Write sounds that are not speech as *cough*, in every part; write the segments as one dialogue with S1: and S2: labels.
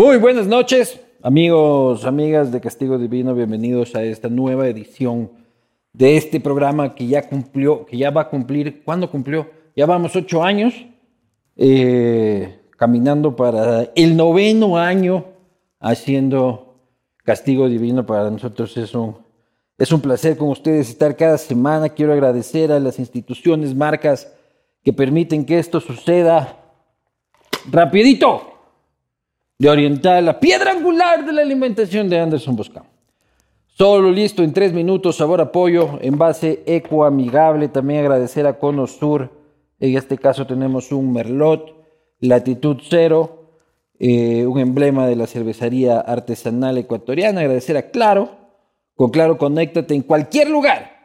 S1: Muy buenas noches, amigos, amigas de Castigo Divino, bienvenidos a esta nueva edición de este programa que ya cumplió, que ya va a cumplir, ¿cuándo cumplió? Ya vamos ocho años, eh, caminando para el noveno año haciendo Castigo Divino. Para nosotros es un, es un placer con ustedes estar cada semana. Quiero agradecer a las instituciones, marcas que permiten que esto suceda rapidito de orientar la piedra angular de la alimentación de Anderson Boscán. Solo listo en tres minutos, sabor apoyo, envase ecoamigable. También agradecer a Cono Sur. En este caso tenemos un Merlot, latitud cero, eh, un emblema de la cervecería artesanal ecuatoriana. Agradecer a Claro. Con Claro, conéctate en cualquier lugar.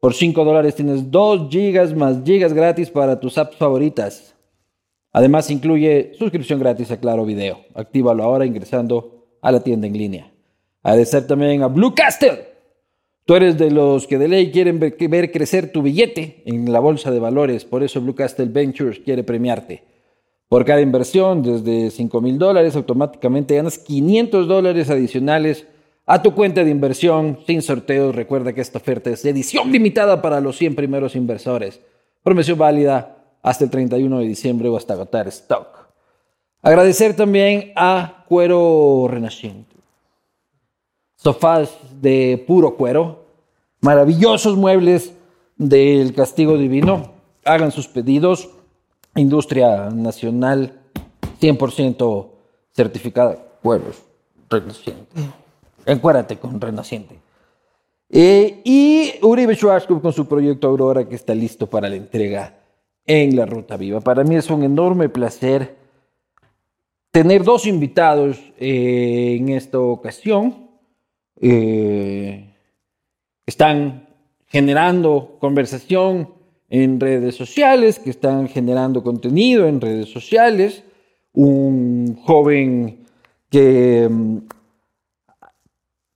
S1: Por 5 dólares tienes 2 gigas más gigas gratis para tus apps favoritas. Además, incluye suscripción gratis a Claro Video. Actívalo ahora ingresando a la tienda en línea. Agradecer también a Blue Castle. Tú eres de los que de ley quieren ver, crecer tu billete en la bolsa de valores. Por eso Blue Castle Ventures quiere premiarte. Por cada inversión, desde 5 mil dólares, automáticamente ganas 500 dólares adicionales a tu cuenta de inversión sin sorteos. Recuerda que esta oferta es edición limitada para los 100 primeros inversores. Promoción válida hasta el 31 de diciembre o hasta agotar stock. Agradecer también a Cuero Renaciente. Sofás de puro cuero, maravillosos muebles del castigo divino. Hagan sus pedidos. Industria nacional 100% certificada. Cueros Renaciente. Encuérdate con Renaciente. Eh, y Uribe Schwarzkopf con su proyecto Aurora que está listo para la entrega en la Ruta Viva. Para mí es un enorme placer tener dos invitados eh, en esta ocasión. Eh, están generando conversación en redes sociales, que están generando contenido en redes sociales. Un joven que mm,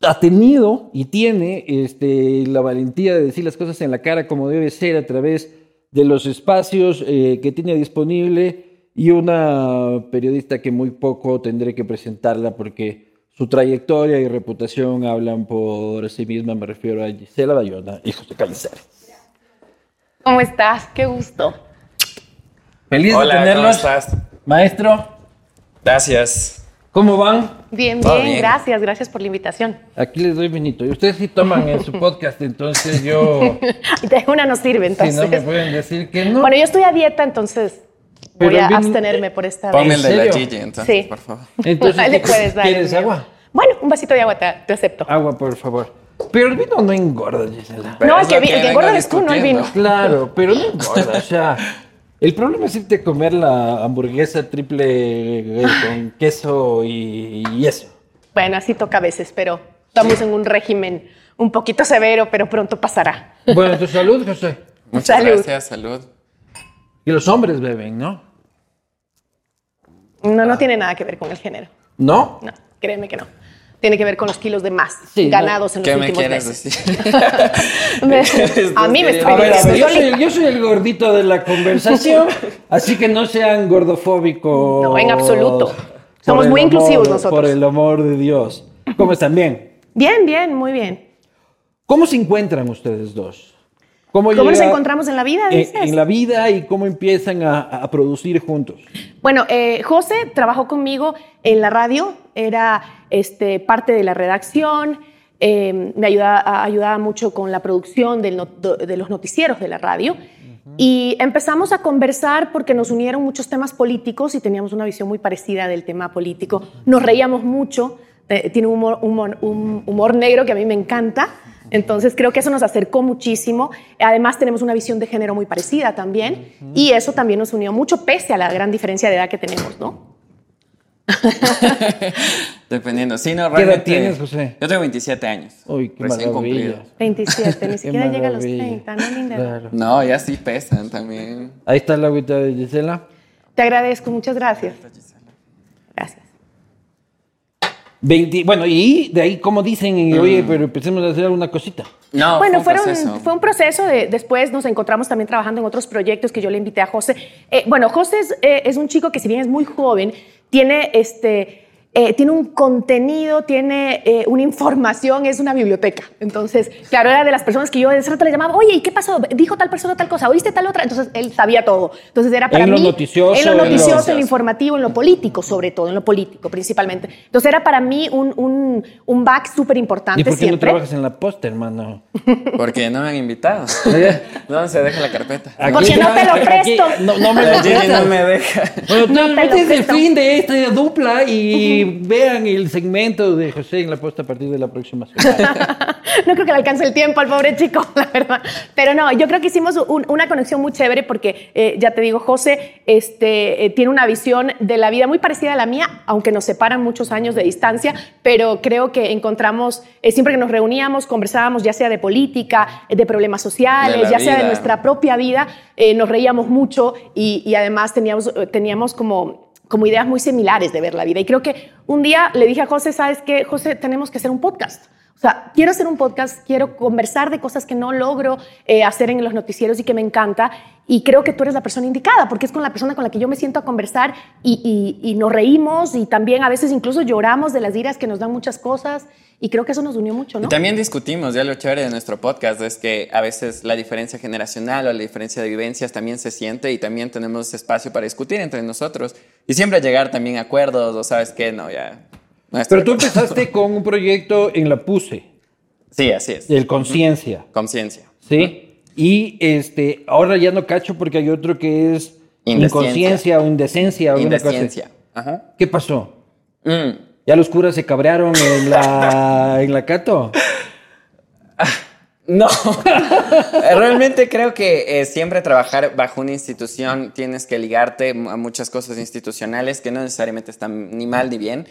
S1: ha tenido y tiene este, la valentía de decir las cosas en la cara como debe ser a través de los espacios eh, que tiene disponible y una periodista que muy poco tendré que presentarla porque su trayectoria y reputación hablan por sí misma. Me refiero a Gisela Bayona y José Calizares.
S2: ¿Cómo estás? Qué gusto.
S1: Feliz
S3: Hola,
S1: de tenerlos.
S3: ¿cómo estás?
S1: Maestro,
S3: Gracias.
S1: ¿Cómo van?
S2: Bien, bien,
S3: bien.
S2: gracias, gracias por la invitación.
S1: Aquí les doy vinito. Y ustedes sí toman en su *laughs* podcast, entonces yo... *laughs*
S2: De una no sirve,
S1: Si
S2: entonces.
S1: no me pueden decir que no.
S2: Bueno, yo estoy a dieta, entonces voy a abstenerme por esta
S3: Ponme el
S2: vez.
S3: de la? Gigi, entonces,
S2: Sí.
S3: por favor. *laughs*
S1: Entonces,
S2: Ahí le
S1: ¿qué-
S2: puedes dar.
S1: ¿Quieres agua?
S2: Bueno, un vasito de agua te, te acepto.
S1: Agua, por favor. Pero el vino no engorda, Gisela.
S3: Pero
S2: no,
S3: es
S2: que, el que engorda eres tú, no el vino.
S1: Claro, pero no engorda. O sea, el problema es irte a comer la hamburguesa triple eh, con queso y, y eso.
S2: Bueno, así toca a veces, pero estamos en un régimen un poquito severo, pero pronto pasará.
S1: Bueno, tu salud, *laughs* José.
S3: Muchas
S2: Salud.
S3: gracias, salud.
S1: Y los hombres beben, ¿no?
S2: No, no tiene nada que ver con el género.
S1: ¿No?
S2: No, créeme que no. Tiene que ver con los kilos de más
S1: Sí,
S2: ganados en los
S3: ¿Qué me
S2: últimos
S3: quieres
S2: meses.
S3: decir? *laughs* *laughs*
S2: A mí me estoy
S1: A ver, a ver, yo soy, yo soy el gordito de la conversación, así que no sean gordofóbicos.
S2: No, en absoluto. Somos muy
S1: amor-
S2: inclusivos nosotros.
S1: Por el amor de Dios. ¿Cómo están? Bien.
S2: Bien, bien, muy bien.
S1: ¿Cómo se encuentran ustedes dos? ¿Cómo,
S2: ¿Cómo nos encontramos en la vida,
S1: en,
S2: dices?
S1: en la vida y cómo empiezan a, a producir juntos?
S2: Bueno, eh, José trabajó conmigo en la radio, era este, parte de la redacción, eh, me ayudaba, ayudaba mucho con la producción del no- de los noticieros de la radio. Y empezamos a conversar porque nos unieron muchos temas políticos y teníamos una visión muy parecida del tema político. Nos reíamos mucho, eh, tiene un humor, humor- un humor negro que a mí me encanta. Entonces creo que eso nos acercó muchísimo. Además tenemos una visión de género muy parecida también y eso también nos unió mucho pese a la gran diferencia de edad que tenemos, ¿no? *laughs*
S3: Dependiendo. Sí, no,
S1: ¿Qué edad tienes, José?
S3: Yo tengo 27 años.
S1: Uy, qué
S3: recién
S1: maravilla.
S3: cumplidos.
S2: 27, ni *laughs* siquiera llega a los
S1: maravilla.
S2: 30, ¿no, linda?
S1: Claro.
S3: No, ya sí pesan también.
S1: Ahí está la agüita de Gisela.
S2: Te agradezco, muchas gracias. Gracias.
S1: 20 bueno, y de ahí, como dicen, y, oye, pero empecemos a hacer alguna cosita.
S3: No,
S2: bueno,
S3: fue un
S2: fueron-
S3: proceso.
S2: fue un proceso. De, después nos encontramos también trabajando en otros proyectos que yo le invité a José. Eh, bueno, José es, eh, es un chico que si bien es muy joven, tiene, este, eh, tiene un contenido, tiene eh, una información, es una biblioteca. Entonces, claro, era de las personas que yo de ese rato le llamaba, oye, ¿y qué pasó? Dijo tal persona tal cosa, ¿oíste tal otra? Entonces, él sabía todo. Entonces, era para
S1: En lo
S2: mí...
S1: noticioso,
S2: En lo
S1: en lo-
S2: noticioso, en lo informativo, en lo político, sobre todo, en lo político principalmente. Entonces, era para mí un, un, un back súper importante
S1: ¿Y por qué no trabajas en la posta, hermano? *laughs*
S3: Porque no me han invitado. *laughs* ¿Dónde se deja la carpeta?
S2: Porque no te lo presto.
S1: no, no me lo prestas.
S3: no me deja.
S1: Bueno,
S2: No te lo
S1: este es el fin de esta dupla y *laughs* vean el segmento de José en la posta a partir de la próxima semana. *laughs*
S2: no creo que le alcance el tiempo al pobre chico, *laughs* la verdad. Pero no, yo creo que hicimos un- una conexión muy chévere porque, eh, ya te digo, José este, eh, tiene una visión de la vida muy parecida a la mía, aunque nos separan muchos años de distancia, pero creo que encontramos, eh, siempre que nos reuníamos, conversábamos ya sea de política, de problemas sociales,
S3: De
S2: ya sea de nuestra propia vida, eh, nos reíamos mucho y, y además teníamos, teníamos como como ideas muy similares de ver la vida. Y creo que un día le dije a José, ¿sabes qué? José, tenemos que hacer un podcast. O sea, quiero hacer un podcast, quiero conversar de cosas que no logro eh, hacer en los noticieros y que me encanta. Y creo que tú eres la persona indicada, porque es con la persona con la que yo me siento a conversar y, y- y nos reímos y también a veces incluso lloramos de las iras que nos dan muchas cosas. Y creo que eso nos unió mucho, ¿no?
S3: Y también discutimos, ya lo chévere de nuestro podcast es que a veces la diferencia generacional o la diferencia de vivencias también se siente y también tenemos espacio para discutir entre nosotros y siempre llegar también a acuerdos o sabes qué, no, ya.
S1: Pero tú empezaste con un proyecto en la PUSE,
S3: Sí, así es.
S1: el Conciencia,
S3: Conciencia.
S1: ¿sí? Y este, ahora ya no cacho porque hay otro que es inconsciencia o indescencia. o.
S3: Indesciencia. Ajá.
S1: ¿Qué pasó?
S3: Mm.
S1: ¿Ya los curas se cabrearon en la, en la Cato? *laughs*
S3: No, *laughs* realmente creo que eh, siempre trabajar bajo una institución tienes que ligarte a muchas cosas institucionales que no necesariamente están ni mal ni bien,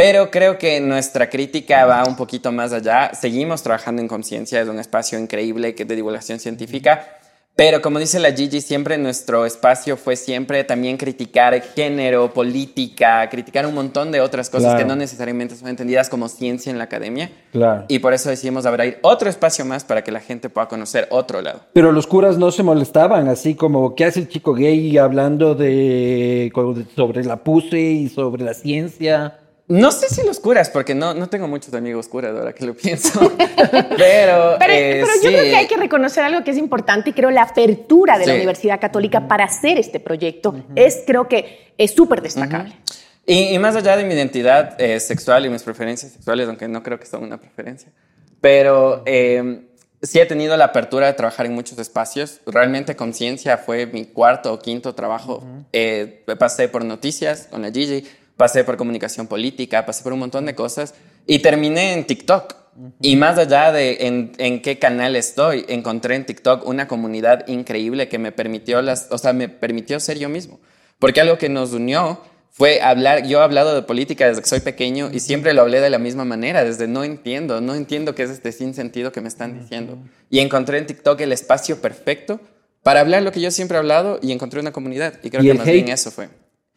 S3: pero creo que nuestra crítica va un poquito más allá. Seguimos trabajando en conciencia, es un espacio increíble que es de divulgación científica, pero como dice la Gigi, siempre nuestro espacio fue siempre también criticar género, política, criticar un montón de otras cosas
S1: Claro.
S3: que no necesariamente son entendidas como ciencia en la academia.
S1: Claro.
S3: Y por eso decidimos abrir otro espacio más para que la gente pueda conocer otro lado.
S1: Pero los curas no se molestaban, así como, ¿qué hace el chico gay hablando de sobre la PUSE y sobre la ciencia?
S3: No sé si los curas, porque no, no tengo muchos amigos curas ahora que lo pienso. *laughs* pero
S2: Pero,
S3: eh,
S2: pero yo creo que hay que reconocer algo que es importante y creo la apertura de la. Universidad Católica para hacer este proyecto es, creo que, es súper destacable.
S3: Y, y más allá de mi identidad eh, sexual y mis preferencias sexuales, aunque no creo que son una preferencia, pero eh, sí he tenido la apertura de trabajar en muchos espacios. Realmente Conciencia fue mi cuarto o quinto trabajo. Eh, pasé por noticias con la Gigi, pasé por comunicación política, pasé por un montón de cosas y terminé en TikTok. Y más allá de en, en qué canal estoy, encontré en TikTok una comunidad increíble que me permitió las, o sea, me permitió ser yo mismo. Porque algo que nos unió fue hablar, yo he hablado de política desde que soy pequeño y siempre lo hablé de la misma manera, desde no entiendo, no entiendo qué es este sinsentido que me están diciendo. Y encontré en TikTok el espacio perfecto para hablar lo que yo siempre he hablado y encontré una comunidad. Y creo
S1: ¿Y
S3: que más bien
S1: hate?
S3: eso fue.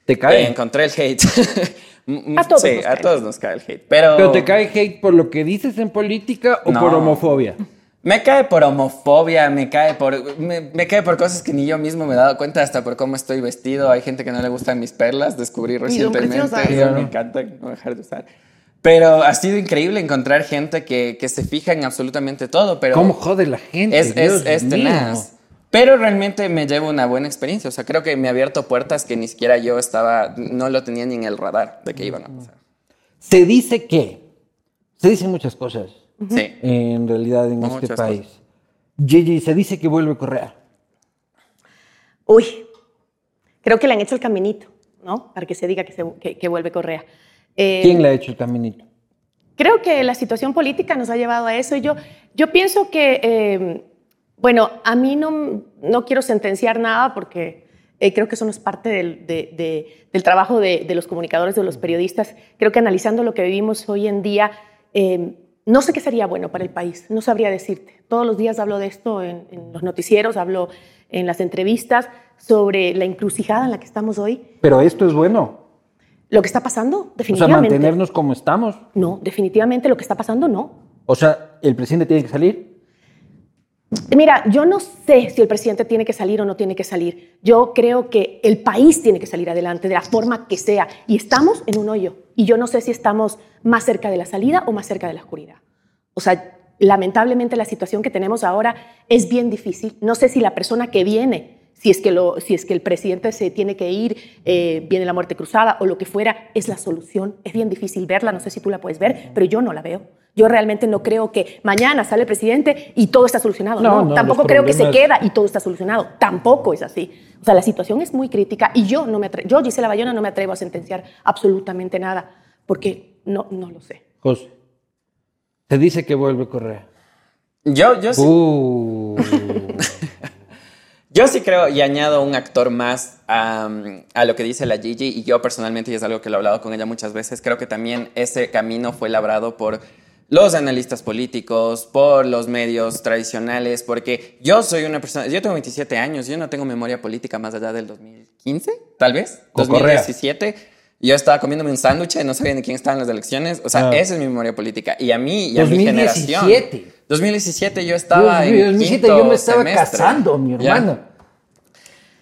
S1: ¿Te
S3: Eh,
S1: cae?
S3: encontré el hate. *laughs* Mm,
S2: A todos
S3: sí,
S2: nos
S3: a
S2: cae.
S3: todos nos cae el hate. Pero,
S1: ¿Pero te cae hate por lo que dices en política o
S3: No.
S1: por homofobia?
S3: Me cae por homofobia, me cae por, me, me cae por cosas que ni yo mismo me he dado cuenta, hasta por cómo estoy vestido. Hay gente que no le gustan mis perlas, descubrí recientemente. y me encanta no dejar de usar. Pero ha sido increíble encontrar gente que, que se fija en absolutamente todo. Pero
S1: ¿Cómo jode la gente?
S3: es, es,
S1: Dios
S3: es tenaz. Pero realmente me llevo una buena experiencia. O sea, creo que me ha abierto puertas que ni siquiera yo estaba, no lo tenía ni en el radar de que iban a pasar.
S1: Se dice que, se dicen muchas cosas
S3: Sí.
S1: en realidad en
S3: Muchas
S1: este
S3: cosas.
S1: país. Gigi, se dice que vuelve Correa.
S2: Uy, creo que le han hecho el caminito, ¿no? Para que se diga que, se- que- que vuelve Correa. Eh,
S1: ¿Quién le ha hecho el caminito?
S2: Creo que la situación política nos ha llevado a eso. Y yo, yo pienso que, eh, bueno, a mí no, no quiero sentenciar nada porque eh, creo que eso no es parte del, de- de- del trabajo de, de los comunicadores, de los periodistas. Creo que analizando lo que vivimos hoy en día, eh, no sé qué sería bueno para el país, no sabría decirte. Todos los días hablo de esto en, en los noticieros, hablo en las entrevistas sobre la encrucijada en la que estamos hoy.
S1: Pero esto es bueno.
S2: Lo que está pasando,
S1: O sea,
S2: definitivamente.
S1: mantenernos como estamos.
S2: No, definitivamente lo que está pasando, no.
S1: O sea, el presidente tiene que salir.
S2: Mira, yo no sé si el presidente tiene que salir o no tiene que salir. Yo creo que el país tiene que salir adelante de la forma que sea. Y estamos en un hoyo. Y yo no sé si estamos más cerca de la salida o más cerca de la oscuridad. O sea, lamentablemente la situación que tenemos ahora es bien difícil. No sé si la persona que viene, si es que, si es que el presidente se tiene que ir, eh, viene la muerte cruzada o lo que fuera, es la solución. Es bien difícil verla. No sé si tú la puedes ver, pero yo no la veo. Yo realmente no creo que mañana sale el presidente y todo está solucionado.
S1: No,
S2: No,
S1: no,
S2: tampoco creo que se queda y todo está solucionado. Tampoco es así. O sea, la situación es muy crítica y yo no me atre- yo Gisela Bayona no me atrevo a sentenciar absolutamente nada porque no no lo sé.
S1: José. Se dice que vuelve Correa.
S3: Yo, yo, sí,
S1: Uh. *laughs*
S3: yo sí creo y añado un actor más a, a lo que dice la Gigi y yo personalmente, y es algo que lo he hablado con ella muchas veces, creo que también ese camino fue labrado por los analistas políticos, por los medios tradicionales, porque yo soy una persona, yo tengo 27 años, yo no tengo memoria política más allá del 2015, tal vez,
S1: Con Correa.
S3: 2017. Yo estaba comiéndome un sándwich y no sabía ni quién estaba en las elecciones. O sea,
S1: Ah.
S3: esa es mi memoria política. Y a mí y a mi
S1: 2017.
S3: generación. 2017 yo estaba
S1: Dios
S3: en
S1: 2007
S3: quinto
S1: yo me estaba
S3: semestre.
S1: casando, mi
S3: Ya.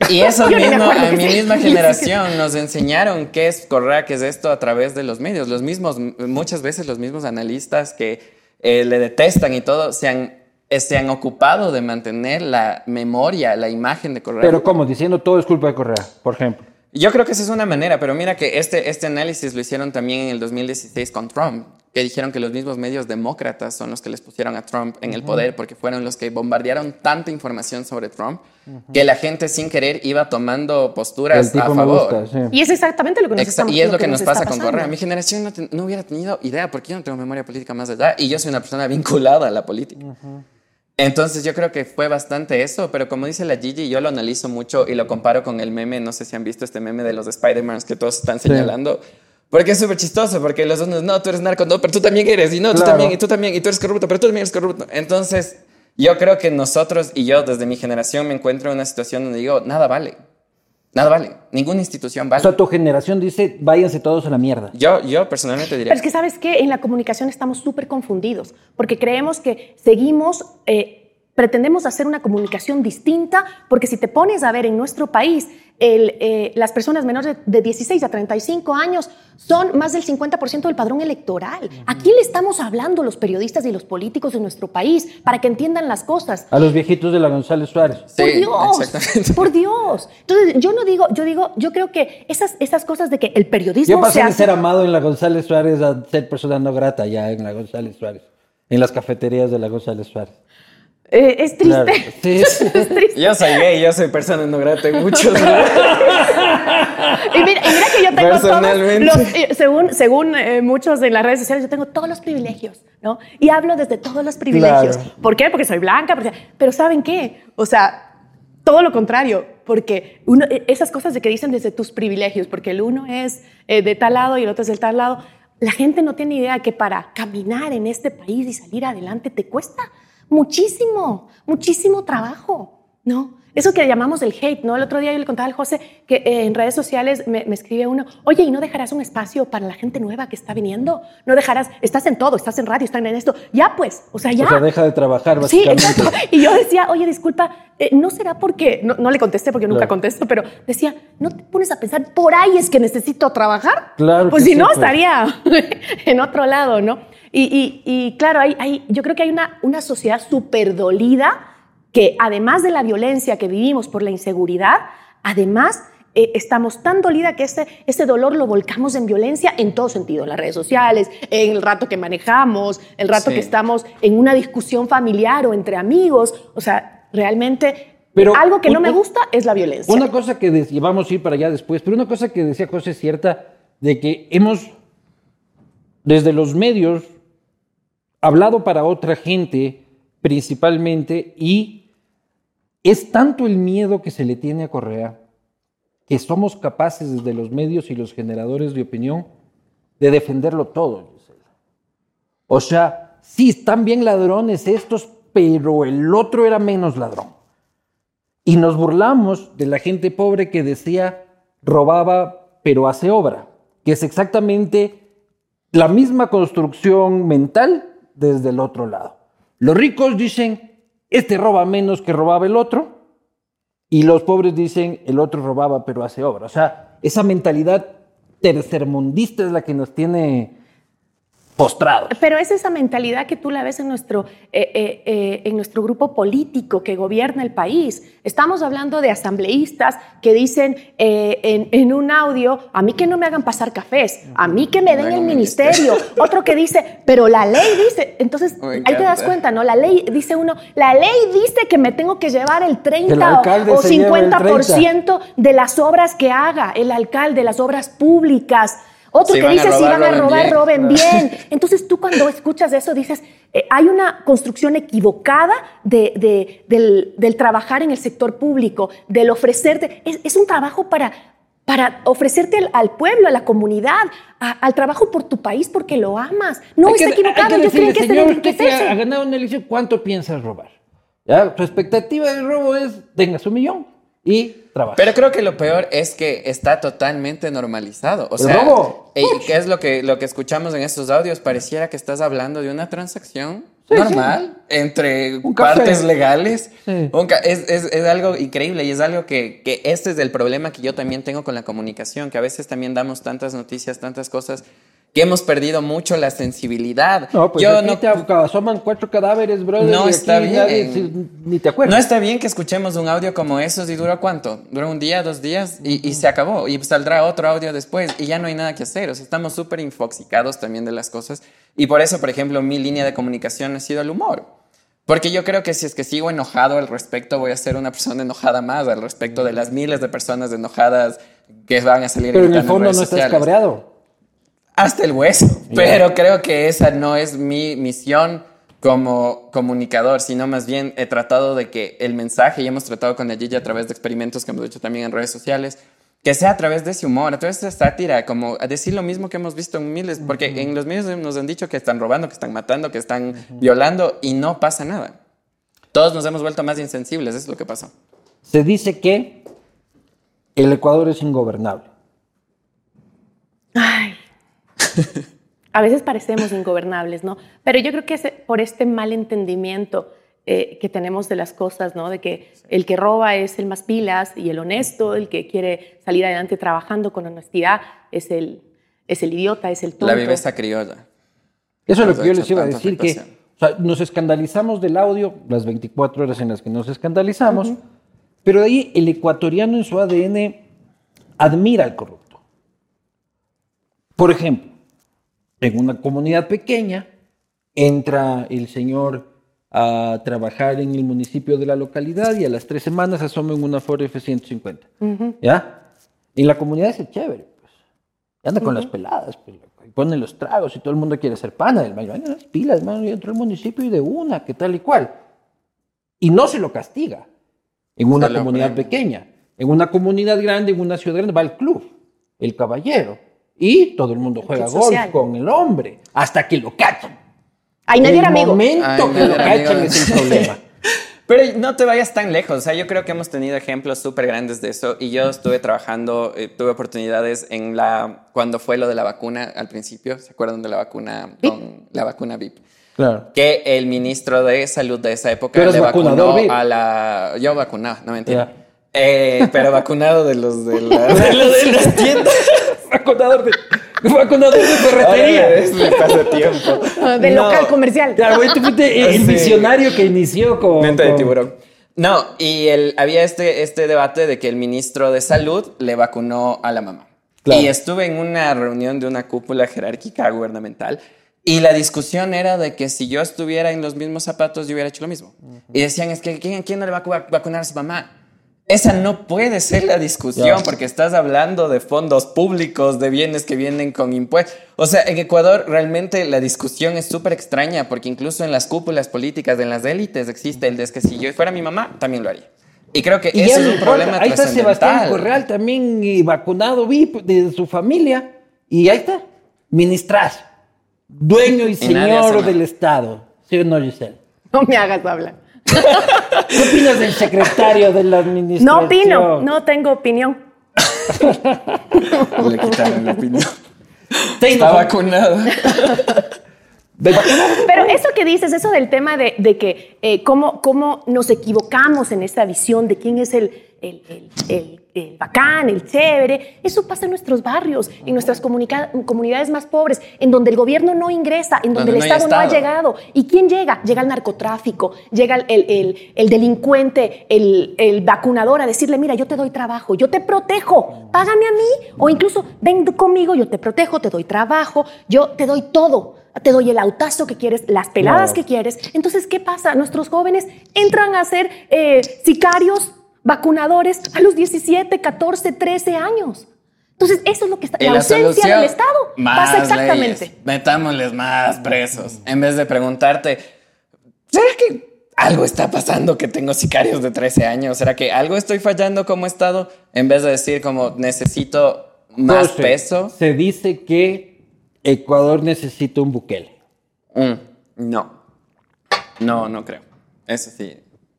S3: Y eso *laughs* mismo, a mi misma generación nos enseñaron qué es Correa, qué es esto a través de los medios. Los mismos, muchas veces los mismos analistas que eh, le detestan y todo, se han, eh, se han ocupado de mantener la memoria, la imagen de Correa.
S1: Pero ¿cómo? Diciendo todo es culpa de Correa, por ejemplo.
S3: Yo creo que esa es una manera, pero mira que este, este análisis lo hicieron también en el 2016 con Trump, que dijeron que los mismos medios demócratas son los que les pusieron a Trump en el poder porque fueron los que bombardearon tanta información sobre Trump que la gente sin querer iba tomando
S1: El
S3: posturas a favor.
S1: gusta, sí.
S2: Y es exactamente lo que nos
S3: Exa-
S2: estamos
S3: y es lo que,
S2: nos
S3: nos pasa con. Correa. Mi generación no, ten- no hubiera tenido idea porque yo no tengo memoria política más allá y yo soy una persona vinculada a la política. Entonces yo creo que fue bastante eso, pero como dice la Gigi, yo lo analizo mucho y lo comparo con el meme, no sé si han visto este meme de los Spider-Man que todos están señalando. Porque es súper chistoso, porque los dos, no, tú eres narco, no, pero tú también eres, y no, tú
S1: Claro.
S3: también, y tú también, y tú eres corrupto, pero tú también eres corrupto. Entonces, yo creo que nosotros y yo, desde mi generación, me encuentro en una situación donde digo, nada vale, nada vale, ninguna institución
S1: O
S3: vale.
S1: sea, tu generación dice, váyanse todos a la mierda.
S3: Yo, yo personalmente diría.
S2: Pero es que sabes que en la comunicación estamos súper confundidos porque creemos que seguimos, eh, pretendemos hacer una comunicación distinta porque si te pones a ver en nuestro país, el, eh, las personas menores de 16 a 35 años son más del 50% del padrón electoral. ¿A quién le estamos hablando los periodistas y los políticos de nuestro país para que entiendan las cosas?
S1: A los viejitos de la González Suárez.
S3: Sí,
S2: por Dios, por Dios. Entonces, yo no digo, yo digo, yo creo que esas, esas cosas de que el periodismo
S1: Yo pasé
S2: se
S1: de
S2: hace-
S1: ser amado en la González Suárez a ser persona no grata ya en la González Suárez. En las cafeterías de la González Suárez.
S2: Eh, es triste.
S1: Claro. *laughs* Sí.
S2: es triste.
S3: Yo soy gay, yo soy persona no grata en muchos. *laughs*
S2: Y mira, y mira que yo tengo todos
S3: Personalmente.
S2: los, eh, según, según eh, muchos en las redes sociales, yo tengo todos los privilegios, ¿no? Y hablo desde todos los privilegios.
S1: Claro.
S2: ¿Por qué? Porque soy blanca, porque- pero ¿saben qué? O sea, todo lo contrario, porque uno, eh, esas cosas de que dicen desde tus privilegios, porque el uno es eh, de tal lado y el otro es del tal lado, la gente no tiene idea que para caminar en este país y salir adelante te cuesta muchísimo, muchísimo trabajo, ¿no? Eso que llamamos el hate, ¿no? El otro día yo le contaba al José que eh, en redes sociales me, me escribe uno, oye, ¿y no dejarás un espacio para la gente nueva que está viniendo? No dejarás, estás en todo, estás en radio, estás en esto, ya pues, o sea, ya.
S1: O sea, deja de trabajar,
S2: Sí,
S1: básicamente.
S2: exacto. Y yo decía, oye, disculpa, eh, ¿no será porque, no, no le contesté porque nunca
S1: Claro.
S2: contesto, pero decía, ¿no te pones a pensar, por ahí es que necesito trabajar?
S1: Claro
S2: Pues si
S1: sí,
S2: no,
S1: pues.
S2: estaría *laughs* en otro lado, ¿no? Y, y- y claro, hay, hay- yo creo que hay una, una sociedad súper dolida que además de la violencia que vivimos por la inseguridad, además eh, estamos tan dolida que ese, ese dolor lo volcamos en violencia en todo sentido, en las redes sociales, en el rato que manejamos, el rato
S3: Sí.
S2: que estamos en una discusión familiar o entre amigos. O sea, realmente
S1: Pero
S2: algo que no
S1: un-
S2: me
S1: un-
S2: gusta es la violencia.
S1: Una cosa que decía, vamos a ir para allá después, pero una cosa que decía José es cierta, de que hemos, desde los medios, hablado para otra gente principalmente y es tanto el miedo que se le tiene a Correa que somos capaces desde los medios y los generadores de opinión de defenderlo todo. O sea, sí, están bien ladrones estos, pero el otro era menos ladrón. Y nos burlamos de la gente pobre que decía robaba, pero hace obra. que es exactamente la misma construcción mental desde el otro lado. Los ricos dicen, este roba menos que robaba el otro, y los pobres dicen, el otro robaba pero hace obra. O sea, esa mentalidad tercermundista es la que nos tiene postrados.
S2: Pero es esa mentalidad que tú la ves en nuestro, eh, eh, eh, en nuestro grupo político que gobierna el país. Estamos hablando de asambleístas que dicen en, en, un audio, a mí que no me hagan pasar cafés, a mí que me den el ministerio. Otro que dice, pero la ley dice, entonces ahí te das cuenta, ¿no? La ley, dice uno, la ley dice que me tengo que llevar el 30 o 50% de las obras que haga el alcalde, las obras públicas. Otro que dice, si van a robar, roben bien. *laughs* Entonces tú cuando escuchas eso dices, eh, hay una construcción equivocada de, del, trabajar en el sector público, del ofrecerte, es, un trabajo para, para ofrecerte al, pueblo, a la comunidad, al trabajo por tu país porque lo amas. No está equivocado, yo creo que es de
S1: Ha ganado una elección, ¿cuánto piensas robar? ¿Ya? Tu expectativa de robo es, tengas un millón y trabaja.
S3: Pero creo que lo peor es que está totalmente normalizado. O sea, ¿qué es lo que, lo que escuchamos en estos audios? Pareciera que estás hablando de una transacción normal entre partes legales. Es, es, algo increíble y es algo que, que este es el problema que yo también tengo con la comunicación, que a veces también damos tantas noticias, tantas cosas que hemos perdido mucho la sensibilidad.
S1: No, pues Yo no te asoman cuatro cadáveres, brother.
S3: No está bien. ni te acuerdas. No está bien que escuchemos un audio como esos y dura cuánto? Dura un día, dos días y, se acabó. Y saldrá otro audio después y ya no hay nada que hacer. O sea, estamos súper infoxicados también de las cosas. Y por eso, por ejemplo, mi línea de comunicación ha sido el humor. Porque yo creo que si es que sigo enojado al respecto, voy a ser una persona enojada más al respecto de las miles de personas enojadas que van a salir
S1: Pero en el fondo no estás cabreado
S3: hasta el hueso. Pero creo que esa no es mi misión como comunicador, sino más bien he tratado de que el mensaje, y hemos tratado con Gigi a través de experimentos que hemos hecho también en redes sociales, que sea a través de ese humor, a través de esa sátira, como a decir lo mismo que hemos visto en miles, porque en los medios nos han dicho que están robando, que están matando, que están violando y no pasa nada. Todos nos hemos vuelto más insensibles, eso es lo que pasó.
S1: Se dice que el Ecuador es ingobernable.
S2: Ay, *laughs* a veces parecemos ingobernables, ¿no? Pero yo creo que es por este mal entendimiento eh, que tenemos de las cosas, ¿no? De que el que roba es el más pilas y el honesto, el que quiere salir adelante trabajando con honestidad, es el, es el idiota, es el tonto.
S3: La viveza criolla.
S1: Eso es lo que yo les iba a decir, que nos escandalizamos del audio, las 24 horas en las que nos escandalizamos, pero de ahí el ecuatoriano en su ADN admira al corrupto. Por ejemplo, en una comunidad pequeña, entra el señor a trabajar en el municipio de la localidad y a las tres semanas asoma en una Ford F-150. ¿Ya? Y la comunidad es chévere, pues. anda con las peladas, pues, y pone los tragos y todo el mundo quiere ser pana del mayo. las pilas, mano, y entró al municipio y de una, que tal y cual. Y no se lo castiga en una comunidad pequeña. En una comunidad grande, en una ciudad grande, va el club, el caballero y todo el mundo juega golf con el hombre hasta que lo cachan.
S2: Ahí nadie era amigo.
S1: El momento que lo cachan es el problema. *laughs*
S3: Pero no te vayas tan lejos. O sea, yo creo que hemos tenido ejemplos súper grandes de eso. Y yo estuve trabajando, eh, tuve oportunidades en la. cuando fue lo de la vacuna al principio. ¿Se acuerdan de la vacuna? Con la vacuna VIP.
S1: Claro.
S3: Que el ministro de salud de esa época le vacunó a la. Yo vacunaba, no mentira. Eh, pero vacunado de los de, la, *laughs* de, los de las tiendas.
S1: Vacunador de, vacunador de ferretería.
S3: Es de tiempo.
S2: Ah, de local comercial.
S1: Claro, güey, tú fuiste el visionario que inició con.
S3: Mente de tiburón. No, y el, había este, este debate de que el ministro de Salud le vacunó a la mamá. Y estuve en una reunión de una cúpula jerárquica gubernamental y la discusión era de que si yo estuviera en los mismos zapatos, yo hubiera hecho lo mismo. Y decían, es que ¿quién, ¿quién no le va a vacunar a su mamá? Esa no puede ser la discusión porque estás hablando de fondos públicos, de bienes que vienen con impuestos. O sea, en Ecuador realmente la discusión es súper extraña porque incluso en las cúpulas políticas, en las élites, existe el de que si yo fuera mi mamá, también lo haría. Y creo que ese es un problema
S1: Ahí está Sebastián Correal también vacunado VIP de su familia. Y ahí está, ministras, dueño y, señor del Estado. ¿Sí o no, Giselle?
S2: No me hagas hablar.
S1: ¿Qué opinas del secretario de la administración?
S2: No opino, no tengo opinión. *laughs*
S3: Le quitaron la opinión. Está vacunado. *laughs*
S2: Pero eso que dices, eso del tema de, de que eh, cómo, cómo nos equivocamos en esta visión de quién es el, el, el, el el bacán, el chévere. Eso pasa en nuestros barrios, en nuestras comunidades más pobres, en donde el gobierno no ingresa, en donde, el Estado, no ha llegado. ¿Y quién llega? Llega el narcotráfico, llega el, el delincuente, el, vacunador a decirle, mira, yo te doy trabajo, yo te protejo, págame a mí, o incluso ven conmigo, yo te protejo, te doy trabajo, yo te doy todo te doy el autazo que quieres, las peladas que quieres. Entonces, ¿qué pasa? Nuestros jóvenes entran a ser eh, sicarios, vacunadores a los 17, 14, 13 años. Entonces, eso es lo que está. La, ausencia del Estado pasa exactamente.
S3: Metámosles más presos. En vez de preguntarte, ¿será que algo está pasando que tengo sicarios de 13 años? ¿Será que algo estoy fallando como Estado? En vez de decir, como necesito más peso.
S1: Se dice que Ecuador necesita un Bukele.
S3: Mm, no. No, no creo. Eso sí,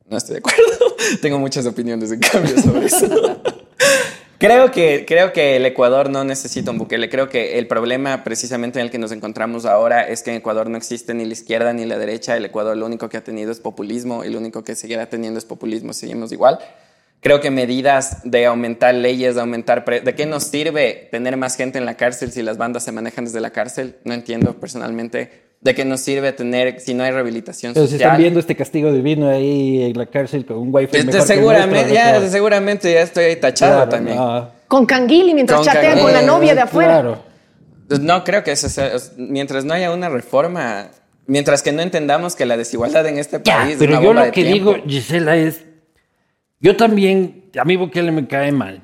S3: no estoy de acuerdo. *laughs* Tengo muchas opiniones en cambio sobre eso. *laughs* creo, que, creo que el Ecuador no necesita un Bukele. Creo que el problema precisamente en el que nos encontramos ahora es que en Ecuador no existe ni la izquierda ni la derecha. El Ecuador lo único que ha tenido es populismo y lo único que seguirá teniendo es populismo. Seguimos igual. Creo que medidas de aumentar leyes, de aumentar... ¿De qué nos sirve tener más gente en la cárcel si las bandas se manejan desde la cárcel? No entiendo personalmente ¿De qué nos sirve tener si no hay rehabilitación
S1: Pero social? si están viendo este castigo divino ahí en la cárcel con un wifi
S3: este, seguramente, ya, seguramente ya estoy ahí tachado también.
S2: Con canguili mientras chatean con la novia de afuera. Claro.
S3: No creo que eso sea... Mientras no haya una reforma... Mientras que no entendamos que la desigualdad en este país...
S1: pero yo lo que digo, Gisela, es... Yo también... A mí Bukele me cae mal.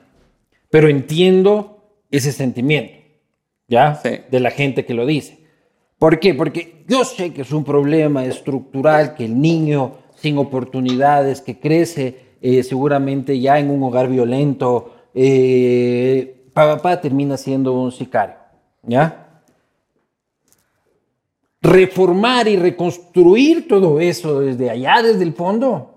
S1: Pero entiendo ese sentimiento. ¿Ya? De la gente que lo dice. ¿Por qué? Porque yo sé que es un problema estructural, que el niño sin oportunidades, que crece eh, seguramente ya en un hogar violento, eh, papá termina siendo un sicario, ¿ya? Reformar y reconstruir todo eso desde allá, desde el fondo,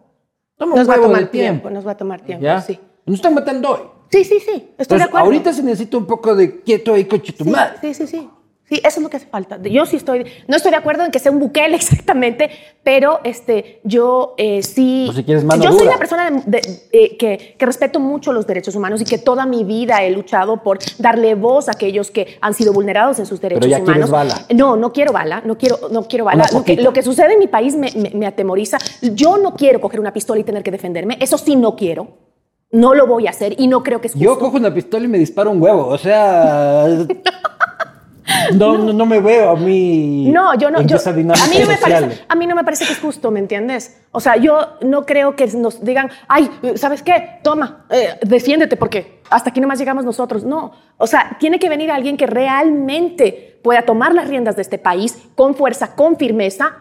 S2: nos va a tomar tiempo, Nos va a tomar tiempo, sí.
S1: Nos están matando hoy.
S2: Sí, sí, sí, estoy de acuerdo.
S1: Ahorita se necesita un poco de quieto ahí, coche tu madre.
S2: Sí, sí, sí. Sí, eso es lo que hace falta. Yo sí estoy, no estoy de acuerdo en que sea un Bukele *laughs* exactamente, pero este, yo eh, sí.
S1: si quieres mano
S2: yo soy una persona eh, que, que, respeto mucho los derechos humanos y que toda mi vida he luchado por darle voz a aquellos que han sido vulnerados en sus derechos
S1: pero ya
S2: humanos.
S1: bala.
S2: No, no quiero bala, no quiero, no quiero bala. Lo que, lo que, sucede en mi país me, me, me atemoriza. Yo no quiero coger una pistola y tener que defenderme. Eso sí no quiero. No lo voy a hacer y no creo que es justo.
S1: Yo cojo una pistola y me disparo un huevo. O sea. *laughs* No, no, me veo a mí.
S2: No, yo no. a, mí no me parece, a mí no me parece que es justo, ¿me entiendes? O sea, yo no creo que nos digan, ay, ¿sabes qué? Toma, eh, defiéndete, porque hasta aquí nomás llegamos nosotros. No. O sea, tiene que venir alguien que realmente pueda tomar las riendas de este país con fuerza, con firmeza.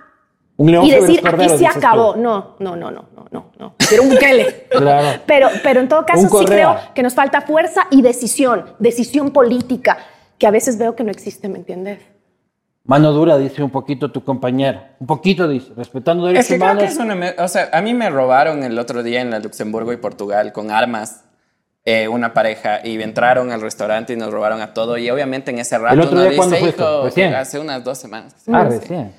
S2: y decir, aquí se acabó. No, no, no, no, no, no, no. Quiero un Bukele. *laughs* claro. pero, pero en todo caso, sí creo que nos falta fuerza y decisión, decisión política que a veces veo que no existe, ¿me entiendes?
S1: Mano dura, dice un poquito tu compañero. Un poquito, dice, respetando derechos
S3: es que
S1: humanos.
S3: es una, o sea, a mí me robaron el otro día en la Luxemburgo y Portugal con armas eh, una pareja y entraron al restaurante y nos robaron a todo. Y obviamente en ese rato
S1: ¿El otro día uno dice, hijo,
S3: hace unas dos semanas.
S1: Ah, recién.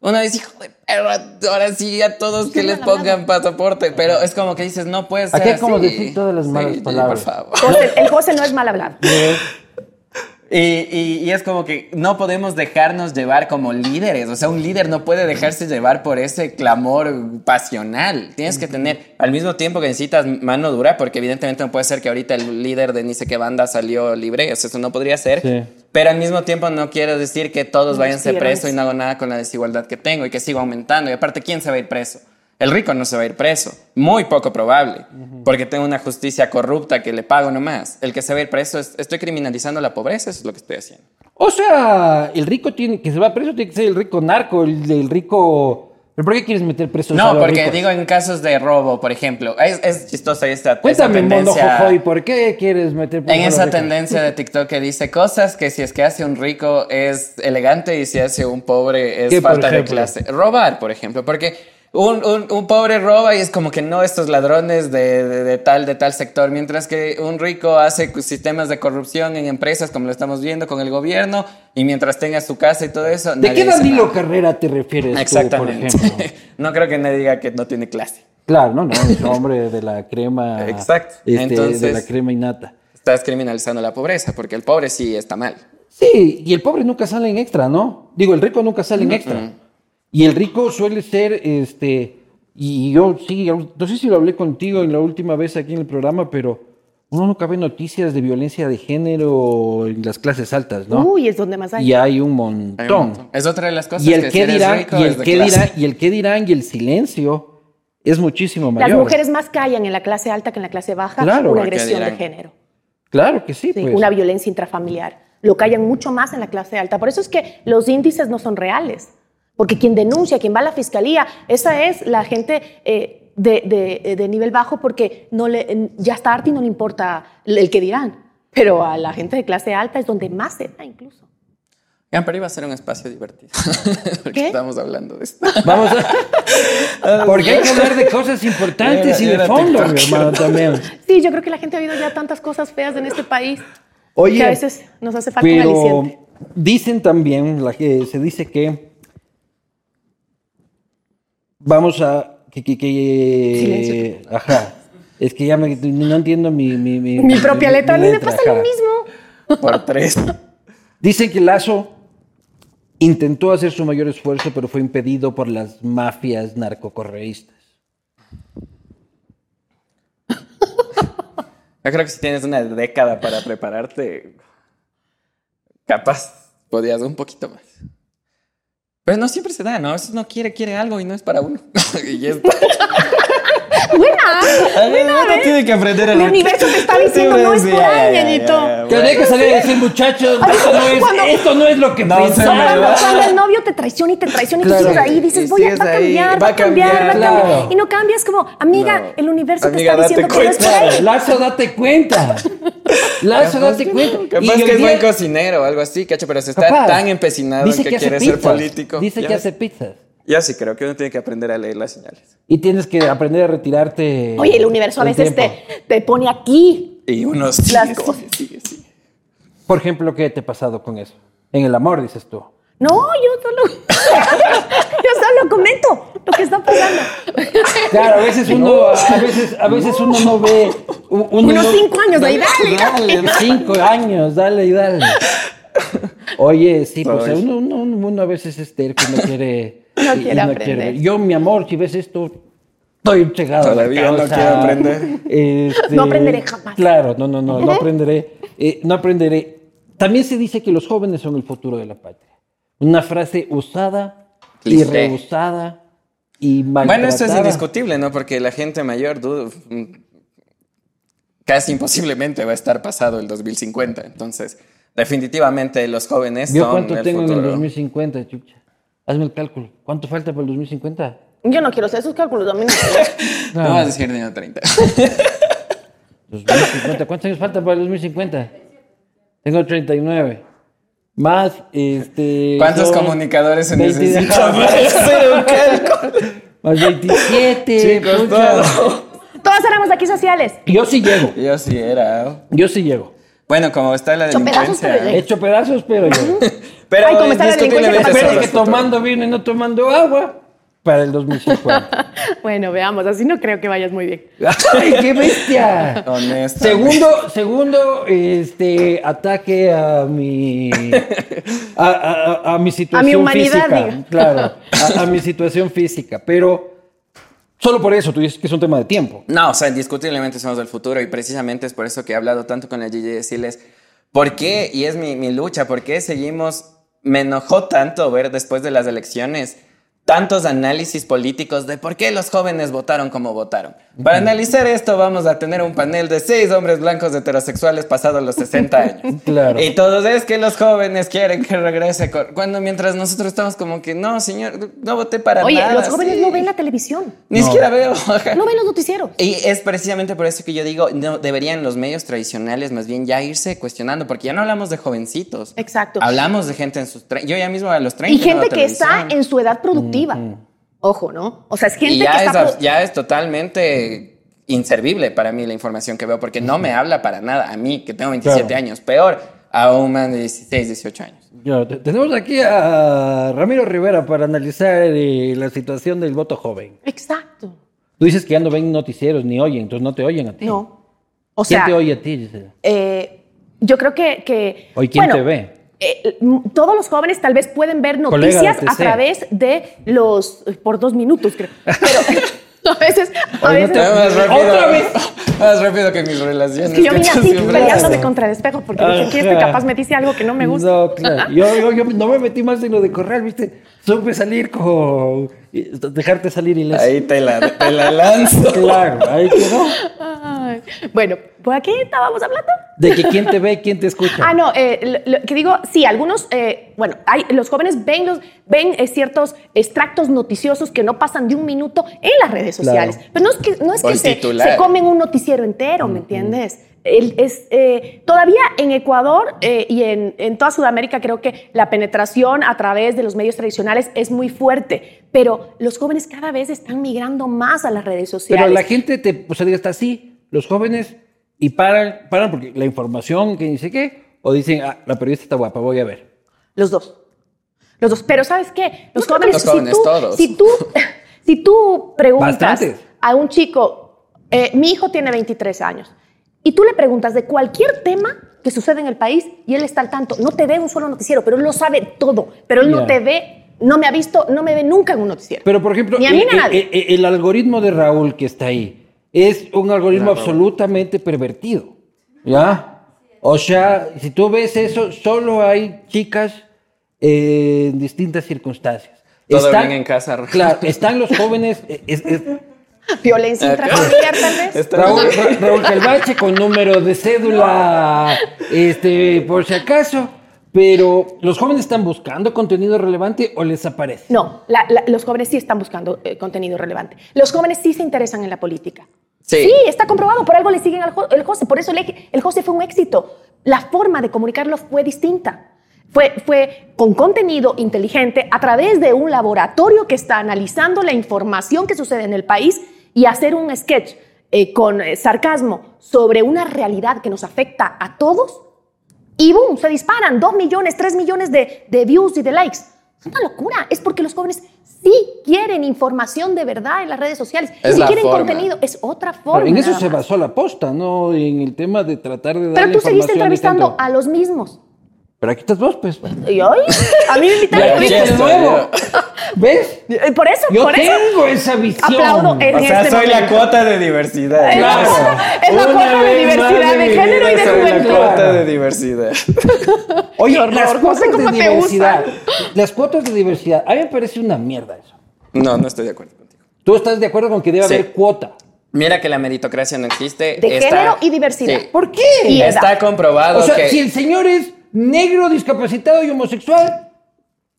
S3: Uno dice, hijo de perro, ahora sí a todos que les pongan pasaporte. Pero es como que dices, no puede ser.
S1: Aquí es como decir todas las malas palabras.
S3: Por favor.
S2: el José no es mal hablado.
S3: Y, es como que no podemos dejarnos llevar como líderes. O sea, un líder no puede dejarse llevar por ese clamor pasional. Tienes que tener, al mismo tiempo que necesitas mano dura, porque evidentemente no puede ser que ahorita el líder de ni sé qué banda salió libre. eso no podría ser. Pero al mismo tiempo no quiero decir que todos vayan a ser presos y no hago nada con la desigualdad que tengo y que sigo aumentando. Y aparte, ¿quién se va a ir preso? El rico no se va a ir preso, muy poco probable, porque tengo una justicia corrupta que le pago nomás. El que se va a ir preso, estoy criminalizando la pobreza, eso es lo que estoy haciendo.
S1: O sea, el rico tiene que se va preso tiene que ser el rico narco, el, rico... ¿Pero por qué quieres meter preso
S3: No, porque digo en casos de robo, por ejemplo. Es, es chistosa esta,
S1: Cuéntame,
S3: esta tendencia.
S1: ¿por qué quieres meter
S3: preso En esa tendencia de TikTok que dice cosas que si es que hace un rico es elegante y si hace un pobre es falta de clase. Robar, por ejemplo, porque un, un- un pobre roba y es como que no estos ladrones de, de- de tal, de tal sector, mientras que un rico hace sistemas de corrupción en empresas como lo estamos viendo con el gobierno y mientras tenga su casa y todo eso.
S1: ¿De qué Danilo
S3: nada.
S1: Carrera te refieres tú, por
S3: Exactamente.
S1: ejemplo? *laughs*
S3: no creo que nadie diga que no tiene clase.
S1: Claro, no, no, es hombre de la crema.
S3: Exacto.
S1: este, de la crema innata.
S3: Estás criminalizando la pobreza porque el pobre sí está mal.
S1: Sí, y el pobre nunca sale en extra, ¿no? Digo, el rico nunca sale en extra. Y el rico suele ser, este, y yo sí, no sé si lo hablé contigo en la última vez aquí en el programa, pero uno nunca ve noticias de violencia de género en las clases altas, ¿no?
S2: Uy, es donde más hay.
S1: y hay un
S3: Hay un
S1: montón.
S3: montón. Es otra de las cosas
S1: Y el
S3: que si
S1: qué
S3: eres
S1: dirán,
S3: rico
S1: y el
S3: clase.
S1: dirán, y el qué dirán, y el silencio es muchísimo
S2: Las
S1: mayor.
S2: mujeres más callan en la clase alta que en la clase baja
S1: Claro.
S2: una
S1: ¿Por
S3: qué
S2: agresión de género.
S1: Claro que sí,
S2: Sí,
S1: pues.
S2: una violencia intrafamiliar. Lo callan mucho más en la clase alta. Por eso es que los índices no son reales. Porque quien denuncia, quien va a la fiscalía, esa es la gente eh, de, de- de nivel bajo porque no le, ya está harta y no le importa el que dirán. Pero a la gente de clase alta es donde más se da incluso.
S3: Ya, pero iba a ser un espacio divertido. *laughs* Porque
S2: ¿Qué?
S3: estamos hablando de esto.
S1: Vamos a... *laughs* Porque hay que hablar de cosas importantes y de
S3: Era
S1: fondo,
S3: TikTok.
S1: mi hermano, también.
S2: Sí, yo creo que la gente ha oído ya tantas cosas feas en este país
S1: Oye,
S2: que a veces nos hace falta un
S1: pero
S2: aliciente.
S1: dicen también, la que se dice que vamos a... Que, que, que-
S2: Silencio.
S1: Ajá. Es que ya me- no entiendo mi... Mi, mi-
S2: Mi propia letra, a mí me pasa
S1: ajá.
S2: lo mismo.
S3: Por tres.
S1: Dicen que Lazo intentó hacer su mayor esfuerzo, pero fue impedido por las mafias narcocorreístas.
S3: Yo creo que si tienes una década para prepararte, capaz podías un poquito más. Pero no siempre se da, ¿no? A veces uno quiere, quiere algo y no es para uno. *laughs* y ya está.
S2: Buena, *laughs* buena.
S3: Uno tiene que aprender a
S2: El universo te está *laughs* diciendo, no es por ahí, ñañito.
S1: Que hay que salir a decir, muchachos, esto no es,
S2: Cuando-
S1: esto no es lo que
S3: No
S1: pensaba.
S2: Cuando, el novio te traiciona y te traiciona y
S1: Claro.
S2: tú sigues ahí, dices,
S3: Y
S2: voy a, va cambiar, va a cambiar, va a cambiar.
S1: Claro.
S2: Y no cambias como, amiga,
S3: No.
S2: el universo
S3: Amiga,
S2: te está diciendo que no es por
S3: cuenta.
S2: ahí.
S1: Lazo, date cuenta. *laughs* Lazo, date cuenta.
S3: Capaz
S1: Y
S3: que es buen cocinero o algo así, cacho, pero se está tan empecinado en que, quiere ser político.
S1: Dice que hace pizzas.
S3: Ya sí, creo que uno tiene que aprender a leer las señales.
S1: Y tienes que aprender a retirarte.
S2: Oye, el universo a veces te, te pone aquí.
S3: Y uno sigue,
S2: Las
S3: sigue,
S2: cosas.
S3: sigue, sigue.
S1: Por ejemplo, ¿qué te ha pasado con eso? En el amor, dices tú.
S2: No, yo solo, *laughs* yo solo comento lo que está pasando.
S1: Claro, a veces uno, a veces, a veces uno no ve. uno
S2: Unos
S1: no-
S2: cinco años, ahí dale, dale.
S1: cinco años, dale y dale. Oye, sí, pues uno, uno, uno a veces es terco y no quiere.
S2: No
S1: y- y
S2: quiere aprender.
S1: Yo, mi amor, si ves esto, estoy entregado. a la
S3: Todavía no quiero aprender.
S1: Este,
S2: No aprenderé jamás.
S1: Claro, no, no, no, no aprenderé. eh, no aprenderé. También se dice que los jóvenes son el futuro de la patria. Una frase usada y
S3: Cliché.
S1: reusada y maltratada.
S3: Bueno, esto es indiscutible, ¿no? Porque la gente mayor dudo, mm, casi imposiblemente va a estar pasado el 2050. Entonces, definitivamente los jóvenes
S1: ¿Yo
S3: son
S1: cuánto
S3: el
S1: tengo en el 2050, chucha? Hazme el cálculo. ¿Cuánto falta para el 2050?
S2: Yo no quiero hacer esos cálculos, a *laughs* mí no.
S3: No vas a decir niño 30.
S1: 2050. ¿Cuántos años falta para el 2050? Tengo 39. Más, este...
S3: ¿Cuántos
S1: son
S3: comunicadores se
S1: 20
S3: necesitan para *laughs* hacer un cálculo?
S1: Más 27.
S3: Chicos, todo.
S2: Todos éramos aquí sociales.
S1: Yo sí llego.
S3: Yo sí era.
S1: Yo sí llego.
S3: Bueno, como está la
S2: Hecho pedazos,
S3: delincuencia.
S2: pero
S1: He hecho pedazos, pero yo. *laughs*
S3: Pero
S2: Ay, como está la delincuencia,
S1: que tomando vino y no tomando agua para el 2050. *laughs*
S2: Bueno, veamos, así no creo que vayas muy bien. *laughs*
S1: ¡Ay, qué bestia! Segundo, segundo este, ataque a mi, a, a- a- a mi situación
S2: humanidad,
S1: física.
S2: diga.
S1: Claro, a, a mi *laughs* situación física. Pero solo por eso tú dices que es un tema de tiempo.
S3: No, o sea, indiscutiblemente somos del futuro y precisamente es por eso que he hablado tanto con la Gigi y decirles, ¿por qué? Y es mi, mi lucha, ¿por qué seguimos? Me enojó tanto ver después de las elecciones tantos análisis políticos de por qué los jóvenes votaron como votaron. Para analizar esto vamos a tener un panel de seis hombres blancos heterosexuales pasados los 60 años. *laughs*
S1: Claro.
S3: Y todos es que los jóvenes quieren que regrese. Cuando mientras nosotros estamos como que, no, señor, no voté para
S2: Oye,
S3: nada.
S2: los jóvenes
S3: sí".
S2: no ven la televisión,
S3: Ni siquiera veo. *laughs*
S2: no ven los noticieros.
S3: Y es precisamente por eso que yo digo, no, deberían los medios tradicionales más bien ya irse cuestionando, porque ya no hablamos de jovencitos.
S2: Exacto.
S3: Hablamos de gente en sus... Yo ya mismo a los 30
S2: Y
S3: no
S2: gente que está en su edad productiva. Ojo, ¿no? O sea, es gente
S3: Y
S2: que
S3: ya
S2: está...
S3: es, ya es totalmente inservible para mí la información que veo, porque no me habla para nada a mí, que tengo 27
S1: Claro.
S3: años, peor a un man de 16, 18 años.
S1: Tenemos aquí a Ramiro Rivera para analizar eh, la situación del voto joven.
S2: Exacto.
S1: Tú dices que ya no ven noticieros ni oyen, entonces no te oyen a ti.
S2: No. O
S1: ¿Quién
S2: sea,
S1: te oye a ti?
S2: Eh, yo creo que... que
S1: Oye, ¿quién
S2: bueno,
S1: te ve?
S2: Eh, todos los jóvenes tal vez pueden ver noticias a través de los... por dos minutos, creo. *laughs* Pero *laughs* a veces... A
S1: no
S2: veces
S1: te-
S3: Más rápido,
S1: ¡Otra vez!
S3: Más rápido que mis relaciones.
S2: Es que yo vine así peleándome contra el espejo porque dije que este capaz me dice algo que no me gusta.
S1: No, claro. *laughs* Yo, yo, yo no me metí más en lo de correr, ¿viste? Supe salir con... Dejarte salir ileso.
S3: Ahí te la, te la lanzo.
S1: Claro, ahí quedó.
S2: Bueno, ¿por qué estábamos hablando?
S1: De que quién te ve, quién te escucha.
S2: Ah, no, eh, lo, lo que digo, sí, algunos, eh, bueno, hay, los jóvenes ven, los, ven eh, ciertos extractos noticiosos que no pasan de un minuto en las redes sociales.
S1: Claro.
S2: Pero no es que, no es que se, se comen un noticiero entero, ¿me entiendes? El- es, eh, todavía en Ecuador eh, y en, en toda Sudamérica creo que la penetración a través de los medios tradicionales es muy fuerte, pero los jóvenes cada vez están migrando más a las redes sociales.
S1: Pero la gente te, o sea, diga, está así, los jóvenes, y paran, paran porque la información que dice qué, o dicen, ah, la periodista está guapa, voy a ver.
S2: Los dos. Los dos. Pero ¿sabes qué? Los jóvenes,
S3: Los jóvenes,
S2: si tú,
S3: todos.
S2: Si tú, *laughs* si tú preguntas
S1: Bastantes.
S2: a un chico, eh, mi hijo tiene 23 años, y tú le preguntas de cualquier tema que sucede en el país y él está al tanto, no te ve un solo noticiero, pero él lo sabe todo, pero él no
S1: Ya.
S2: te ve, no me ha visto, no me ve nunca en un noticiero.
S1: Pero, por ejemplo,
S2: Ni a mí
S1: el, el- el- el algoritmo de Raúl que está ahí es un algoritmo absolutamente pervertido. ¿Ya? O sea, si tú ves eso, solo hay chicas eh, en distintas circunstancias.
S3: Todo bien en casa.
S1: Claro, están los jóvenes. eh, es- es-
S2: Violencia
S3: Acá.
S2: intrafamiliar, tal vez.
S1: Raúl, Ra- Raúl Calvache con número de cédula, este, por si acaso. Pero, ¿los jóvenes están buscando contenido relevante o les aparece?
S2: No, la- la- los jóvenes sí están buscando eh, contenido relevante. Los jóvenes sí se interesan en la política.
S3: Sí.
S2: está comprobado. Por algo le siguen al el José. Por eso el, José fue un éxito. La forma de comunicarlo fue distinta. Fue, fue con contenido inteligente a través de un laboratorio que está analizando la información que sucede en el país y hacer un sketch eh, con eh, sarcasmo sobre una realidad que nos afecta a todos y boom, se disparan 2 millones, 3 millones de, de views y de likes. Es una locura. Es porque los jóvenes sí quieren información de verdad en las redes sociales.
S3: Es
S2: si
S3: la
S2: quieren
S3: forma.
S2: contenido, es otra
S1: Pero
S2: forma.
S1: en eso se basó la posta, ¿no? En el tema de tratar de dar
S2: Pero tú seguiste entrevistando a los mismos.
S1: Pero aquí estás vos, pues.
S2: Y hoy, a mí me invitaron.
S1: De nuevo. ¿Ves?
S2: Por eso,
S1: Yo
S2: por eso.
S1: tengo esa visión.
S2: Aplaudo en
S3: O sea,
S2: este
S3: soy la cuota de diversidad.
S2: Es la
S1: Claro.
S2: cuota- es la
S1: Una
S2: cuota de diversidad
S1: de
S2: género y de
S3: Soy la
S2: juventud.
S3: cuota de diversidad. *laughs*
S1: Oye,
S2: horror,
S1: las cuotas
S2: ¿cómo
S1: de diversidad. Las cuotas de diversidad. A mí me parece una mierda eso.
S3: No, no estoy de acuerdo contigo.
S1: ¿Tú estás de acuerdo con que debe
S3: Sí.
S1: haber cuota?
S3: Mira que la meritocracia no existe.
S2: De
S3: está-
S2: género y diversidad.
S3: Sí.
S1: ¿Por qué?
S2: Y edad.
S3: Está comprobado
S1: O sea,
S3: que...
S1: si el señor es negro, discapacitado y homosexual,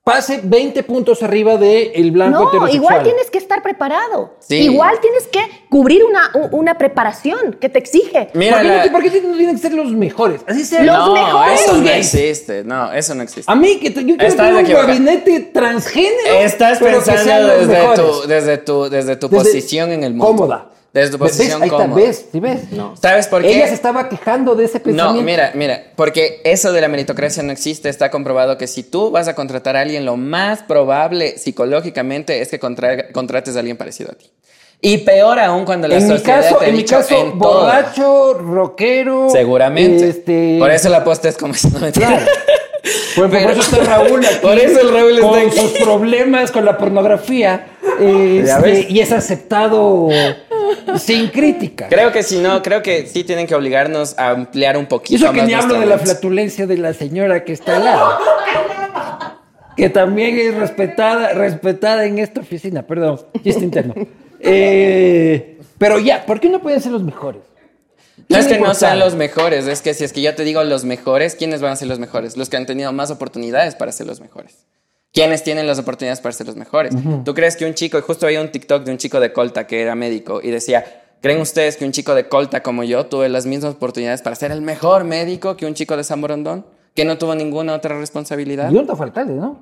S1: pase 20 puntos arriba del el blanco
S2: No, igual tienes que estar preparado.
S3: Sí.
S2: Igual tienes que cubrir una, una preparación que te exige.
S3: Mira,
S1: ¿Por qué,
S3: la-
S1: no, por qué no tienen que ser los mejores? Así sea.
S2: Los
S3: no,
S2: mejores
S3: eso no existe. No, eso no existe.
S1: A mí, que te- yo quiero tener un
S3: equivocado.
S1: gabinete transgénero.
S3: Estás pensando desde tu, desde tu, desde tu
S1: Desde-
S3: posición en el mundo.
S1: Cómoda.
S3: Desde tu
S1: ¿Ves?
S3: posición
S1: Ahí está,
S3: cómoda.
S1: ¿ves? ¿Sí ves?
S3: ¿Sabes por qué?
S1: Ella se estaba quejando de ese
S3: No,
S1: pensamiento.
S3: mira, mira, porque eso de la meritocracia no existe, está comprobado que si tú vas a contratar a alguien, lo más probable psicológicamente es que contra- contrates a alguien parecido a ti. Y peor aún cuando la
S1: en mi
S3: sociedad
S1: caso,
S3: te
S1: en mi caso,
S3: en todo.
S1: borracho, rockero.
S3: Seguramente.
S1: Este,
S3: Por eso la posta es como no me
S1: Claro. *laughs* Por, por eso está Raúl aquí.
S3: Por eso el Raúl está
S1: con
S3: aquí.
S1: sus problemas con la pornografía. este,
S3: ¿Ya ves?
S1: y es aceptado sin crítica.
S3: Creo que si no, creo que sí tienen que obligarnos a ampliar un poquito
S1: eso que
S3: más
S1: ni hablo de la flatulencia de la señora que está al lado. Que también es respetada, respetada en esta oficina. Perdón, chiste interno. Eh, pero ya, ¿por qué no pueden ser los mejores?
S3: No es que no sean los mejores, es que si es que yo te digo los mejores, ¿quiénes van a ser los mejores? Los que han tenido más oportunidades para ser los mejores. ¿Quiénes tienen las oportunidades para ser los mejores? ¿Tú crees que un chico, y justo había un TikTok de un chico de Colta que era médico y decía, ¿creen ustedes que un chico de Colta como yo tuve las mismas oportunidades para ser el mejor médico que un chico de San Borondón? Que no tuvo ninguna otra responsabilidad.
S1: Yunta fue alcalde, ¿no?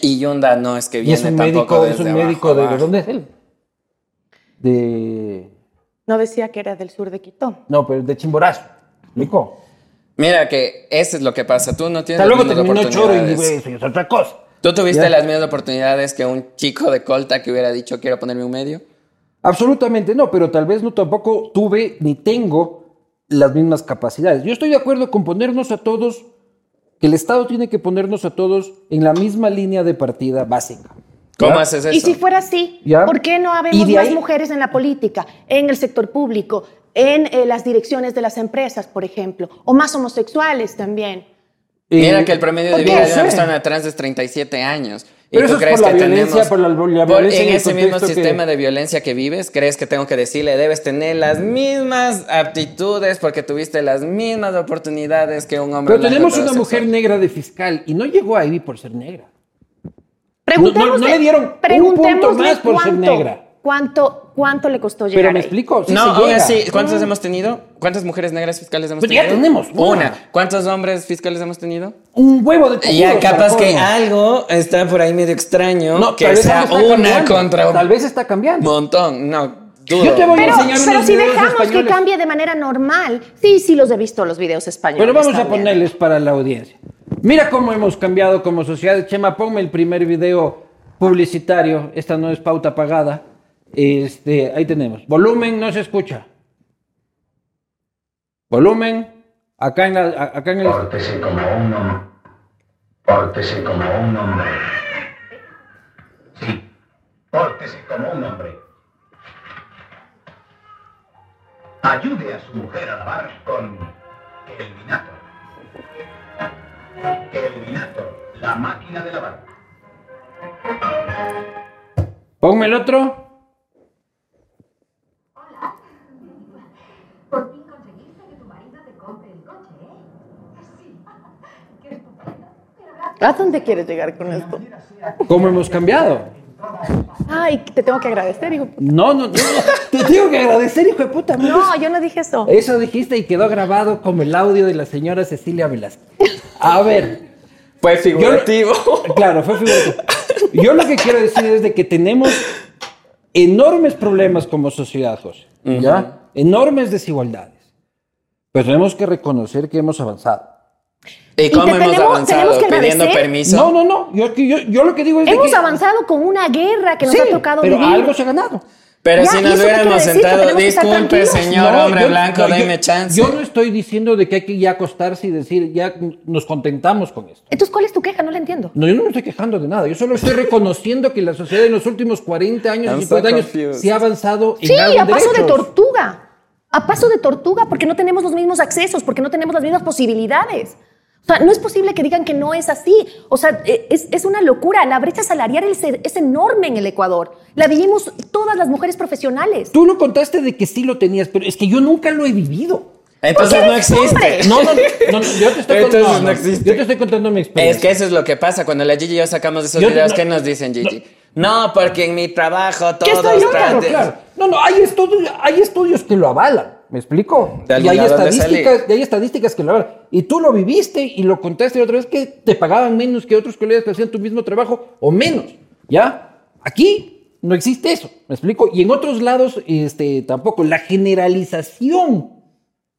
S3: Y Yunda no es que
S1: Y
S3: viene
S1: es un
S3: tampoco
S1: médico, es un médico de,
S3: abajo,
S1: ¿de dónde es él? De
S2: No decía que era del sur de Quito.
S1: no, pero de Chimborazo. ¿Explico?
S3: Mira que eso es lo que pasa. Tú no tienes
S1: sea, luego terminó choro y
S3: oportunidades.
S1: eso es otra cosa.
S3: Tú tuviste
S1: Ya.
S3: las mismas oportunidades que un chico de colta que hubiera dicho quiero ponerme un medio.
S1: Absolutamente no, pero tal vez no tampoco tuve ni tengo las mismas capacidades. Yo estoy de acuerdo con ponernos a todos, que el Estado tiene que ponernos a todos en la misma línea de partida básica.
S3: ¿Cómo
S1: ¿Ya?
S3: haces eso?
S2: Y si fuera así,
S1: Ya.
S2: ¿por qué no habemos más
S1: ahí-
S2: mujeres en la política, en el sector público, en eh, las direcciones de las empresas, por ejemplo? O más homosexuales también.
S3: Mira
S1: Eh,
S3: que el promedio de
S1: ¿por
S3: vida de una persona trans es 37 años. ¿Y
S1: Pero
S3: tú
S1: eso es
S3: crees
S1: por la
S3: que
S1: violencia,
S3: tenemos,
S1: por la- la
S3: por- en
S1: en
S3: ese mismo
S1: contexto que-
S3: sistema de violencia que vives, crees que tengo que decirle debes tener las mismas aptitudes porque tuviste las mismas oportunidades que un hombre
S1: Pero tenemos una mujer negra de fiscal y no llegó ahí por ser negra.
S2: Preguntémosle,
S1: no le dieron un punto más por ser negra.
S2: ¿Cuánto, cuánto le costó llegar
S1: Pero me
S2: ahí?
S1: explico. sí
S3: no,
S1: llega.
S3: así, ¿cuántas hemos tenido? ¿Cuántas mujeres negras fiscales hemos
S1: Pues ya
S3: tenido?
S1: tenemos una.
S3: ¿Cuántos hombres fiscales hemos tenido?
S1: Un huevo de
S3: Ya
S1: cojudos,
S3: capaz que algo está por ahí medio extraño
S1: No,
S3: que
S1: tal vez
S3: sea
S1: está
S3: una
S1: cambiando.
S3: contra
S1: Tal vez está cambiando.
S3: montón. No, dudo.
S1: Yo te voy a
S2: Pero,
S1: enseñar
S2: pero
S1: unos
S2: si dejamos que
S1: españoles.
S2: cambie de manera normal. Sí, sí los he visto los videos españoles.
S1: Pero vamos a
S2: también.
S1: ponerles para la audiencia. Mira cómo hemos cambiado como sociedad. Chema, ponme el primer video publicitario. Esta no es pauta pagada. Este, ahí tenemos. Volumen no se escucha. Volumen. Acá en, la, acá en el.
S4: Pórtese como un hombre. Pórtese como un hombre. Sí, pórtese como un hombre. Ayude a su mujer a lavar con Elminator. Elminator, la máquina de lavar.
S1: Ponme el otro.
S5: Por fin conseguiste que tu marido te compre el coche, ¿eh? Sí. Qué estupendo. Pero
S2: ¿A dónde quieres llegar con esto?
S1: ¿Cómo hemos cambiado?
S2: Ay, te tengo que agradecer, hijo.
S1: No, no, no. Te tengo que agradecer, hijo de puta.
S2: No, yo no dije eso.
S1: Eso dijiste y quedó grabado como el audio de la señora Cecilia Velázquez. A ver.
S3: Fue
S1: Yo-
S3: figurativo.
S1: claro, fue figurativo. Yo lo que quiero decir es de que tenemos enormes problemas como sociedad, José. ¿Ya? Enormes desigualdades. Pero tenemos que reconocer que hemos avanzado.
S3: ¿Y cómo
S2: te
S3: hemos
S2: tenemos-
S3: avanzado?
S2: tenemos que
S3: Pidiendo permiso.
S1: No, no, no. Yo, yo, yo lo que digo es de
S2: Hemos
S1: que-
S2: avanzado con una guerra que nos
S1: Sí,
S2: ha tocado
S1: pero
S2: vivir.
S1: algo se ha ganado.
S3: Pero
S2: Ya,
S3: si
S2: ¿y
S3: nos hubiéramos sentado, disculpe, señor
S1: No,
S3: hombre
S1: yo-
S3: blanco,
S1: no,
S3: deme chance.
S1: Yo no estoy diciendo de que hay que ya acostarse y decir, ya nos contentamos con esto.
S2: Entonces, ¿cuál es tu queja? No la entiendo.
S1: No, yo no me estoy quejando de nada. Yo solo estoy reconociendo que la sociedad en los últimos 40 años,
S3: I'm
S1: 50
S3: so
S1: años,
S3: confused.
S1: se ha avanzado en
S2: Sí,
S1: algo
S2: a paso de tortuga. A paso de tortuga porque no tenemos los mismos accesos, porque no tenemos las mismas posibilidades. O sea, no es posible que digan que no es así. O sea, eh, es, es una locura. La brecha salarial es, es enorme en el Ecuador. La vivimos todas las mujeres profesionales.
S1: Tú lo contaste de que sí lo tenías, pero es que yo nunca lo he vivido.
S3: Entonces
S2: ¿Por qué
S3: no existe.
S1: No, no, no, yo te estoy *laughs*
S3: Entonces
S1: contando.
S3: no existe.
S1: Yo te estoy contando mi
S3: Es
S1: experiencia.
S3: que eso es lo que pasa cuando la Gigi y yo sacamos esos
S1: Yo-
S3: videos.
S1: no-
S3: ¿Qué nos dicen, Gigi? No, porque en mi trabajo
S2: ¿Qué
S3: todos
S2: estoy yo?
S1: Claro, claro. No, no, hay estudios, hay estudios que lo avalan. ¿Me explico?
S3: De
S1: Y hay estadísticas, y hay estadísticas que lo avalan. Y tú lo viviste y lo contaste otra vez que te pagaban menos que otros colegas que hacían tu mismo trabajo o menos. ¿Ya? Aquí no existe eso. ¿Me explico? Y en otros lados este, tampoco. La generalización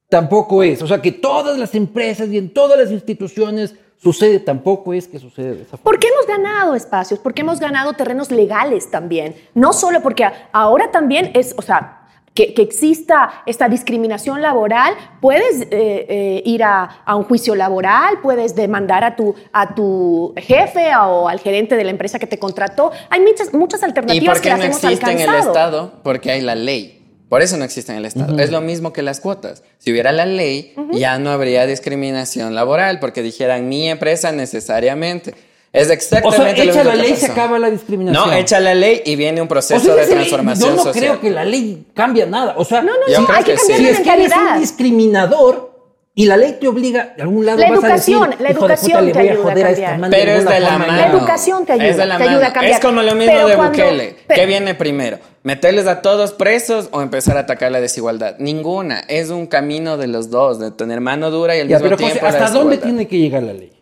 S1: tampoco es. O sea, que todas las empresas y en todas las instituciones sucede, tampoco es que sucede de esa forma.
S2: ¿Por qué hemos ganado espacios? Porque hemos ganado terrenos legales también. No solo porque ahora también es, o sea, que, que exista esta discriminación laboral, puedes eh, eh, ir a, a un juicio laboral, puedes demandar a tu, a tu jefe o al gerente de la empresa que te contrató. Hay muchas, muchas
S3: ¿Y
S2: alternativas
S3: por
S2: que
S3: qué
S2: las
S3: no
S2: hemos
S3: existe en el
S2: alcanzado.
S3: Estado? Porque hay la ley. Por eso no existe en el Estado. Es lo mismo que las cuotas. Si hubiera la ley, ya no habría discriminación laboral, porque dijeran mi empresa necesariamente. Es
S1: O sea,
S3: exactamente lo
S1: echa
S3: mismo
S1: la ley se
S3: pasó.
S1: acaba la discriminación.
S3: No, echa la ley y viene un
S1: O
S3: proceso
S1: sea,
S3: de transformación
S1: Yo no
S3: social.
S1: creo que la ley cambia nada. O sea,
S2: No, no,
S3: Yo
S2: sí,
S3: creo
S2: hay que,
S3: que sí.
S2: cambiar
S1: si
S2: la
S1: es que eres un discriminador y la ley te obliga, de algún lado
S2: La
S1: vas
S2: educación,
S1: a decir,
S2: la
S1: "Hijo de puta,
S2: educación te ayuda a
S1: joder a esta
S2: cambiar.
S1: man
S3: Pero es
S1: alguna
S3: de la
S1: forma".
S3: mano.
S2: La educación te ayuda,
S3: Es de la
S2: te ayuda a
S3: mano.
S2: cambiar.
S3: Es como lo mismo
S2: Pero
S3: de
S2: cuando-
S3: Bukele.
S2: pero-
S3: ¿Qué viene primero? ¿Meterles a todos presos o empezar a atacar la desigualdad? Ninguna. Es un camino de los dos, de tener mano dura y
S1: Ya,
S3: mismo
S1: pero
S3: tiempo
S1: José,
S3: la
S1: ¿hasta dónde tiene que llegar la ley?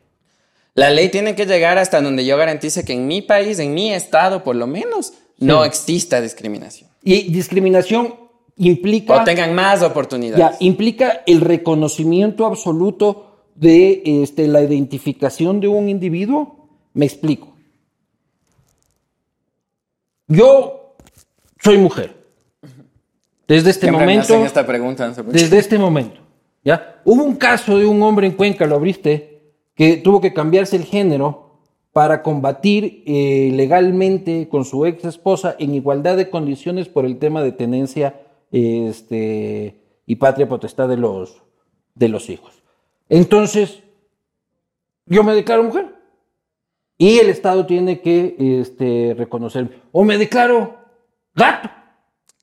S3: La ley tiene que llegar hasta donde yo garantice que en mi país, en mi estado, por lo menos, no exista discriminación.
S1: Y discriminación implica...
S3: O tengan más oportunidades.
S1: Ya, implica el reconocimiento absoluto de este, la identificación de un individuo. Me explico. Yo soy mujer. Desde este
S3: Siempre me
S1: momento.
S3: hacen esta pregunta.
S1: Desde este momento. ¿ya? Hubo un caso de un hombre en Cuenca, lo abriste, que tuvo que cambiarse el género para combatir eh, legalmente con su ex esposa en igualdad de condiciones por el tema de tenencia este, y patria potestad de los, de los hijos. Entonces, yo me declaro mujer. Y el Estado tiene que este, reconocerme. O me declaro gato.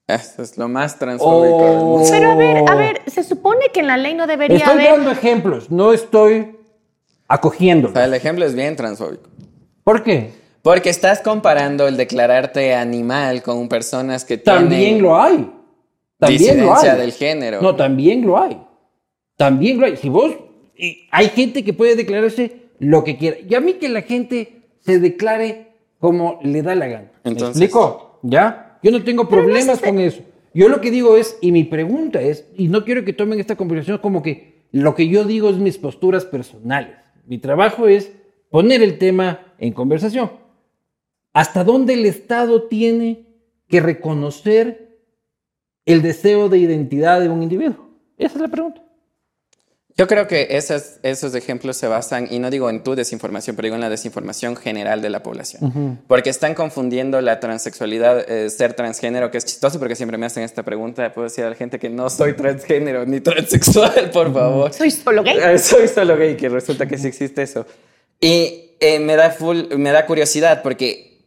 S3: Eso es lo más transfóbico del mundo.
S2: Pero a ver, a ver, se supone que en la ley no debería
S1: Estoy
S2: haber.
S1: dando ejemplos, no estoy acogiendo.
S3: O sea, el ejemplo es bien transfóbico.
S1: ¿Por qué?
S3: Porque estás comparando el declararte animal con personas que
S1: También
S3: tienen
S1: lo hay. También lo hay.
S3: del género.
S1: No, también lo hay. También lo hay. Si vos. y hay gente que puede declararse lo que quiera. Y a mí que la gente se declare como le da la gana.
S3: Entonces-
S1: ¿Me explico? ¿Ya? Yo no tengo problemas con eso. Yo lo que digo es, y mi pregunta es, y no quiero que tomen esta conversación como que lo que yo digo es mis posturas personales. Mi trabajo es poner el tema en conversación. ¿Hasta dónde el Estado tiene que reconocer el deseo de identidad de un individuo? Esa es la pregunta.
S3: Yo creo que esas- esos ejemplos se basan, y no digo en tu desinformación, pero digo en la desinformación general de la población. Porque están confundiendo la transexualidad, eh, ser transgénero, que es chistoso porque siempre me hacen esta pregunta. Puedo decir a la gente que no soy transgénero ni transexual, por favor.
S2: Soy solo gay.
S3: Eh, Soy solo gay, que resulta que sí existe eso. Y eh, me, da full, me da curiosidad porque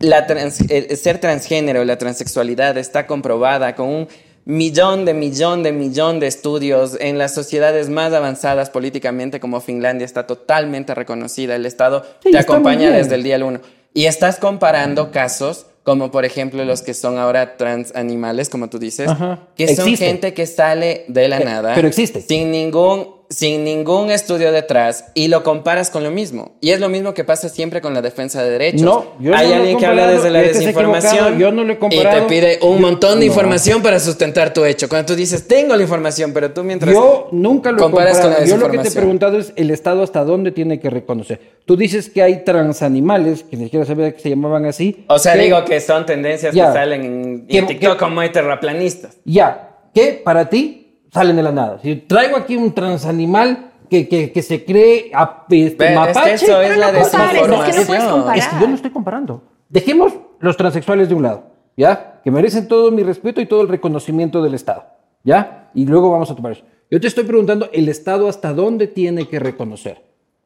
S3: la trans- el ser transgénero, la transexualidad está comprobada con un millón de millón de millón de estudios en las sociedades más avanzadas políticamente como Finlandia está totalmente reconocida. El Estado
S1: Sí,
S3: te acompaña desde el día 1. Y estás comparando casos como por ejemplo los que son ahora trans animales, como tú dices,
S1: Ajá.
S3: que son
S1: Existe.
S3: gente que sale de la
S1: Eh,
S3: nada.
S1: pero existe.
S3: Sin ningún, sin ningún estudio detrás y lo comparas con lo mismo. Y es lo mismo que pasa siempre con la defensa de derechos.
S1: No, yo
S3: Hay
S1: no
S3: alguien que habla desde la
S1: este es
S3: desinformación
S1: yo no lo he
S3: y te pide un
S1: Yo-
S3: montón de
S1: no.
S3: información para sustentar tu hecho. Cuando tú dices, tengo la información, pero tú mientras
S1: Yo nunca lo he
S3: comparas con la.
S1: Yo lo que te he preguntado es el Estado hasta dónde tiene que reconocer. Tú dices que hay transanimales, que ni siquiera sabía que se llamaban así.
S3: O sea,
S1: que-
S3: digo que son tendencias
S1: Ya.
S3: que salen en,
S1: Que-
S3: en TikTok
S1: que-
S3: como hay terraplanistas.
S1: Ya, que para ti salen de la nada. Si traigo aquí un transanimal que, que, que se cree a, este,
S3: Ve, es que
S1: mapache.
S3: eso es la
S2: no compares, es que no puedes
S3: desinformación.
S2: comparar.
S1: Es que yo no estoy comparando. Dejemos los transexuales de un lado, ¿ya? Que merecen todo mi respeto y todo el reconocimiento del Estado, ¿ya? Y luego vamos a tomar eso. Yo te estoy preguntando, ¿el Estado hasta dónde tiene que reconocer?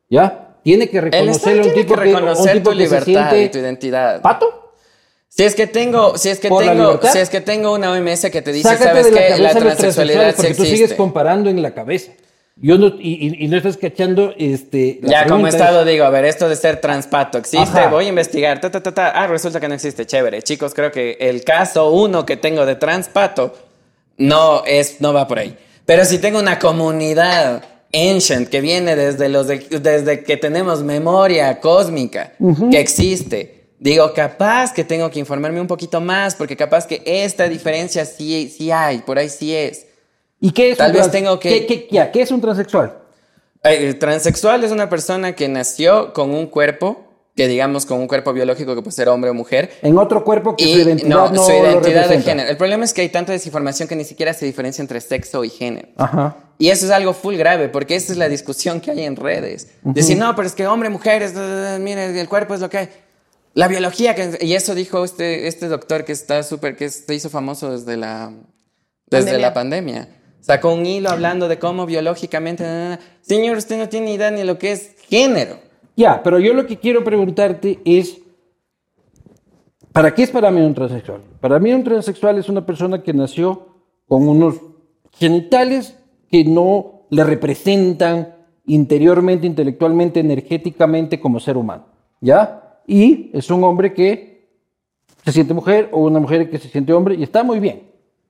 S1: ¿Ya? Tiene que
S3: El
S1: reconocer
S3: Estado
S1: a un
S3: tiene
S1: tipo
S3: que
S1: que, un
S3: reconocer
S1: tipo
S3: tu
S1: que se
S3: libertad
S1: siente
S3: y tu identidad.
S1: ¿Pato?
S3: Si es que tengo, si es que
S1: ¿Por la
S3: tengo, si es que tengo una OMS que te dice,
S1: Sácate
S3: ¿sabes
S1: de la
S3: La transexualidad
S1: porque tú sigues comparando en la cabeza. Yo no, y, no estás cachando este. la
S3: Ya como estado
S1: es-
S3: digo, a ver, esto de ser transpato, ¿existe?
S1: Ajá.
S3: Voy a investigar. Ta, ta, ta, ta. Ah, resulta que no existe. Chévere. Chicos, creo que el caso uno que tengo de transpato no es, no va por ahí. Pero si tengo una comunidad ancient que viene desde los de- desde que tenemos memoria cósmica que existe. Digo, capaz que tengo que informarme un poquito más, porque capaz que esta diferencia sí, sí hay, por ahí sí es.
S1: ¿Y qué es
S3: Tal
S1: un
S3: vez tengo que-
S1: ¿Qué, qué- ya, ¿qué es un transexual?
S3: Eh, El transexual es una persona que nació con un cuerpo, que digamos con un cuerpo biológico que puede ser hombre o mujer.
S1: En otro cuerpo que
S3: Y
S1: su identidad
S3: no,
S1: no,
S3: su identidad de género. El problema es que hay tanta desinformación que ni siquiera se diferencia entre sexo y género.
S1: Ajá.
S3: Y eso es algo full grave, porque esa es la discusión que hay en redes. Decir, no, pero es que hombre, mujeres, mire, el cuerpo es lo que hay. La biología, que, y eso dijo este, este doctor que está súper, que se hizo famoso desde la, desde
S2: Pandemia.
S3: la pandemia. Sacó un hilo hablando de cómo biológicamente... na, na, na. Señor, usted no tiene idea ni lo que es género.
S1: Ya, pero yo lo que quiero preguntarte es, ¿para qué es para mí un transexual? Para mí un transexual es una persona que nació con unos genitales que no le representan interiormente, intelectualmente, energéticamente como ser humano, ¿ya? Y es un hombre que se siente mujer o una mujer que se siente hombre y está muy bien,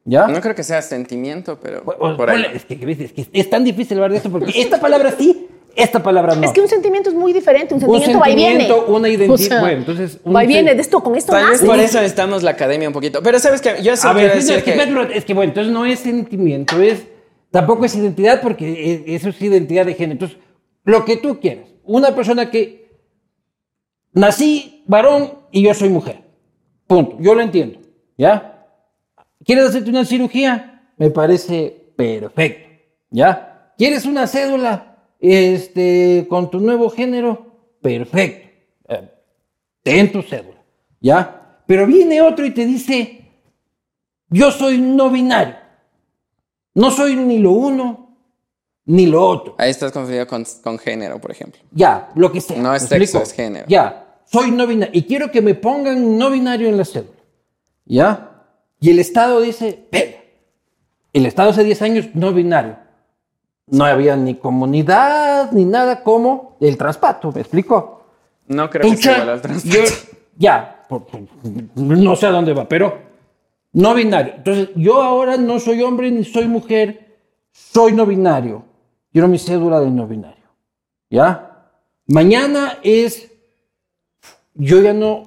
S1: ¿ya?
S3: No creo que sea sentimiento, pero
S1: O- o-
S3: por ahí.
S1: es, que, ¿ves? es que es tan difícil hablar de esto porque esta palabra sí esta palabra no.
S2: Es que un sentimiento es muy diferente, un
S1: Un
S2: sentimiento, va y viene.
S1: sentimiento, una identidad.
S2: O sea,
S1: bueno, entonces. un
S2: va y viene, de esto, con esto
S3: Tal vez por eso necesitamos la academia un poquito. Pero sabes que yo sí
S1: A ver,
S3: quiero
S1: es, que, es que bueno, entonces no es sentimiento, es tampoco es identidad porque e- eso es identidad de género. Entonces, lo que tú quieras. Una persona que nací varón y yo soy mujer. Punto. Yo lo entiendo. ¿Ya? ¿Quieres hacerte una cirugía? Me parece perfecto. ¿Ya? ¿Quieres una cédula este, con tu nuevo género? Perfecto. Eh, ten tu cédula. ¿Ya? Pero viene otro y te dice, yo soy no binario. No soy ni lo uno ni lo otro.
S3: Ahí estás confundido con, con género, por ejemplo.
S1: Ya, lo que sea.
S3: No es
S1: ¿me
S3: sexo,
S1: explico?
S3: es género.
S1: Ya, soy no binario. Y quiero que me pongan no binario en la cédula. ¿Ya? Y el Estado dice, "Venga". El Estado hace 10 años no binario. No había ni comunidad ni nada como el traspato, ¿me explico?
S3: No creo que sea igual al transporte.
S1: yo- ya, por- por- no sé a dónde va, pero no binario. Entonces, yo ahora no soy hombre ni soy mujer, soy no binario. Quiero mi cédula de no binario. ¿Ya? Mañana es, yo ya no,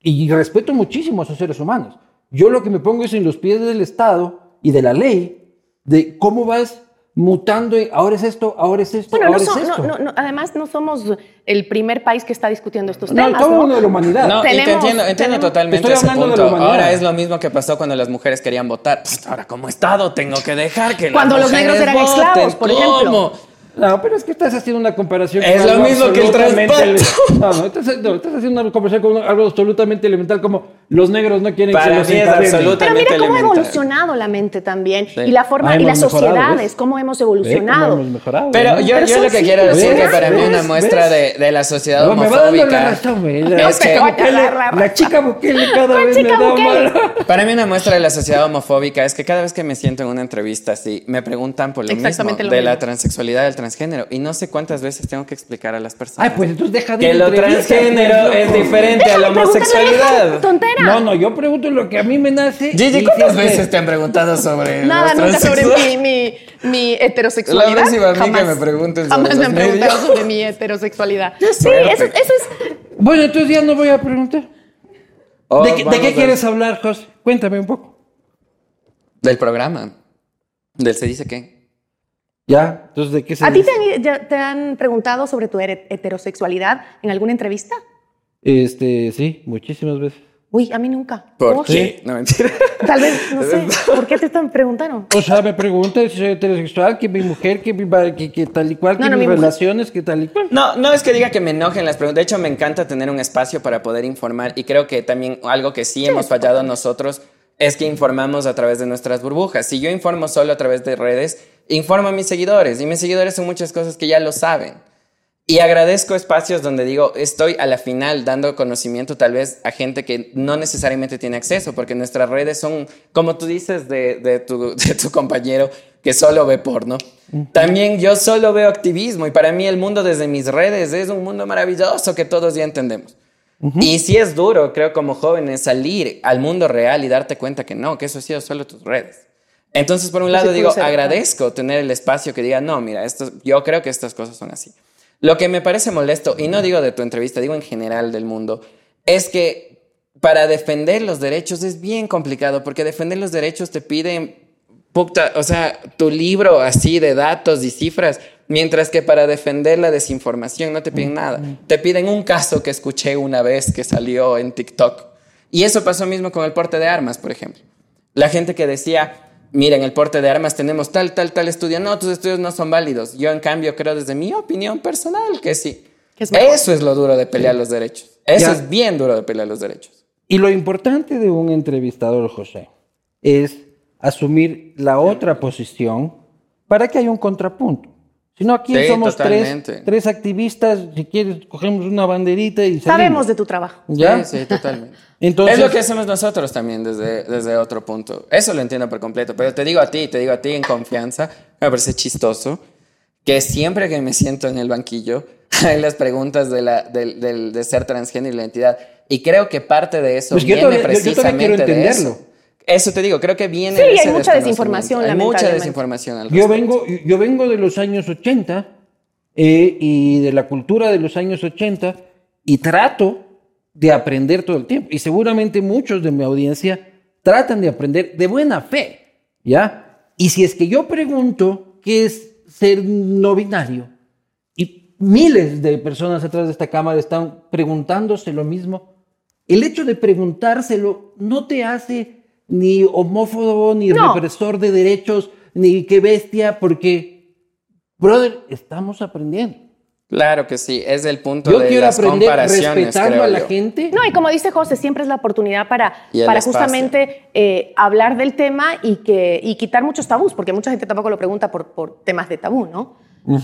S1: y respeto muchísimo a esos seres humanos. Yo lo que me pongo es en los pies del Estado y de la ley, de cómo vas mutando, y ahora es esto, ahora es esto,
S2: Bueno, no
S1: ahora
S2: so-
S1: es
S2: no-
S1: esto.
S2: no- no, además no somos el primer país que está discutiendo estos
S1: No,
S2: temas.
S1: todo el
S2: ¿no?
S1: mundo de la humanidad.
S3: No, y te
S2: Tenemos-
S3: entiendo, entiendo
S2: tenemos-
S3: totalmente
S1: Estoy
S3: ese
S1: hablando de
S3: punto.
S1: la humanidad.
S3: Ahora es lo mismo que pasó cuando las mujeres querían votar. Pues, ahora como Estado tengo que dejar que las
S2: Cuando los negros eran
S3: voten.
S2: esclavos, por ejemplo.
S1: No, pero es que estás haciendo una comparación
S3: Es lo
S1: algo
S3: mismo que el
S1: absolutamente
S3: traspaso.
S1: ele- No, no, estás, no, estás haciendo una comparación con algo absolutamente elemental como los negros no quieren
S3: Para
S1: que los
S3: mí es
S1: encadenen.
S3: absoluta-
S2: Pero mira cómo ha evolucionado la mente también
S3: Sí.
S2: y la forma
S1: Ah,
S2: y las sociedades,
S1: ¿ves?
S2: cómo hemos evolucionado.
S1: hemos mejorado,
S3: Pero
S1: ¿no?
S3: yo,
S2: Pero
S3: yo lo que
S2: sí,
S3: quiero decir
S1: ¿ves?
S3: que para mí una muestra de, de la sociedad
S1: No, me va dando la
S3: homofóbica
S1: razón,
S3: es
S1: La,
S3: que
S1: chica Bukele, la chica Bukele cada vez me da mal.
S3: Para mí una muestra de la sociedad homofóbica es que cada vez que me siento en una entrevista así, me preguntan por lo mismo
S2: lo
S3: de la transexualidad, del transgénero y no sé cuántas veces tengo que explicar a las personas
S1: Ay, pues entonces deja de
S3: que lo transgénero es diferente a la
S2: Déjame a
S3: homosexualidad.
S2: Tontera.
S1: No, no, yo pregunto lo que a mí me nace.
S3: Gigi,
S1: y
S3: ¿cuántas veces te han preguntado sobre
S2: Nada, nunca sobre mi, mi, mi heterosexualidad.
S3: La próxima a mí que
S2: Jamás.
S3: me pregunten sobre
S2: Jamás me han preguntado
S3: medios.
S2: sobre mi heterosexualidad. Sí, eso, eso es.
S1: Bueno, entonces ya no voy a preguntar.
S3: Oh,
S1: ¿De, qué- de qué
S3: a-
S1: quieres hablar, José? Cuéntame un poco.
S3: Del programa. Del se dice qué.
S1: ¿Ya? Entonces, ¿de qué se
S2: ¿A ti te han, ya te han preguntado sobre tu heterosexualidad en alguna entrevista?
S1: Este, sí, muchísimas veces.
S2: Uy, a mí nunca.
S3: ¿Por qué? No, mentira.
S2: Tal vez, no *laughs* sé. ¿Por qué te están preguntando?
S1: O sea, me preguntan si soy heterosexual, que mi mujer, que, mi, que, que tal y cual, que
S2: No,
S1: mis
S2: mi mujer.
S1: relaciones, que tal y cual.
S3: No, no es que diga que me enojen las preguntas. De hecho, me encanta tener un espacio para poder informar y creo que también algo que sí hemos fallado nosotros es que informamos a través de nuestras burbujas. Si yo informo solo a través de redes, informo a mis seguidores y mis seguidores son muchas cosas que ya lo saben. Y agradezco espacios donde digo, estoy a la final dando conocimiento tal vez a gente que no necesariamente tiene acceso, porque nuestras redes son, como tú dices de, de tu, *laughs* de tu compañero que solo ve porno. También yo solo veo activismo y para mí el mundo desde mis redes es un mundo maravilloso que todos ya entendemos. Y si es duro, creo, como jóvenes, salir al mundo real y darte cuenta que no, que eso ha sido solo tus redes. Entonces, por un lado, digo, agradezco tener el espacio que diga, no, mira, esto, yo creo que estas cosas son así. Lo que me parece molesto, y no digo de tu entrevista, digo en general del mundo, es que para defender los derechos es bien complicado, porque defender los derechos te piden, puta, o sea, tu libro así de datos y cifras, mientras que para defender la desinformación no te piden nada. Te piden un caso que escuché una vez que salió en TikTok. Y eso pasó mismo con el porte de armas, por ejemplo. La gente que decía, miren, el porte de armas tenemos tal, tal, tal estudio. No, tus estudios no son válidos. Yo, en cambio, creo desde mi opinión personal que sí.
S2: Es.
S3: Eso es lo duro de pelear los derechos. Eso
S1: Ya.
S3: es bien duro de pelear los derechos.
S1: Y lo importante de un entrevistador, José, es asumir la otra posición para que haya un contrapunto. Si no, aquí
S3: Sí,
S1: somos tres, tres activistas, si quieres, cogemos una banderita y salimos.
S2: Sabemos de tu trabajo.
S1: ¿Ya?
S3: Sí, sí, totalmente. *laughs*
S1: Entonces-
S3: es lo que hacemos nosotros también desde, desde otro punto. Eso lo entiendo por completo. Pero te digo a ti, te digo a ti en confianza, me parece chistoso que siempre que me siento en el banquillo *laughs* hay las preguntas de, la, del- del- de ser transgénero y la identidad. Y creo que parte de eso
S1: Pues yo
S3: viene
S1: yo- yo todavía
S3: precisamente
S1: quiero
S3: de
S1: entenderlo.
S3: eso. Eso te digo, creo que viene
S2: Sí, hay mucha desinformación,
S3: Hay mucha desinformación al
S1: Yo vengo, yo vengo de los años 80, eh, y de la cultura de los años 80 y trato de aprender todo el tiempo. Y seguramente muchos de mi audiencia tratan de aprender de buena fe, ¿ya? Y si es que yo pregunto qué es ser no binario y miles de personas atrás de esta cámara están preguntándose lo mismo, el hecho de preguntárselo no te hace ni homófobo, ni
S2: No.
S1: represor de derechos, ni qué bestia, porque, brother, estamos aprendiendo.
S3: Claro que sí, es el punto
S1: Yo
S3: de
S1: quiero
S3: las
S1: aprender
S3: comparaciones,
S1: respetando a la
S3: yo.
S1: gente.
S2: No, y como dice José, siempre es la oportunidad para, para justamente eh, hablar del tema y, que, y quitar muchos tabús, porque mucha gente tampoco lo pregunta por, por temas de tabú, ¿no?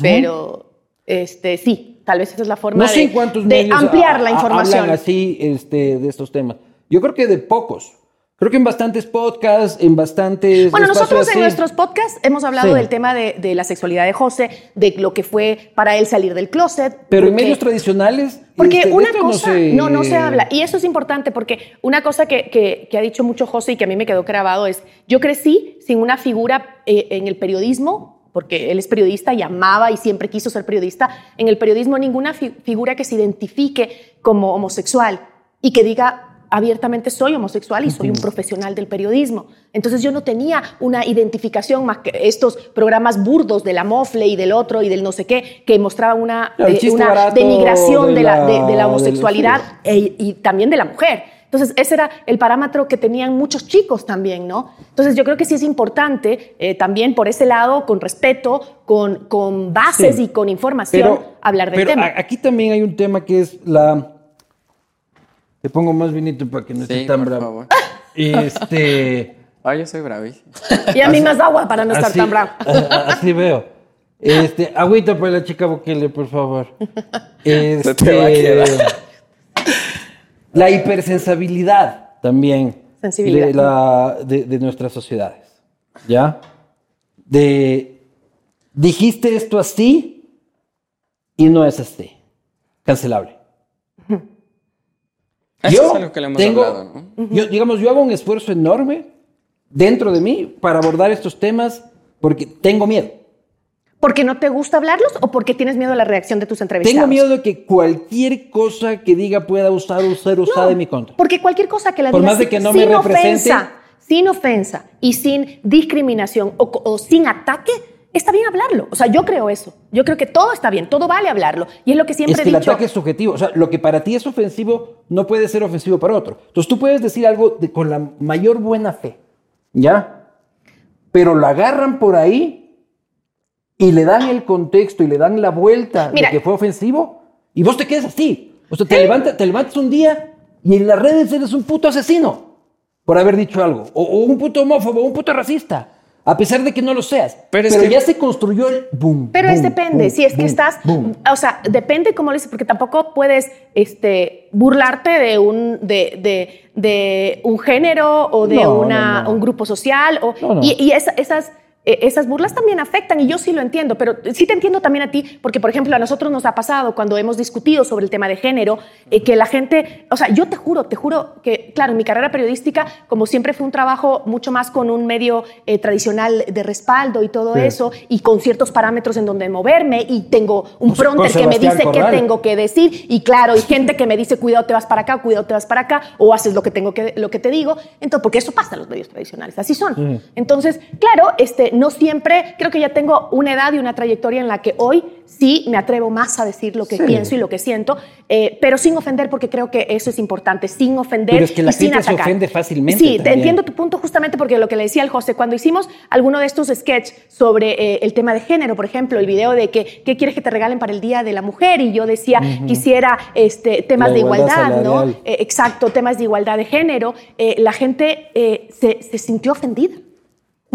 S2: Pero este, sí, tal vez esa es la forma
S1: No sé
S2: de,
S1: cuántos
S2: de ampliar
S1: a-
S2: la información.
S1: hablan así este, de estos temas. Yo creo que de pocos. Creo que en bastantes podcasts, en bastantes.
S2: Bueno, nosotros en
S1: así.
S2: nuestros podcasts hemos hablado
S1: Sí.
S2: del tema de, de la sexualidad de José, de lo que fue para él salir del closet.
S1: Pero en medios tradicionales.
S2: Porque
S1: este,
S2: una cosa,
S1: se-
S2: no, no se habla. Y eso es importante porque una cosa que, que- que ha dicho mucho José y que a mí me quedó grabado es, yo crecí sin una figura eh, en el periodismo, porque él es periodista y amaba y siempre quiso ser periodista, en el periodismo ninguna fi- figura que se identifique como homosexual y que diga abiertamente soy homosexual y soy un profesional del periodismo. Entonces yo no tenía una identificación más que estos programas burdos de la mofle y del otro y del no sé qué, que mostraban una, eh, una denigración
S1: de
S2: de la, de- de la
S1: del-
S2: homosexualidad e- y también de la mujer. Entonces, ese era el parámetro que tenían muchos chicos también, ¿no? Entonces, yo creo que sí es importante eh, también por ese lado, con respeto, con, con bases
S1: Sí.
S2: y con información, hablar del
S1: pero
S2: tema.
S1: aquí también hay un tema que es la. Te pongo más vinito para que no estés
S3: Sí,
S1: tan
S3: por
S1: bravo.
S3: favor. *laughs*
S1: Este. *laughs*
S3: Ay, yo soy bravísimo.
S2: Y a mí más agua para no estar
S1: así,
S2: tan bravo. *laughs*
S1: Así veo. Este, agüita para la chica Bukele, por favor. Este,
S3: te va a quedar.
S1: La hipersensibilidad también
S2: Sensibilidad.
S1: De, la, de, de nuestras sociedades. ¿Ya? De. Dijiste esto así y no es así. Cancelable.
S3: Eso es algo que le hemos
S1: tengo,
S3: hablado, ¿no?
S1: yo, digamos, yo hago un esfuerzo enorme dentro de mí para abordar estos temas porque tengo miedo.
S2: ¿Porque no te gusta hablarlos o porque tienes miedo a la reacción de tus entrevistados?
S1: Tengo miedo de que cualquier cosa que diga pueda usar o ser usada
S2: No,
S1: en mi contra.
S2: Porque cualquier cosa que la
S1: Por
S2: digas
S1: más de que no
S2: sin
S1: me represente.
S2: ofensa, sin ofensa y sin discriminación o, o sin ataque, está bien hablarlo. O sea, yo creo eso. Yo creo que todo está bien, todo vale hablarlo. Y es lo que siempre
S1: Es que
S2: he
S1: el ataque es subjetivo. O sea, lo que para ti es ofensivo no puede ser ofensivo para otro. Entonces tú puedes decir algo de- con la mayor buena fe, ¿ya? Pero lo agarran por ahí y le dan el contexto y le dan la vuelta
S2: Mira.
S1: de que fue ofensivo y vos te quedas así. O sea, te, levanta- te levantas un día y en las redes eres un puto asesino por haber dicho algo. O, o un puto homófobo, o un puto racista. A pesar de que no lo seas.
S3: Pero
S1: Pero,
S3: es que-
S1: ya se construyó el boom.
S2: Pero es
S1: boom,
S2: depende,
S1: boom,
S2: si es que
S1: boom,
S2: estás,
S1: boom.
S2: o sea, depende cómo lo dices, porque tampoco puedes este, burlarte de un, de, de- de un género o de
S1: No,
S2: una,
S1: no, no.
S2: un grupo social, o,
S1: No, no.
S2: y, y esa- esas, esas burlas también afectan, y yo sí lo entiendo, pero sí te entiendo también a ti, porque por ejemplo a nosotros nos ha pasado cuando hemos discutido sobre el tema de género, eh, que la gente, o sea, yo te juro, te juro que, claro, en mi carrera periodística, como siempre fue un trabajo mucho más con un medio eh, tradicional de respaldo y todo
S1: Sí.
S2: eso, y con ciertos parámetros en donde moverme y tengo un pronter
S1: con
S2: que me dice
S1: Corral.
S2: qué tengo que decir y claro, y *laughs* gente que me dice cuidado te vas para acá, cuidado te vas para acá o haces lo que tengo que lo que te digo, entonces porque eso pasa en los medios tradicionales, así son. Entonces, claro, este no siempre creo que ya tengo una edad y una trayectoria en la que hoy sí me atrevo más a decir lo que
S1: Sí.
S2: pienso y lo que siento, eh, pero sin ofender porque creo que eso es importante, sin ofender
S1: Pero es que la
S2: y sin
S1: gente se ofende fácilmente
S2: Sí, te
S1: también.
S2: entiendo tu punto justamente porque lo que le decía al José, cuando hicimos alguno de estos sketches sobre eh, el tema de género, por ejemplo, el video de que qué quieres que te regalen para el Día de la Mujer y yo decía quisiera este, temas
S1: La
S2: de
S1: igualdad
S2: igualdad, ¿no? Eh, exacto, temas de igualdad de género, la gente se, se sintió ofendida.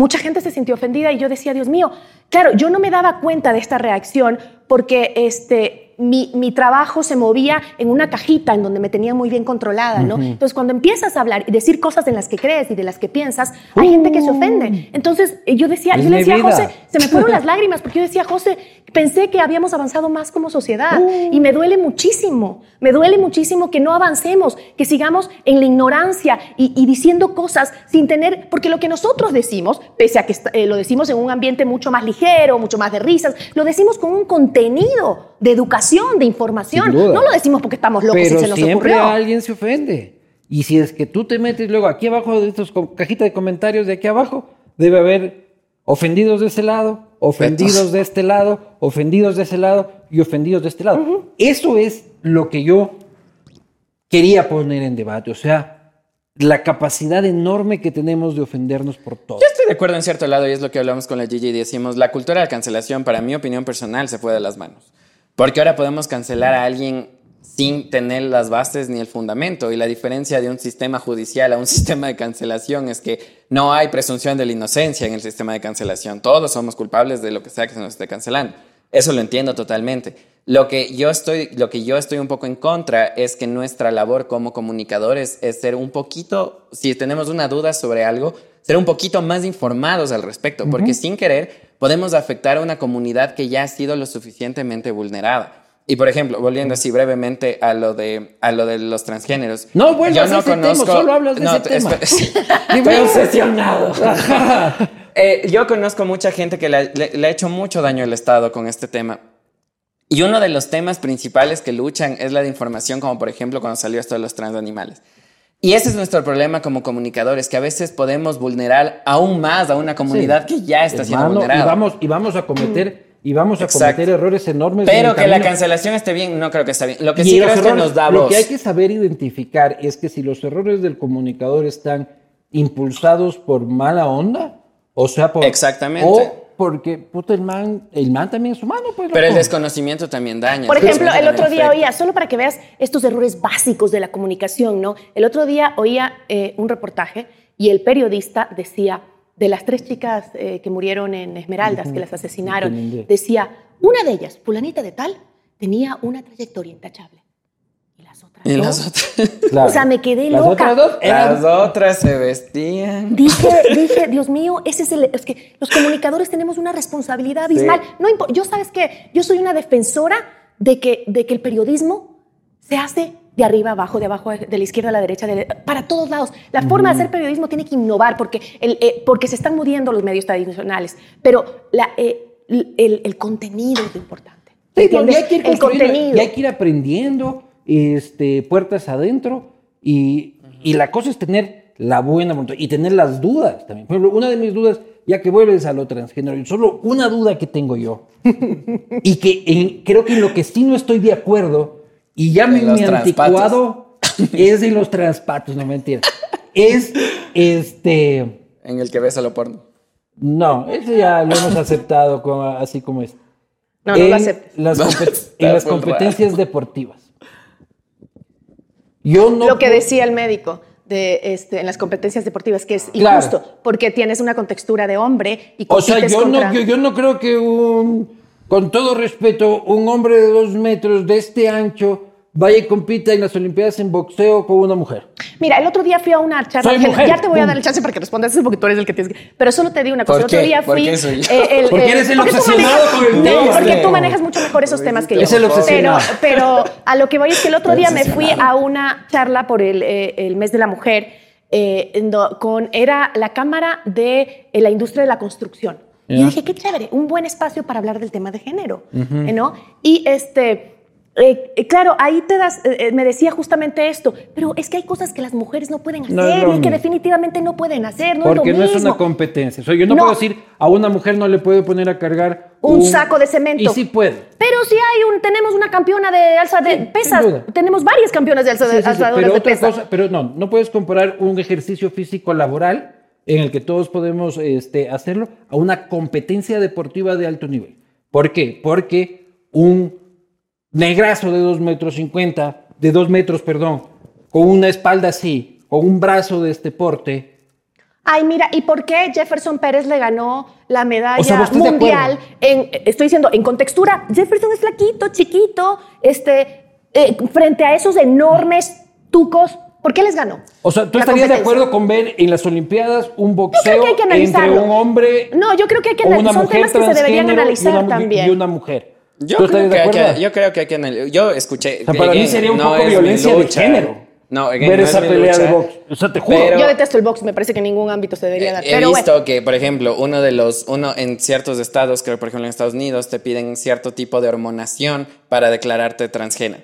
S2: Mucha gente se sintió ofendida y yo decía, Dios mío, claro, yo no me daba cuenta de esta reacción porque este, mi, mi trabajo se movía en una cajita en donde me tenía muy bien controlada, ¿no? Entonces, cuando empiezas a hablar y decir cosas en las que crees y de las que piensas, hay gente que se ofende. Entonces, eh, yo decía,
S1: Es
S2: yo le decía a. José, se me fueron *laughs* las lágrimas porque yo decía, José, Pensé que habíamos avanzado más como sociedad y me duele muchísimo, me duele muchísimo que no avancemos, que sigamos en la ignorancia y, y diciendo cosas sin tener, porque lo que nosotros decimos, pese a que eh, lo decimos en un ambiente mucho más ligero, mucho más de risas, lo decimos con un contenido de educación, de información, no lo decimos porque estamos locos
S1: Pero
S2: y se nos
S1: siempre
S2: ocurrió.
S1: alguien se ofende. Y si es que tú te metes luego aquí abajo de estos co- cajita de comentarios de aquí abajo, debe haber ofendidos de ese lado, ofendidos de este lado, ofendidos de ese lado y ofendidos de este lado. Eso es lo que yo quería poner en debate. O sea, la capacidad enorme que tenemos de ofendernos por todo.
S3: Yo estoy de acuerdo en cierto lado y es lo que hablamos con la Gigi y decimos, la cultura de la cancelación, para mi opinión personal, se fue de las manos. Porque ahora podemos cancelar a alguien sin tener las bases ni el fundamento. Y la diferencia de un sistema judicial a un *laughs* sistema de cancelación es que no hay presunción de la inocencia en el sistema de cancelación. Todos somos culpables de lo que sea que se nos esté cancelando. Eso lo entiendo totalmente. Lo que yo estoy, lo que yo estoy un poco en contra es que nuestra labor como comunicadores es ser un poquito, si tenemos una duda sobre algo, ser un poquito más informados al respecto, porque sin querer podemos afectar a una comunidad que ya ha sido lo suficientemente vulnerada. Y por ejemplo, volviendo así brevemente a lo de, a lo de los transgéneros.
S1: No vuelvas a ese tema, solo hablas de ese
S3: te-
S1: tema. *laughs* *laughs*
S3: Estoy obsesionado. *laughs* Eh, yo conozco mucha gente que le, le- le ha hecho mucho daño al Estado con este tema. Y uno de los temas principales que luchan es la de información, como por ejemplo cuando salió esto de los transanimales. Y ese es nuestro problema como comunicadores, que a veces podemos vulnerar aún más a una comunidad que ya está siendo
S1: Hermano,
S3: vulnerada.
S1: y vamos, y vamos a cometer, y vamos a
S3: Exacto.
S1: cometer errores enormes. en
S3: Pero que la
S1: camino.
S3: cancelación esté bien, no creo que está bien. Lo que
S1: Y
S3: sí creo es que
S1: errores-
S3: nos da
S1: Lo
S3: voz.
S1: que hay que saber identificar es que si los errores del comunicador están impulsados por mala onda, o sea, por...
S3: Exactamente.
S1: O porque, puta, el man, el man también es humano, pues.
S3: Pero el desconocimiento también daña.
S2: Por ejemplo, el otro día
S3: afecta.
S2: oía, solo para que veas estos errores básicos de la comunicación, ¿no? El otro día oía eh, un reportaje y el periodista decía, de las tres chicas eh, que murieron en Esmeraldas, que las asesinaron,
S1: Entendí.
S2: decía, una de ellas, fulanita de tal, tenía una trayectoria intachable. Y las otras
S3: Y
S2: dos?
S3: las otras,
S1: Claro.
S2: O sea, me quedé
S1: Las
S2: loca.
S1: otras dos eran-
S3: las otras se vestían.
S2: Dije, dije, Dios mío, ese es el. Es que los comunicadores tenemos una responsabilidad abismal. No impo- yo, ¿sabes qué? Yo soy una defensora de que, de que el periodismo se hace de arriba abajo, de abajo, de la izquierda a la derecha, de- para todos lados. La forma de hacer periodismo tiene que innovar porque, el, eh, porque se están muriendo los medios tradicionales. Pero la, eh, el, el contenido es lo importante.
S1: Sí, hay que ir
S2: el contenido.
S1: y hay que ir aprendiendo, este, puertas adentro, y, y la cosa es tener la buena voluntad y tener las dudas también. Por ejemplo, una de mis dudas, ya que vuelves a lo transgénero, solo una duda que tengo yo, *laughs* y que en- creo que en lo que sí no estoy de acuerdo, y ya
S3: los
S1: me anticuado, *laughs* es de los transpatos, no mentira. Es este.
S3: En el que ves a lo porno.
S1: No, ese ya lo hemos aceptado como- así como es.
S2: No, no lo aceptes.
S1: Las,
S3: No,
S1: en las competencias deportivas. Yo no.
S2: lo que decía el médico de, este, en las competencias deportivas, que es
S1: Claro.
S2: injusto, porque tienes una contextura de hombre y
S1: O sea, yo
S2: contra...
S1: no, yo, yo no creo que un. Con todo respeto, un hombre de dos metros de este ancho vaya y compita en las Olimpiadas en boxeo con una mujer.
S2: Mira, el otro día fui a una charla.
S1: Mujer,
S2: Ya te voy a dar el chance para que respondas eso porque tú eres el que tienes que. Pero solo te digo una cosa.
S3: ¿Por
S2: el otro
S3: qué?
S2: día
S3: ¿Por
S2: fui.
S3: qué soy yo?
S2: eh, *laughs*
S1: Porque eres el
S2: porque tú
S1: obsesionado
S2: manejas-
S1: con el
S2: No,
S1: tema.
S2: porque tú manejas mucho mejor esos temas que yo.
S1: Es el
S2: pero,
S1: obsesionado.
S2: pero a lo que voy es que el otro día me fui a una charla por el, eh, el mes de la mujer. eh, con, era la Cámara de eh, la Industria de la Construcción. Y dije, qué chévere, un buen espacio para hablar del tema de género, ¿eh, ¿no? Y este, eh, eh, claro, ahí te das, eh, me decía justamente esto, pero es que hay cosas que las mujeres no pueden hacer
S1: No
S2: y que definitivamente no pueden hacer, no
S1: Porque
S2: es lo
S1: no es una competencia. O sea, yo no,
S2: No.
S1: puedo decir a una mujer no le puedo poner a cargar
S2: Un saco de cemento.
S1: Y sí puede.
S2: Pero si hay un, tenemos una campeona de alza de pesas, tenemos varias campeonas de alza
S1: Sí,
S2: de,
S1: sí,
S2: alzadoras
S1: pero
S2: de
S1: otra
S2: pesas.
S1: cosa, pero no, no puedes comparar un ejercicio físico laboral en el que todos podemos este, hacerlo a una competencia deportiva de alto nivel. ¿Por qué? Porque un negrazo de 2 metros 50, de 2 metros, perdón, con una espalda así, con un brazo de este porte,
S2: Ay, mira, ¿y por qué Jefferson Pérez le ganó la medalla
S1: O sea, ¿vos estás de
S2: mundial? En, estoy diciendo, en contextura, Jefferson es flaquito, chiquito, este, eh, frente a esos enormes tucos ¿Por qué les ganó?
S1: O sea, ¿tú estarías de acuerdo con ver en las Olimpiadas un boxeo
S2: creo que hay que
S1: entre un hombre
S2: No, yo creo que hay que analizar. Son
S1: mujer
S2: temas que se deberían analizar
S1: y una,
S2: también.
S1: y una mujer?
S3: Yo
S1: ¿Tú
S3: creo, que
S1: de
S3: hay que,
S1: acuerdo?
S3: yo creo que hay que analizar. Yo escuché.
S1: O sea, para mí sería un
S3: no
S1: poco violencia de género.
S3: No,
S1: ver
S3: no es
S1: esa pelea de
S3: lucha.
S1: box. O sea, te juro.
S3: Pero-
S2: Yo detesto el box, me parece que en ningún ámbito se debería dar.
S3: He
S2: Pero
S3: visto
S2: bueno,
S3: que, por ejemplo, uno de los, uno en ciertos estados, creo por ejemplo en Estados Unidos, te piden cierto tipo de hormonación para declararte transgénero.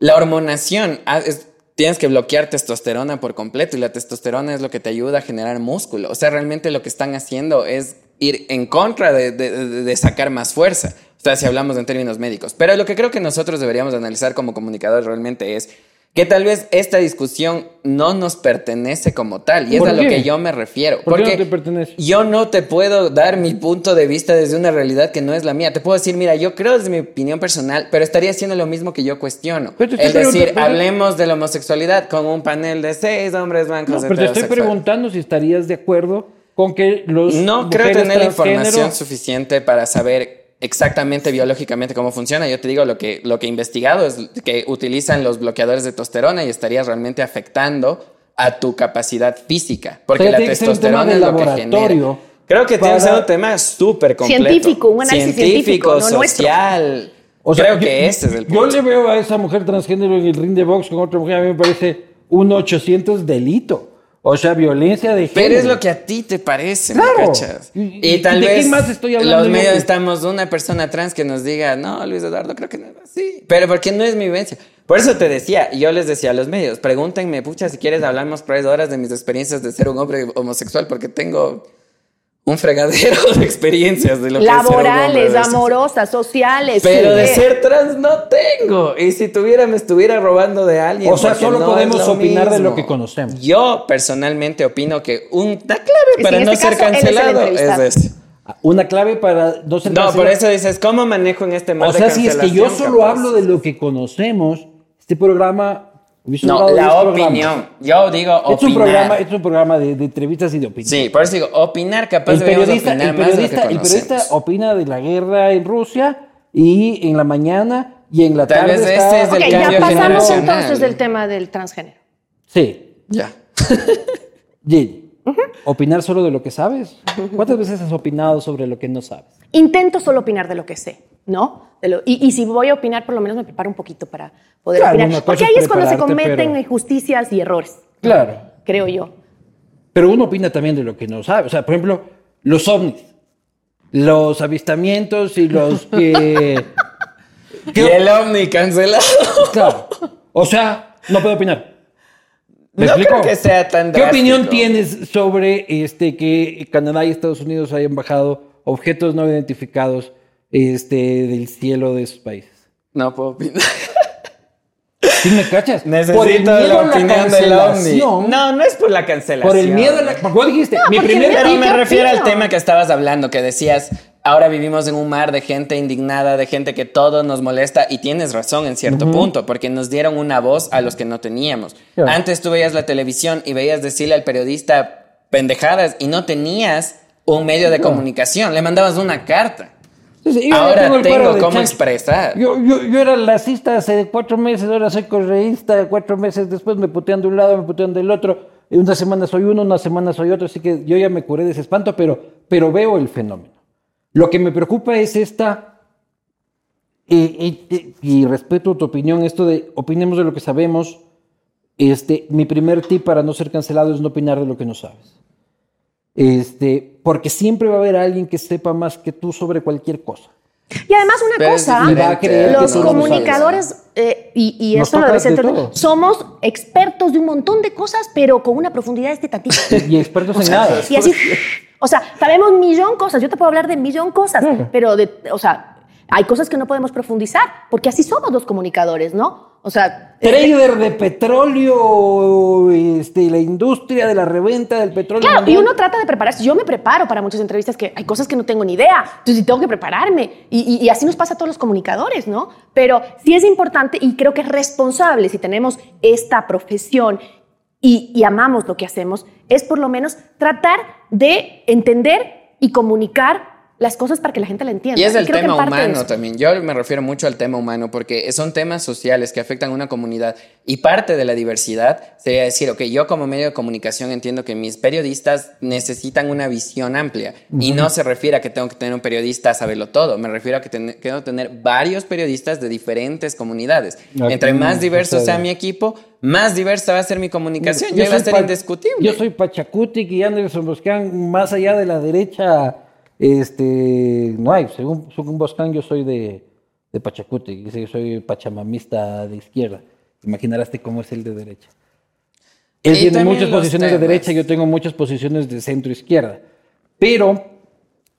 S3: La hormonación ah, es- tienes que bloquear testosterona por completo y la testosterona es lo que te ayuda a generar músculo. O sea, realmente lo que están haciendo es ir en contra de, de- sacar más fuerza. O sea, si hablamos en términos médicos. Pero lo que creo que nosotros deberíamos analizar como comunicadores realmente es que tal vez esta discusión no nos pertenece como tal. Y es
S1: ¿Por
S3: a lo que yo me refiero.
S1: ¿Por qué no
S3: Porque
S1: te pertenece?
S3: yo no te puedo dar mi punto de vista desde una realidad que no es la mía. Te puedo decir, mira, yo creo desde mi opinión personal, pero estaría haciendo lo mismo que yo cuestiono.
S1: Pero
S3: Es decir, hablemos de la homosexualidad con un panel de seis hombres blancos
S1: No, pero te estoy preguntando si estarías de acuerdo con que los
S3: No creo tener la información suficiente para saber exactamente biológicamente cómo funciona. Yo te digo lo que, lo que he investigado es que utilizan los bloqueadores de testosterona y estarías realmente afectando a tu capacidad física. Porque la testosterona es lo que genera. Creo que tiene que ser un tema súper completo.
S2: Científico, un análisis científico, no nuestro.
S3: social.
S1: O sea,
S3: creo
S1: yo-
S3: que ese es el
S1: Yo
S3: punto.
S1: le veo a esa mujer transgénero en el ring de box con otra mujer, a mí me parece un 800 delito. O sea, violencia de género.
S3: Pero es lo que a ti te parece, ¿me
S1: Claro.
S3: cachas?
S1: ¿Y-
S3: Y,
S1: y
S3: tal
S1: de qué
S3: vez
S1: más estoy hablando
S3: los medios estamos una persona trans que nos diga, no, Luis Eduardo, creo que no es así. Pero porque no es mi vivencia. Por eso te decía, y yo les decía a los medios, pregúntenme, pucha, si quieres hablamos tres horas de mis experiencias de ser un hombre homosexual, porque tengo un fregadero *laughs* de experiencias de lo que es ser un hombre
S2: laborales, amorosas, sociales.
S3: Pero
S2: sí.
S3: de ser trans no tengo. Y si tuviera, me estuviera robando de alguien.
S1: O sea, solo
S3: no
S1: podemos opinar de lo que conocemos.
S3: Yo personalmente opino que una clave
S2: Es
S3: para no
S2: este
S3: ser
S2: caso, es
S3: cancelado es, eso.
S1: Una clave para no ser
S3: No, por
S1: cancelado.
S3: eso dices, ¿cómo manejo en este mar
S1: O
S3: de
S1: sea, si es que yo solo
S3: capaz?
S1: hablo de lo que conocemos, este programa... hubiese
S3: No, la
S1: 10 programas.
S3: opinión. Yo digo
S1: Es un
S3: opinar.
S1: programa, es un programa de, de entrevistas y de opinión.
S3: Sí, por eso digo, opinar, capaz
S1: el periodista,
S3: opinar
S1: el
S3: más de lo
S1: periodista,
S3: que
S1: el periodista opina de la guerra en Rusia y en la mañana y en la
S3: Tal
S1: tarde
S3: vez
S1: está-
S3: este es el
S2: Ok, ya
S3: cambio
S2: pasamos entonces del tema del transgénero.
S1: Sí.
S3: Ya. *laughs*
S1: Opinar solo de lo que sabes. ¿Cuántas veces has opinado sobre lo que no sabes?
S2: Intento solo opinar de lo que sé, ¿no? De lo- y, y si voy a opinar, por lo menos me preparo un poquito para poder
S1: Claro,
S2: opinar. Porque ahí es cuando se cometen
S1: pero-
S2: injusticias y errores,
S1: Claro.
S2: creo yo.
S1: Pero uno opina también de lo que no sabe. O sea, por ejemplo, los ovnis, los avistamientos y los *laughs* que...
S3: Y el ovni cancelado.
S1: Claro. O sea, no puedo opinar. ¿Me
S3: No
S1: explico?
S3: creo que sea tan
S1: ¿Qué opinión tienes sobre este que Canadá y Estados Unidos hayan bajado objetos no identificados este, del cielo de esos países?
S3: No puedo opinar. *laughs*
S1: ¿Sí me cachas? Por el
S3: Necesito
S1: miedo
S3: la
S1: a
S3: opinión del ovni.
S1: cancelación,
S3: No, no es por la cancelación.
S1: Por el miedo a la... Vos dijiste, mi
S2: porque
S1: primer...
S3: Pero
S2: ¿Y
S3: me refiero al tema que estabas hablando, que decías, ahora vivimos en un mar de gente indignada, de gente que todo nos molesta, y tienes razón en cierto punto, porque nos dieron una voz a los que no teníamos. Antes tú veías la televisión y veías decirle al periodista pendejadas y no tenías un medio de comunicación, le mandabas una carta. Ahora tengo
S1: de
S3: cómo expresar.
S1: Yo, yo, yo era lacista hace cuatro meses, ahora soy correísta, cuatro meses después me putean de un lado, me putean del otro, una semana soy uno, una semana soy otro, así que yo ya me curé de ese espanto, pero, pero veo el fenómeno. Lo que me preocupa es esta, eh, eh, y respeto tu opinión, esto de opinemos de lo que sabemos, este, mi primer tip para no ser cancelado es no opinar de lo que no sabes. Este, porque siempre va a haber alguien que sepa más que tú sobre cualquier cosa.
S2: Y además una
S3: Pero
S2: cosa, los
S1: no lo
S2: comunicadores, eh, y, y eso lo
S1: toca
S2: debe ser
S1: de
S2: todo,
S1: todo.
S2: somos expertos de un montón de cosas, pero con una profundidad de este tantito.
S1: Y expertos en nada.
S2: Y así, *laughs* o sea, sabemos millón cosas. Yo te puedo hablar de millón cosas,
S1: Claro.
S2: pero, de, o sea, hay cosas que no podemos profundizar, porque así somos los comunicadores, ¿no? O sea,
S1: trader de petróleo, este, la industria de la reventa del petróleo.
S2: Claro, y
S1: mundial.
S2: uno trata de prepararse. Yo me preparo para muchas entrevistas que hay cosas que no tengo ni idea. Entonces, tengo que prepararme. Y, y- y así nos pasa a todos los comunicadores, ¿no? Pero sí es importante y creo que es responsable si tenemos esta profesión y, amamos lo que hacemos, es por lo menos tratar de entender y comunicar las cosas para que la gente la entienda.
S3: Y es el
S2: creo que
S3: tema humano
S2: eso.
S3: también. Yo me refiero mucho al tema humano porque son temas sociales que afectan a una comunidad y parte de la diversidad sería decir, ok, yo como medio de comunicación entiendo que mis periodistas necesitan una visión amplia y no se refiere a que tengo que tener un periodista saberlo todo, me refiero a que ten- quiero tener varios periodistas de diferentes comunidades.
S1: Aquí
S3: Entre más diverso sea mi equipo, más diversa va a ser mi comunicación.
S1: Yo
S3: Yo va a ser indiscutible.
S1: Yo soy Pachacutic y Anderson Boscan, más allá de la derecha, este, no hay. Según, según Boscan, yo soy de, de Pachacutic, dice que soy pachamamista de izquierda. Imaginarás cómo es el de derecha. Él
S3: Y
S1: tiene muchas posiciones de
S3: temas.
S1: derecha, yo tengo muchas posiciones de centro izquierda. Pero.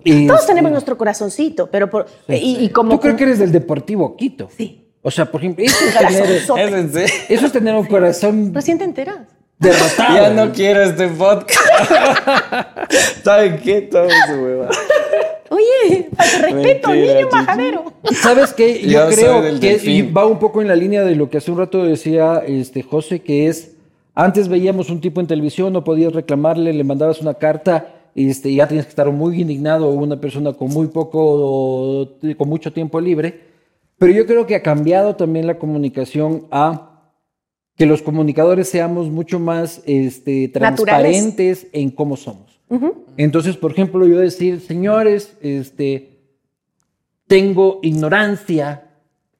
S2: Todos
S1: este,
S2: tenemos nuestro corazoncito, pero por, y, y como
S1: Tú creo que eres del Deportivo Quito.
S2: Sí.
S1: O sea, por ejemplo, eso es tener, eso es tener un corazón
S2: Recién te enteras.
S1: Derrotado.
S3: Ya no quiero este podcast. *laughs* ¿Saben qué? Todo su hueva.
S2: Oye, respeto,
S3: Mentira,
S2: niño
S3: Chichi.
S2: majadero.
S1: ¿Sabes qué? Yo, creo que y va un poco en la línea de lo que hace un rato decía este José, que es, antes veíamos un tipo en televisión, no podías reclamarle, le mandabas una carta, este, ya tienes que estar muy indignado, o una persona con muy poco, o con mucho tiempo libre. Pero yo creo que ha cambiado también la comunicación a que los comunicadores seamos mucho más este, transparentes en cómo somos. Entonces, por ejemplo, yo decir, señores, este, tengo ignorancia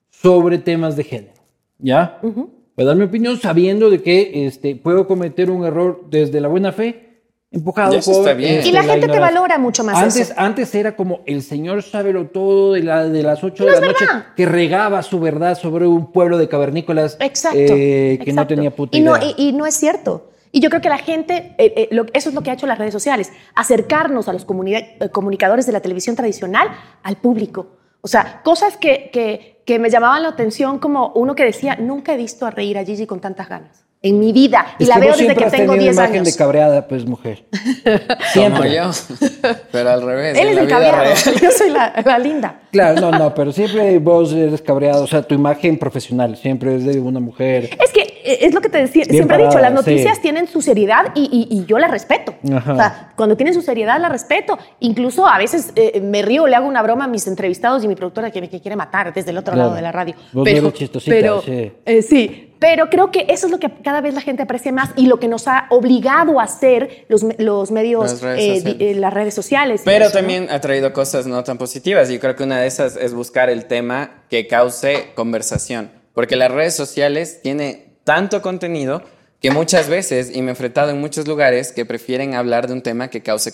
S1: sobre temas de género, ¿ya? Voy a dar mi opinión sabiendo de que este, puedo cometer un error desde la buena fe, empujado por...
S3: está bien.
S1: este,
S2: Y la gente te
S1: ignorancia.
S2: valora mucho más
S1: Antes,
S2: eso.
S1: antes era como el señor sábelo todo de, la, de las 8 de
S2: No
S1: la
S2: es
S1: noche
S2: verdad.
S1: que regaba su verdad sobre un pueblo de cavernícolas
S2: Exacto.
S1: eh, que no
S2: exacto.
S1: tenía puta
S2: y no, y, y no es cierto. Y yo creo que la gente, eh, eh, lo- eso es lo que ha hecho las redes sociales, acercarnos a los eh, comunicadores de la televisión tradicional al público. O sea, cosas que, que, que me llamaban la atención, como uno que decía, nunca he visto a reír a Gigi con tantas ganas en mi vida. Y la veo desde que
S1: has
S2: tengo
S1: tenido
S2: 10
S1: imagen
S2: años.
S1: de cabreada, pues, mujer. *laughs*
S3: Como
S1: Siempre.
S3: yo. *laughs* Pero al revés.
S2: Él es el cabreado,
S3: real. *laughs*
S2: yo soy la, la linda.
S1: Claro, no, no, pero siempre vos eres cabreado. O sea, tu imagen profesional siempre es de una mujer.
S2: Es que eh, es lo que te decía,
S1: Bien
S2: siempre he dicho, las noticias
S1: sí.
S2: tienen su seriedad y, y- y yo la respeto.
S1: Ajá.
S2: O sea, cuando tienen su seriedad la respeto. Incluso a veces eh, me río, le hago una broma a mis entrevistados y mi productora que me que quiere matar desde el otro
S1: Claro.
S2: lado de la radio.
S1: Vos
S2: pero,
S1: eres chistosita,
S2: pero,
S1: sí.
S2: eh, sí, pero creo que eso es lo que cada vez la gente aprecia más y lo que nos ha obligado a hacer los, los medios,
S3: Las redes
S2: eh, di-
S3: sociales.
S2: eh, las redes sociales.
S3: Pero
S2: eso, ¿no?
S3: también ha traído cosas no tan positivas y creo que una de esas es buscar el tema que cause conversación, porque las redes sociales tiene tanto contenido que muchas veces, y me he enfrentado en muchos lugares, que prefieren hablar de un tema que cause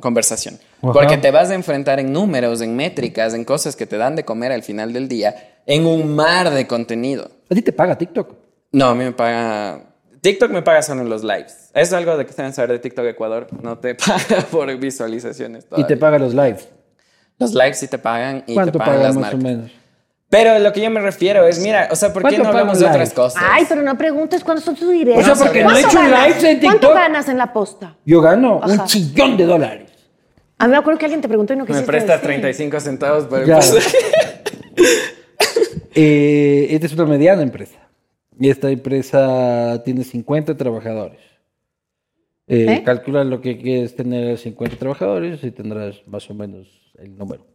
S3: conversación.
S1: Ajá.
S3: Porque te vas a enfrentar en números, en métricas, en cosas que te dan de comer al final del día, en un mar de contenido.
S1: ¿A ti te paga TikTok?
S3: No, a mí me paga. TikTok me paga solo en los lives. Es algo de que deben saber de TikTok Ecuador. No te *laughs* paga por visualizaciones.
S1: Y te
S3: todavía.
S1: paga los lives.
S3: Los lives sí te pagan y te
S1: ¿Cuánto
S3: pagan
S1: paga
S3: las
S1: más o menos?
S3: Pero lo que yo me refiero es, mira, o sea, ¿por qué
S1: ¿Cuánto
S3: no hablamos de
S1: pagan
S3: otras cosas?
S2: Ay, pero no preguntes cuándo son tus directos.
S1: O sea, porque no he
S2: ¿Cuánto
S1: hecho
S2: ganas?
S1: lives en
S2: ¿Cuánto
S1: TikTok.
S2: ganas en la posta?
S1: Yo gano
S2: Ajá.
S1: un chillón de dólares.
S2: A mí me acuerdo que alguien te preguntó y no
S3: me
S2: quisiste
S3: prestas
S2: decir.
S3: 35 centavos por
S1: Ya.
S3: empezar. *laughs*
S1: Eh, esta es una mediana empresa. Y esta empresa tiene 50 trabajadores. Eh,
S2: ¿Eh?
S1: Calcula lo que quieres tener 50 trabajadores y tendrás más o menos el número.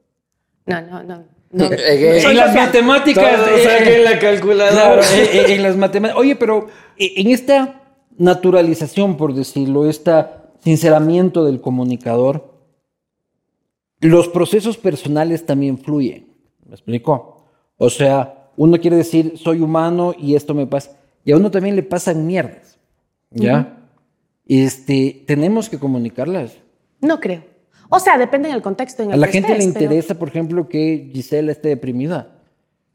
S2: No, no, no. no.
S3: Eh,
S1: En las matemáticas.
S3: Todos
S1: eh,
S3: saquen la calculadora.
S1: Claro, eh, eh, en las matemáticas. Oye, pero eh, en esta naturalización, por decirlo, este sinceramiento del comunicador, los procesos personales también fluyen. ¿Me explico? O sea, uno quiere decir, soy humano y esto me pasa. Y a uno también le pasan mierdas. ¿Ya? Este, tenemos que comunicarlas.
S2: No creo. O sea, depende del contexto en el
S1: A la
S2: que
S1: gente le
S2: estés, pero-
S1: interesa, por ejemplo, que Gisela esté deprimida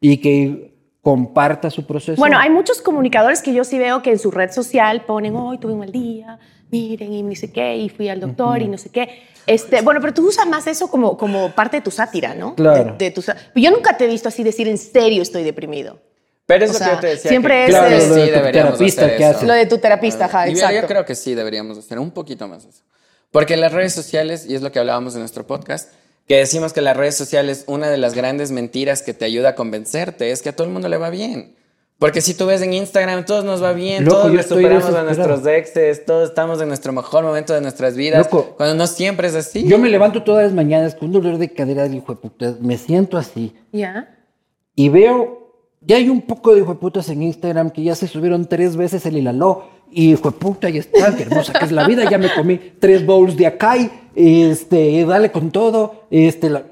S1: y que comparta su proceso.
S2: Bueno, hay muchos comunicadores que yo sí veo que en su red social ponen, hoy tuve un mal día, miren, y no sé qué, y fui al doctor, y no sé qué. Este, bueno, pero tú usas más eso como, como parte de tu sátira, ¿no?
S1: Claro.
S2: De, de tu yo nunca te he visto así decir, en serio estoy deprimido.
S3: Pero es
S2: O
S3: lo
S2: sea,
S3: que yo te decía.
S2: siempre
S3: que
S2: es,
S3: sí
S1: Lo de tu
S3: deberíamos
S1: terapista
S3: hacer
S1: que hace.
S2: Lo de tu terapista, ajá,
S3: Y yo-
S2: exacto.
S3: Yo creo que sí deberíamos hacer un poquito más eso. Porque las redes sociales, y es lo que hablábamos en nuestro podcast, que decimos que las redes sociales, una de las grandes mentiras que te ayuda a convencerte es que a todo el mundo le va bien. Porque si tú ves en Instagram, todos nos va bien,
S1: Loco,
S3: todos
S1: estoy
S3: superamos a nuestros exes, todos estamos en nuestro mejor momento de nuestras vidas.
S1: Loco.
S3: Cuando no siempre es así.
S1: Yo me levanto todas las mañanas con un dolor de cadera del hijo de puta. Me siento así.
S2: ¿Ya?
S1: Y veo, ya hay un poco de hijo de putas en Instagram que ya se subieron tres veces el hilaló. Y hijo de puta, ya está, qué hermosa que es la vida. Ya me comí tres bowls de acai. Este, dale con todo. Este, la...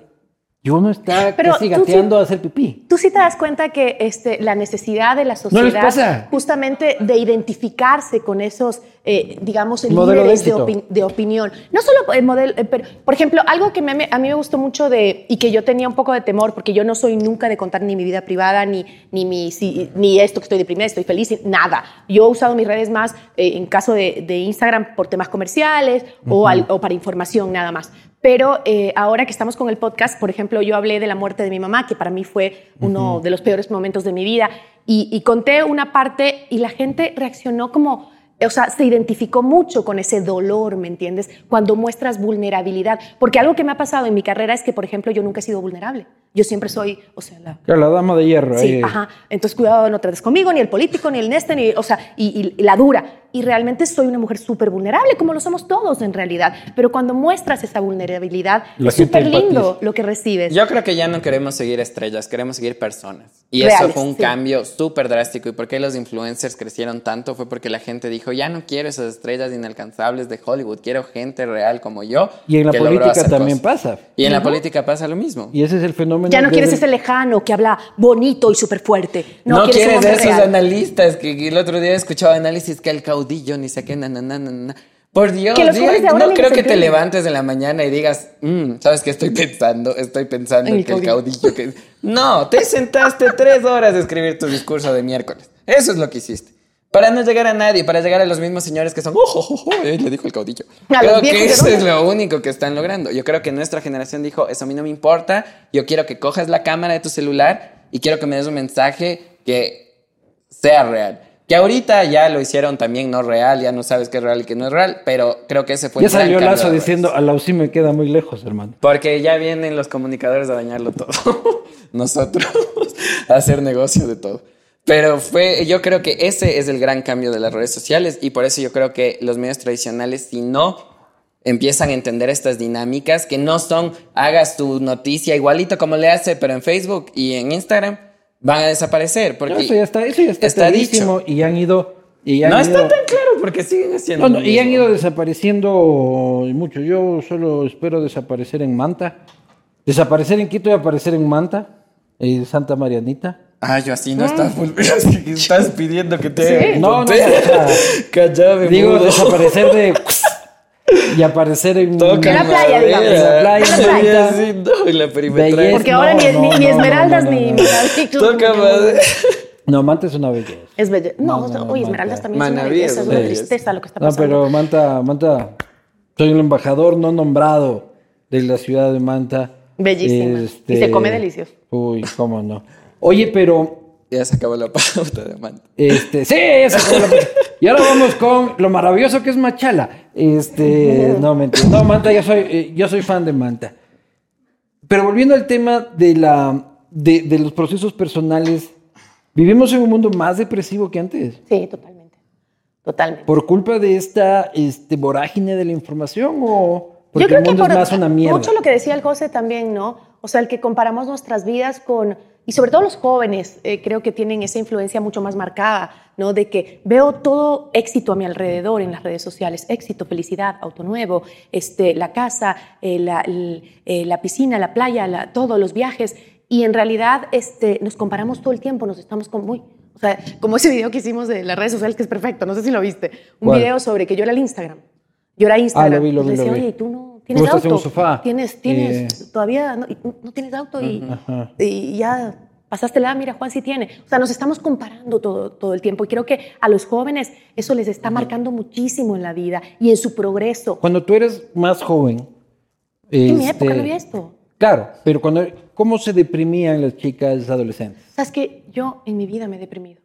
S1: Y uno está
S2: Pero
S1: casi
S2: tú sí-
S1: gateando a hacer pipí.
S2: Tú sí te das cuenta que este, la necesidad de la
S1: ¿No
S2: sociedad,
S1: pasa?
S2: justamente de identificarse con esos, eh, digamos,
S1: de
S2: líderes de, opi- de opinión. No solo el modelo, eh, pero, por ejemplo, algo que me- a mí me gustó mucho de, y que yo tenía un poco de temor, porque yo no soy nunca de contar ni mi vida privada, ni, ni, mi, si- ni esto que estoy deprimida, estoy feliz, nada. Yo he usado mis redes más, eh, en caso de, de Instagram, por temas comerciales o, al- o para información nada más. Pero eh, ahora que estamos con el podcast, por ejemplo, yo hablé de la muerte de mi mamá, que para mí fue uno de los peores momentos de mi vida, y, y conté una parte y la gente reaccionó como, o sea, se identificó mucho con ese dolor, ¿me entiendes? Cuando muestras vulnerabilidad. Porque algo que me ha pasado en mi carrera es que, por ejemplo, yo nunca he sido vulnerable. Yo siempre soy, o sea, la,
S1: Claro, la dama de hierro.
S2: Sí,
S1: ahí.
S2: ajá. Entonces, cuidado, no trates conmigo, ni el político, ni el neste, ni, o sea, y, y la dura. Y realmente soy una mujer súper vulnerable, como lo somos todos en realidad. Pero cuando muestras esa vulnerabilidad,
S1: La
S2: es súper lindo lo que recibes.
S3: Yo creo que ya no queremos seguir estrellas, queremos seguir personas. Y
S2: Reales,
S3: eso fue un
S2: sí.
S3: cambio súper drástico. ¿Y por qué los influencers crecieron tanto? Fue porque la gente dijo, ya no quiero esas estrellas inalcanzables de Hollywood, quiero gente real como yo.
S1: Y en la política también
S3: cosas".
S1: pasa.
S3: Y en la política pasa lo mismo.
S1: Y ese es el fenómeno.
S2: Ya no quieres ese lejano que habla bonito y súper fuerte. No,
S3: No,
S2: quieres, un
S3: quieres esos
S2: real.
S3: analistas que, el otro día escuchaba análisis que el caudillo ni sé qué, na, na, na, na, na. Por Dios, diga- no creo que te levantes en la mañana y digas, "Mm, ¿sabes qué estoy pensando? Estoy pensando
S2: En el
S3: que el
S2: caudillo.
S3: caudillo que... No, te sentaste tres horas a escribir tu discurso de miércoles. Eso es lo que hiciste. Para no llegar a nadie, para llegar a los mismos señores que son, oh, oh, oh, oh", eh, le dijo el caudillo.
S2: A
S3: Creo que eso es lo único que están logrando. Yo creo que nuestra generación dijo, eso a mí no me importa, yo quiero que cojas la cámara de tu celular y quiero que me des un mensaje que sea real. Que ahorita ya lo hicieron también no real, ya no sabes qué es real y qué no es real, pero creo que ese fue
S1: Ya
S3: el
S1: salió Lazo diciendo, a la UCI me queda muy lejos, hermano.
S3: Porque ya vienen los comunicadores a dañarlo todo. *laughs* Nosotros *laughs* a hacer negocio de todo. Pero fue, yo creo que ese es el gran cambio de las redes sociales y por eso yo creo que los medios tradicionales, si no empiezan a entender estas dinámicas, que no son hagas tu noticia igualito como le hace, pero en Facebook y en Instagram, van a desaparecer. Porque
S1: No, eso ya está, eso ya está,
S3: dicho.
S1: y han ido. Y han
S3: No
S1: ido-
S3: está tan claro porque siguen haciendo.
S1: No, y han ido desapareciendo mucho. Yo solo espero desaparecer en Manta. Desaparecer en Quito y aparecer en Manta, en Santa Marianita.
S3: Ah, yo así no estás, *laughs* así que estás pidiendo que te
S2: Sí.
S1: No, no,
S3: tontera.
S1: o sea, *laughs*
S3: Callame,
S1: Digo,
S3: mudo.
S1: desaparecer de. *laughs* y aparecer en.
S3: Toca
S2: En la playa,
S3: madera.
S2: digamos.
S1: En la playa, en la
S3: así, no, en la perimetral.
S1: Belleza.
S2: Porque ahora
S1: No,
S2: ni,
S1: no,
S2: ni-
S1: no,
S2: esmeraldas
S1: no, no,
S2: ni...
S1: no.
S3: Toca madera.
S1: No, Manta es una belleza.
S2: Es bello. No,
S1: No, no, no, Manta.
S2: esmeraldas también es una
S3: Manaví
S2: belleza,
S3: es
S2: es una
S3: belleza.
S2: tristeza lo que está
S1: No,
S2: pasando.
S1: pero Manta, Manta, soy el embajador no nombrado de la ciudad de Manta.
S2: Bellísima. Y se come delicioso.
S1: Uy, cómo no. Oye, pero
S3: Ya se acabó la *laughs* pauta de Manta.
S1: Este, sí, eso fue la- Y ahora vamos con lo maravilloso que es Machala. Este, no, mentira. No, Manta, yo soy, eh, yo soy fan de Manta. Pero volviendo al tema de la, de, de los procesos personales, vivimos en un mundo más depresivo que antes.
S2: Sí, totalmente. Totalmente.
S1: ¿Por culpa de esta este, vorágine de la información o porque
S2: Yo creo
S1: el mundo
S2: que por
S1: es más una mierda?
S2: mucho lo que decía el José también, ¿no? O sea, el que comparamos nuestras vidas con, y sobre todo los jóvenes, eh, creo que tienen esa influencia mucho más marcada, ¿no? De que veo todo éxito a mi alrededor en las redes sociales, éxito, felicidad, auto nuevo, este, la casa, eh, la, el- eh, la piscina, la playa, la- todos los viajes, y en realidad este, nos comparamos todo el tiempo, nos estamos como muy... O sea, como ese video que hicimos de las redes sociales, que es perfecto, no sé si lo viste, un
S1: ¿Cuál?
S2: video sobre que yo era el Instagram. Yo era Instagram.
S1: Ah, lo vi, lo
S2: y
S1: vi,
S2: decía,
S1: lo vi.
S2: oye, ¿y tú no tienes auto?
S1: en un sofá.
S2: Tienes, tienes, todavía no, tienes auto y, ya pasaste la, mira, Juan sí tiene. O sea, nos estamos comparando todo, todo el tiempo y creo que a los jóvenes eso les está marcando muchísimo en la vida y en su progreso.
S1: Cuando tú eres más joven.
S2: En mi
S1: este,
S2: época no había esto.
S1: Claro, pero cuando, ¿cómo se deprimían las chicas adolescentes?
S2: Sabes que yo en mi vida me he deprimido.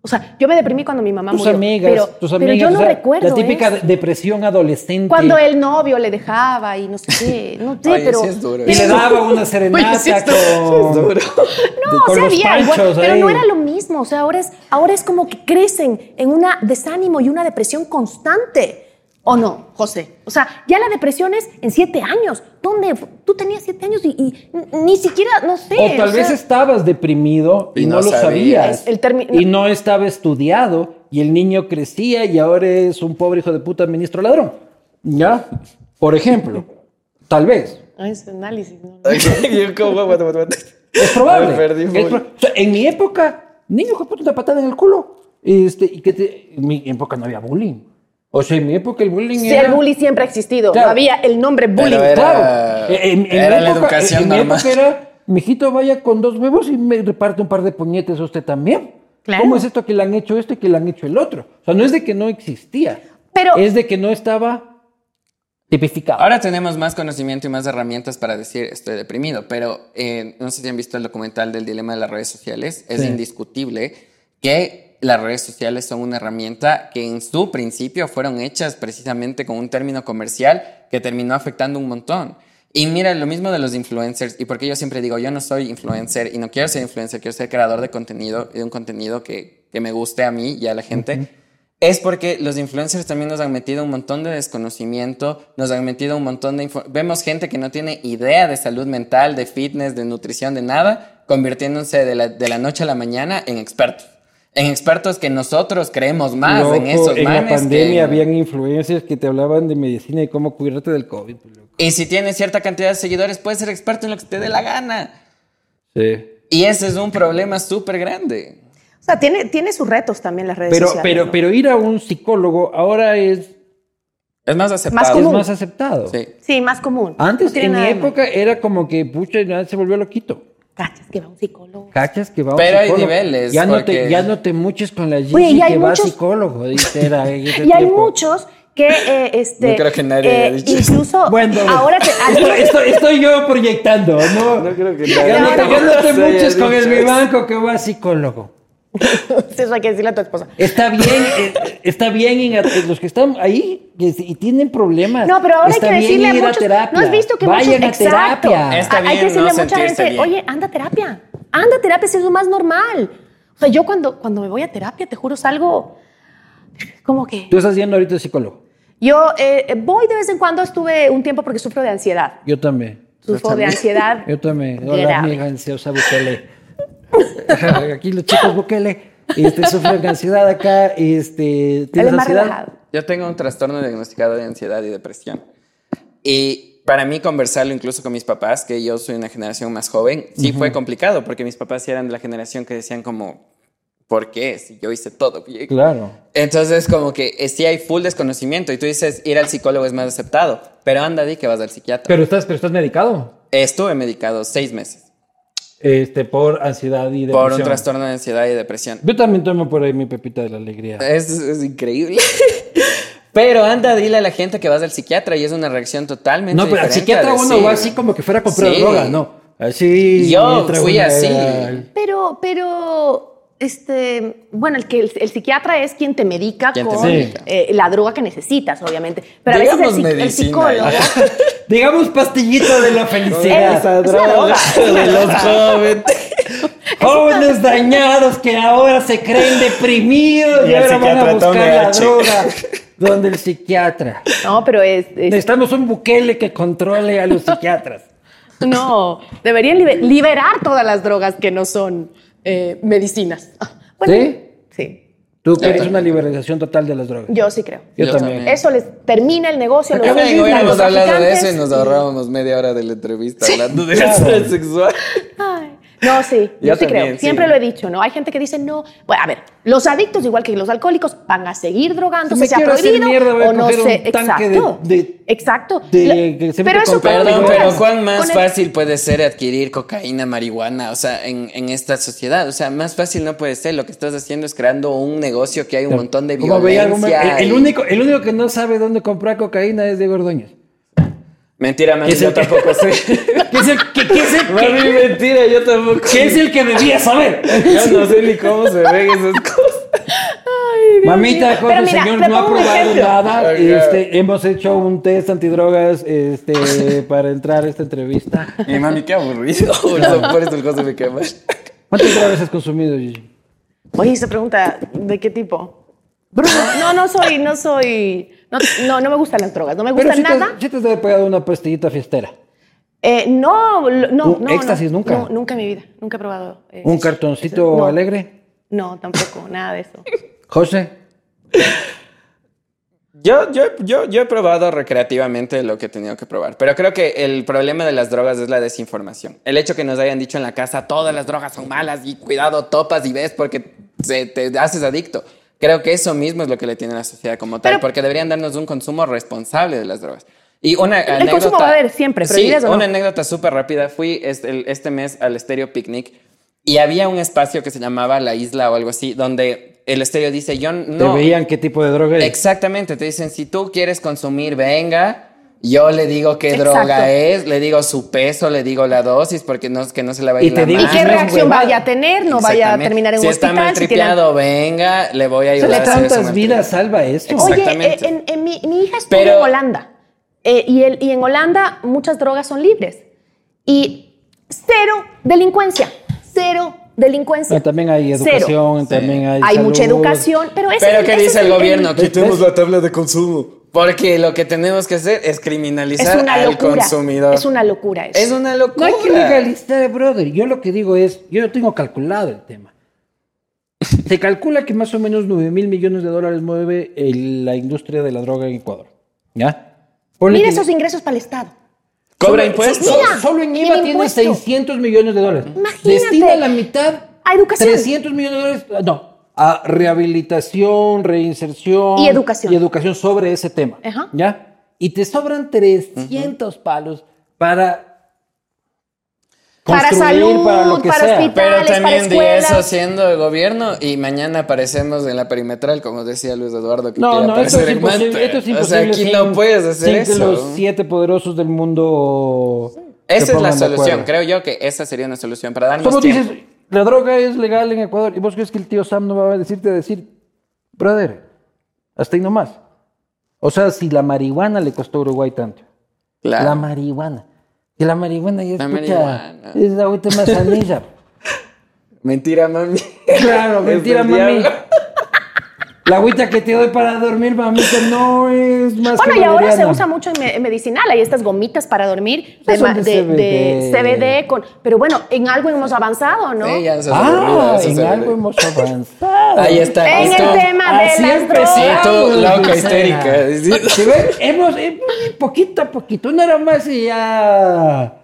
S2: O sea, yo me deprimí cuando mi mamá
S1: Tus
S2: murió.
S1: amigas,
S2: pero,
S1: tus
S2: pero
S1: amigas.
S2: yo
S1: o
S2: no
S1: sea,
S2: recuerdo
S1: La típica
S2: eso.
S1: depresión adolescente.
S2: Cuando el novio le dejaba y no sé qué. No sé,
S3: Oye,
S2: pero.
S3: sí es duro
S1: Y le daba una serenata *laughs*
S3: Oye, sí está-
S1: con,
S3: es duro. *laughs*
S2: No,
S1: con
S2: o sea,
S1: los
S2: había igual,
S1: panchos
S2: pero
S1: ahí.
S2: no era lo mismo. O sea, ahora es, ahora es como que crecen en un desánimo y una depresión constante. ¿O no, José? O sea, ya la depresión es en siete años. ¿Dónde? Tú tenías siete años y, y ni siquiera, no sé.
S1: O tal
S2: o
S1: vez
S2: sea,
S1: estabas deprimido y,
S3: Y
S1: no,
S3: no
S1: lo
S3: sabías.
S1: sabías.
S2: El termi-
S1: y no estaba estudiado y el niño crecía y ahora es un pobre hijo de puta ministro ladrón. ¿Ya? Por ejemplo. Tal vez.
S2: Ay, ese análisis. *laughs*
S1: Es probable.
S3: Me perdí
S1: Es
S3: full.
S1: pro- o sea, en mi época, niño hijo de puta una patada en el culo. Este, y que te- en mi época no había bullying. O sea, en mi época el bullying
S2: Sí,
S1: era...
S2: el bullying siempre ha existido.
S1: Claro.
S2: No había el nombre bullying.
S3: Pero era-
S1: Claro. En, en
S3: era
S1: mi
S3: la
S1: época,
S3: educación
S1: en mi
S3: normal.
S1: época era, mijito, vaya con dos huevos y me reparte un par de puñetes a usted también.
S2: Claro.
S1: ¿Cómo es esto que le han hecho esto y que le han hecho el otro? O sea, no es de que no existía.
S2: Pero-
S1: Es de que no estaba tipificado.
S3: Ahora tenemos más conocimiento y más herramientas para decir estoy deprimido, pero eh, no sé si han visto el documental del dilema de las redes sociales. Es
S1: Sí.
S3: indiscutible que las redes sociales son una herramienta que en su principio fueron hechas precisamente con un término comercial que terminó afectando un montón. Y mira, lo mismo de los influencers, y porque yo siempre digo, yo no soy influencer y no quiero ser influencer, quiero ser creador de contenido y de un contenido que, que me guste a mí y a la gente. Es porque los influencers también nos han metido un montón de desconocimiento, nos han metido un montón de... Vemos gente que no tiene idea de salud mental, de fitness, de nutrición, de nada, convirtiéndose de la, de la noche a la mañana en expertos. En expertos que nosotros creemos más
S1: Loco,
S3: en esos
S1: en la
S3: manes que-
S1: pandemia habían influencers que te hablaban de medicina y cómo cuidarte del COVID. pues, loco.
S3: Y si tienes cierta cantidad de seguidores, puedes ser experto en lo que te dé la gana.
S1: Sí.
S3: Y ese es un problema súper grande.
S2: O sea, tiene, tiene sus retos también las redes
S1: Pero,
S2: sociales.
S1: pero,
S2: ¿no?
S1: pero ir a un psicólogo ahora es,
S3: Es más aceptado.
S1: es
S2: común.
S1: más aceptado.
S3: Sí.
S2: Sí, más común.
S1: Antes,
S2: No
S1: en mi época, era como que, pucha, ya se volvió loquito.
S2: Cachas, que va un psicólogo.
S1: Cachas que va a un
S3: Pero hay
S1: psicólogo.
S3: niveles,
S1: Ya no, te, ya no te muches con la Gigi
S2: Oye, y hay
S1: que va psicólogo, dice era *laughs*
S2: Y hay muchos que, eh, este,
S3: No creo que nadie
S2: eh,
S3: haya dicho
S2: incluso
S1: Bueno,
S2: ahora te,
S1: estoy, estoy- estoy yo proyectando, ¿no?
S3: No creo que
S1: Ya
S3: nadie
S1: no, te- ya no te muches con el banco que va a psicólogo. *laughs*
S2: eso hay que decirle a tu esposa.
S1: Está bien, eh, está bien en- eh, los que están ahí y tienen problemas.
S2: No, pero ahora
S1: está
S2: hay que
S1: bien
S2: decirle a muchos.
S1: terapia.
S2: ¿No has visto que
S1: Vayan
S2: muchos
S1: a terapia.
S3: Está
S2: Ah, hay
S3: bien
S2: que decirle
S3: no
S2: a mucha gente,
S3: bien.
S2: oye, anda a terapia. Anda a terapia, es lo más normal. O sea, yo cuando, cuando me voy a terapia, te juro, salgo como que...
S1: Tú estás yendo ahorita al psicólogo.
S2: Yo eh, voy de vez en cuando, estuve un tiempo porque sufro de ansiedad.
S1: Yo también.
S2: Sufro de ansiedad. *laughs*
S1: Yo también. Hola, amiga ansiosa Bukele. *laughs* Aquí los chicos Bukele. Este, sufren de ansiedad acá. Este, ¿Tienes ansiedad?
S2: relajado.
S3: Yo tengo un trastorno diagnosticado de ansiedad y depresión. Y para mí conversarlo incluso con mis papás, que yo soy una generación más joven, sí fue complicado porque mis papás eran de la generación que decían como, ¿por qué? Si yo hice todo bien.
S1: Claro.
S3: Entonces como que eh, sí hay full desconocimiento y tú dices, ir al psicólogo es más aceptado, pero anda, di que vas al psiquiatra.
S1: Pero estás, pero estás medicado.
S3: Estuve medicado seis meses
S1: Este, por ansiedad y depresión.
S3: por un trastorno de ansiedad y depresión.
S1: Yo también tomo por ahí mi pepita de la alegría.
S3: Es, es increíble. *laughs* Pero anda, dile a la gente que vas al psiquiatra y es una reacción totalmente
S1: No, pero al psiquiatra
S3: a
S1: uno
S3: decir-
S1: va así como que fuera a comprar
S3: Sí.
S1: droga, ¿no? Así.
S3: Yo fui así.
S2: Pero, pero, este, bueno, el que el, el psiquiatra es quien te medica
S3: Quien te
S2: con
S1: medica.
S2: eh, la droga que necesitas, obviamente. Pero a
S3: Digamos
S2: veces el, psic- el
S3: medicina,
S2: psicólogo.
S3: ya. *laughs*
S1: Digamos pastillito de la felicidad.
S2: Esa droga, *laughs*
S3: de los *laughs* jóvenes.
S1: Jóvenes dañados que ahora se creen deprimidos y, ahora van a buscar la
S3: H.
S1: droga. Donde el psiquiatra.
S2: No, pero es, es-
S1: Necesitamos un Bukele que controle a los psiquiatras.
S2: no, deberían libe- liberar todas las drogas que no son eh, medicinas. *laughs* Bueno,
S1: ¿Sí?
S2: Sí,
S1: Tú quieres una liberalización total de las drogas.
S2: yo sí creo.
S1: Yo
S3: Yo
S1: también.
S3: también.
S2: Eso les termina el negocio. los a
S3: hubiéramos hablado de eso y nos ahorrábamos media hora de la entrevista hablando de
S1: claro.
S3: sexual.
S2: No, sí, *laughs* yo,
S3: Yo
S2: sí
S3: también,
S2: creo.
S3: sí.
S2: Siempre lo he dicho, ¿no? Hay gente que dice, no. Bueno, a ver, los adictos, igual que los alcohólicos, van a seguir drogándose,
S1: Si quiero hacer
S2: prohibido
S1: mierda, voy a
S2: o no sé.
S1: tanque de-
S2: Exacto.
S1: de-
S2: Exacto.
S1: de- se
S2: pero eso
S3: Perdón, pero ¿cuán más
S2: el-
S3: fácil puede ser adquirir cocaína, marihuana, o sea, en, en esta sociedad? O sea, más fácil no puede ser. Lo que estás haciendo es creando un negocio que hay un montón de
S1: Como veía algún-
S3: violencia.
S1: el, único, el único que no sabe dónde comprar cocaína es Diego Ordóñez.
S3: Mentira, man,
S1: ¿Qué es
S3: yo tampoco sé. *laughs*
S1: ¿Qué es el que, qué es el
S3: Mami,
S1: que-
S3: mentira, yo tampoco.
S1: qué es el que debía saber?
S3: Yo no sé ni cómo se ven esas cosas.
S1: Mamita, José,
S2: Pero mira,
S1: señor no ha probado nada.
S3: Ay,
S1: Este, hemos hecho un test antidrogas este, *laughs* para entrar a esta entrevista.
S3: Mi mami, qué aburrido. Por eso, *laughs* por eso el José me quema.
S1: ¿Cuántas drogas has consumido, Gigi?
S2: Oye, esa pregunta, ¿de qué tipo? No, no soy, no soy, no, no, no me gustan las drogas, no me
S1: Pero
S2: gusta
S1: si te,
S2: nada.
S1: si te has pegado una pastillita fiestera.
S2: Eh, no, no,
S1: ¿Un
S2: no.
S1: éxtasis
S2: no,
S1: nunca?
S2: No, nunca en mi vida, nunca he probado. eh,
S1: ¿Un
S2: eso.
S1: cartoncito
S2: No.
S1: alegre?
S2: No, tampoco, nada de eso.
S1: José.
S3: Yo, yo, yo, yo he probado recreativamente lo que he tenido que probar, pero creo que el problema de las drogas es la desinformación. El hecho que nos hayan dicho en la casa todas las drogas son malas y cuidado, topas y ves porque se- te haces adicto. Creo que eso mismo es lo que le tiene a la sociedad como tal,
S2: Pero-
S3: porque deberían darnos un consumo responsable de las drogas. Y una
S2: El
S3: anécdota,
S2: consumo va a haber siempre,
S3: Sí,
S2: prohibidas o no.
S3: una anécdota súper rápida. Fui este, este mes al Estéreo Picnic y había un espacio que se llamaba La Isla o algo así, donde el Estéreo dice, yo
S1: ¿Te
S3: no...
S1: veían qué tipo de droga es?
S3: Exactamente, te dicen, si tú quieres consumir, venga. Yo le digo qué
S2: Exacto.
S3: droga es, le digo su peso, le digo la dosis, porque no, que no se le va a
S1: Y
S3: ir
S1: te
S3: la
S1: digo
S2: ¿Y qué reacción
S1: huevada.
S2: vaya a tener? No vaya a terminar en
S3: si
S2: un
S3: está
S2: hospital.
S3: mal
S2: si tiene-
S3: tripeado, venga, le voy a ayudar
S1: ¿De
S3: a hacer mal
S1: vidas salva esto?
S2: Oye, eh, en, en mi, mi hija estuvo
S3: Pero-
S2: en Holanda eh, y, el, y en Holanda muchas drogas son libres y cero delincuencia, cero delincuencia.
S1: No, también hay
S2: Cero.
S1: educación, también hay
S2: Hay mucha educación, pero ese
S3: Pero
S2: es-
S3: ¿qué
S2: ese
S3: dice el gobierno?
S1: ¿Ves?
S3: Quitemos la tabla de consumo. Porque lo que tenemos que hacer es
S2: Es
S3: criminalizar
S2: una
S3: al
S2: locura.
S3: consumidor.
S2: Es una locura eso.
S3: Es una
S1: No
S3: locura.
S1: hay que legalizar, brother. Yo lo que digo es, yo lo tengo calculado el tema. Se calcula que más o menos 9 mil millones de dólares mueve el- la industria de la droga en Ecuador. ¿Ya? Ponle
S2: Mira
S1: que-
S2: esos ingresos para el Estado.
S3: Cobra
S1: solo-
S3: impuestos.
S1: Solo,
S2: Mira,
S1: solo en IVA tiene
S2: impuesto.
S1: 600 millones de dólares.
S2: Imagínate.
S1: Destina la mitad
S2: A educación.
S1: 300 millones de dólares. No. A rehabilitación, reinserción.
S2: Y educación.
S1: Y educación sobre ese tema.
S2: Ajá.
S1: ¿Ya? Y te sobran 300 palos para.
S2: Para
S1: construir,
S2: salud,
S1: para lo que
S2: para
S1: sea.
S2: hospital.
S3: Pero también
S2: para
S3: di eso siendo de gobierno y mañana aparecemos en la perimetral, como decía Luis Eduardo, que
S1: No,
S3: quiere
S1: no, esto
S3: aparecer
S1: es
S3: en.
S1: Esto es imposible.
S3: O sea, aquí
S1: sin-
S3: no puedes hacer
S1: sin
S3: eso.
S1: que los siete poderosos del mundo. se
S3: Esa es la
S1: de
S3: solución. Creo yo que esa sería una solución para darnos tiempo.
S1: dices, la droga es legal en Ecuador. ¿Y vos crees que el tío Sam no va a decirte a decir, brother, hasta ahí nomás? O sea, si la marihuana le costó a Uruguay tanto.
S3: Claro.
S1: La marihuana. Que la marihuana ya
S3: La
S1: escucha,
S3: marihuana.
S1: es la agüita más anilla. *laughs*
S3: Mentira, mami.
S1: Claro, mentira, mami. La agüita que te doy para dormir, mamita, no es más
S2: Bueno,
S1: que
S2: y ahora se usa mucho en, me- en medicinal. Hay estas gomitas para dormir de,
S1: de
S2: de- de
S1: CBD.
S2: Con, pero bueno, en algo hemos avanzado, ¿no?
S3: Sí, ya se
S1: Ah,
S3: olvidó, eso
S1: en
S3: se
S1: algo hemos *laughs* avanzado.
S3: Ahí está.
S2: En el tema de las
S1: empezamos,
S2: drogas.
S3: Sí, tú, loca, histérica.
S1: ¿Sí ves? Hemos, hemos- poquito a poquito, no era más y ya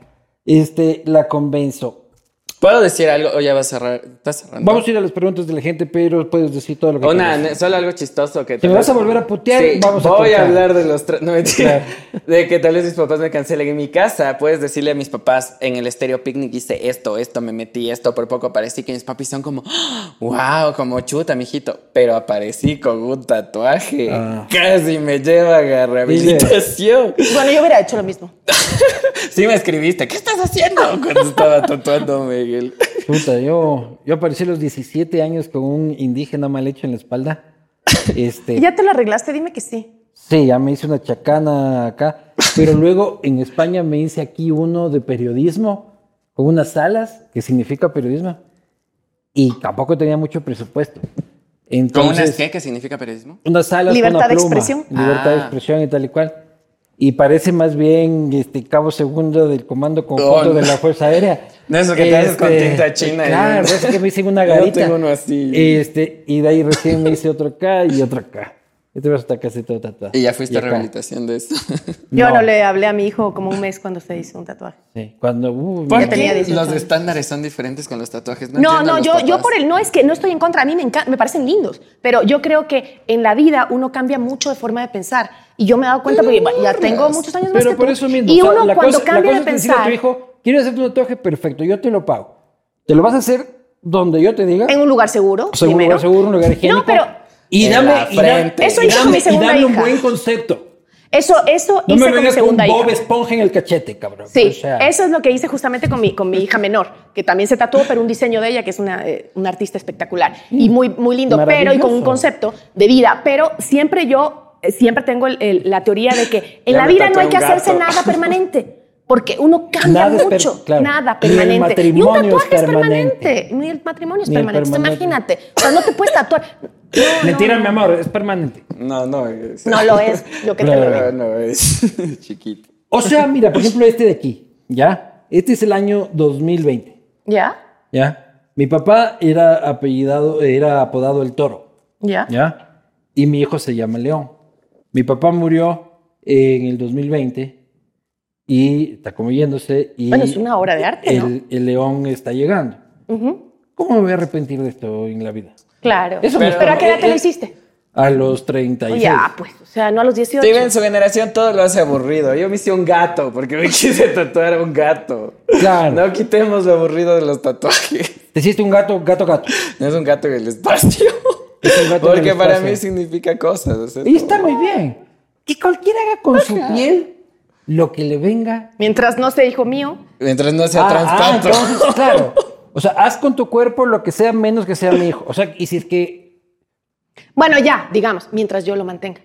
S1: este, la convenzo.
S3: ¿Puedo decir algo o ya va a cerrar? ¿Estás cerrando?
S1: Vamos a ir a las preguntas de la gente, pero puedes decir todo lo que
S3: Una,
S1: quieras.
S3: solo algo chistoso que
S1: Si me vas a volver a putear,
S3: Sí,
S1: vamos a
S3: voy a hablar de los no mentira, de que tal vez mis papás me cancelen en mi casa. Puedes decirle a mis papás en el estéreo picnic hice esto, esto, me metí esto, por poco aparecí que mis papis son como, *gasps* wow, como chuta, mijito. Pero aparecí con un tatuaje.
S1: Ah.
S3: Casi me llevan a rehabilitación.
S2: Bueno, yo hubiera hecho lo mismo. *laughs*
S3: Sí me escribiste, ¿qué estás haciendo? Cuando estaba tatuándome. Miguel. *laughs*
S1: Puta, yo, yo aparecí a los 17 años con un indígena mal hecho en la espalda. Este, *laughs*
S2: ¿Ya te lo arreglaste? Dime que sí.
S1: Sí, ya me hice una chacana acá, pero luego en España me hice aquí uno de periodismo, con unas salas, que significa periodismo, y tampoco tenía mucho presupuesto.
S3: ¿Con
S1: Entonces,
S3: unas qué? ¿Qué significa periodismo?
S1: unas salas con
S2: Libertad
S1: una
S2: de
S1: pluma,
S2: expresión.
S1: libertad de
S3: Ah.
S1: expresión y tal y cual. Y parece más bien este cabo segundo del comando conjunto
S3: Oh, no.
S1: de la Fuerza Aérea. *laughs*
S3: De eso que te haces con tinta china y-
S1: Claro, es que me hice una *laughs*
S3: Yo
S1: garita.
S3: tengo uno así.
S1: Este, y de ahí recién me hice otro acá y otro acá. Este brazo está casi todo tatuado.
S3: Y ya fuiste a
S1: acá.
S3: rehabilitación de eso. *laughs*
S2: Yo
S1: No.
S2: no. le hablé a mi hijo como un mes cuando se hizo un tatuaje.
S1: Sí, cuando... uh,
S3: ¿Por
S2: tenía 18
S3: los
S2: años.
S3: estándares son diferentes con los tatuajes?
S2: No,
S3: a
S2: no,
S3: los
S2: yo, yo por el no es que no estoy en contra, a mí me encanta, me parecen lindos, pero yo creo que en la vida uno cambia mucho de forma de pensar y yo me he dado cuenta porque ya tengo muchos años más
S1: Pero
S2: que
S1: por
S2: tú.
S1: eso mismo.
S2: y
S1: o sea,
S2: uno
S1: la
S2: cuando
S1: cosa- la
S2: cambia
S1: cosa
S2: de
S1: es decirle a
S2: pensar
S1: tu hijo, ¿quieres hacer un tatuaje? Perfecto, yo te lo pago. ¿Te lo vas a hacer donde yo te diga?
S2: en un lugar seguro,
S1: O sea, un lugar seguro, un lugar higiénico.
S2: No, pero
S1: y dame, y dame-.
S2: Eso
S1: y
S2: hizo
S1: dame-
S2: mi
S1: y
S2: segunda
S1: dame un buen concepto.
S2: Eso, eso
S1: No
S2: hice
S1: me
S2: con mi
S1: vengas con
S2: segunda
S1: Bob
S2: hija.
S1: Esponja en el cachete, cabrón.
S2: Sí,
S1: O sea,
S2: eso es lo que hice justamente con mi, con mi hija menor, que también se tatuó, pero un diseño de ella, que es una, eh, una artista espectacular y muy, muy lindo, pero y con un concepto de vida. Pero siempre yo, siempre tengo el- el- la teoría de que *laughs* en
S3: Ya
S2: la vida no hay que hacerse
S3: gato.
S2: nada permanente. *laughs* Porque uno cambia
S1: Nada es per-
S2: mucho,
S1: claro.
S2: nada
S1: Ni el
S2: permanente. y un
S1: matrimonio es
S2: tatuaje es
S1: permanente.
S2: permanente. Ni el matrimonio es
S1: Ni
S2: permanente. Entonces,
S1: permanente.
S2: imagínate, o sea, no te puedes tatuar. *laughs* No,
S1: Mentira,
S2: no,
S1: mi amor, es permanente.
S3: No, no es.
S2: No lo es, yo que te lo.
S3: No, no es chiquito.
S1: O sea, mira, por ejemplo, este de aquí, ¿ya? Este es el año 2020,
S2: ¿Ya?
S1: ¿ya? Mi papá era apellidado, era apodado el toro,
S2: ¿Ya?
S1: ¿ya? Y mi hijo se llama León. Mi papá murió en el 2020 y está como yéndose y
S2: Bueno, es una obra de arte, ¿no?
S1: el, león está llegando. ¿Cómo me voy a arrepentir de esto en la vida?
S2: Claro.
S1: Eso
S2: pero,
S1: me-
S2: ¿a qué edad te lo hiciste?
S1: A los 36.
S2: Ya, pues, o sea, no a los 18.
S3: Steven, en su generación todo lo hace aburrido. Yo me hice un gato porque me *laughs* quise tatuar un gato.
S1: Claro.
S3: No quitemos lo aburrido de los tatuajes.
S1: Te hiciste un gato, gato, gato.
S3: No es un gato en el espacio.
S1: Es un
S3: Porque para mí significa cosas. o sea,
S1: Y está muy bien. Que cualquiera haga con su piel lo que le venga.
S2: Mientras no sea hijo mío.
S3: Mientras no sea
S1: Ah, ah, entonces, *laughs* claro. O sea, haz con tu cuerpo lo que sea menos que sea mi hijo. O sea, y si es que.
S2: Bueno, ya, digamos, mientras yo lo mantenga.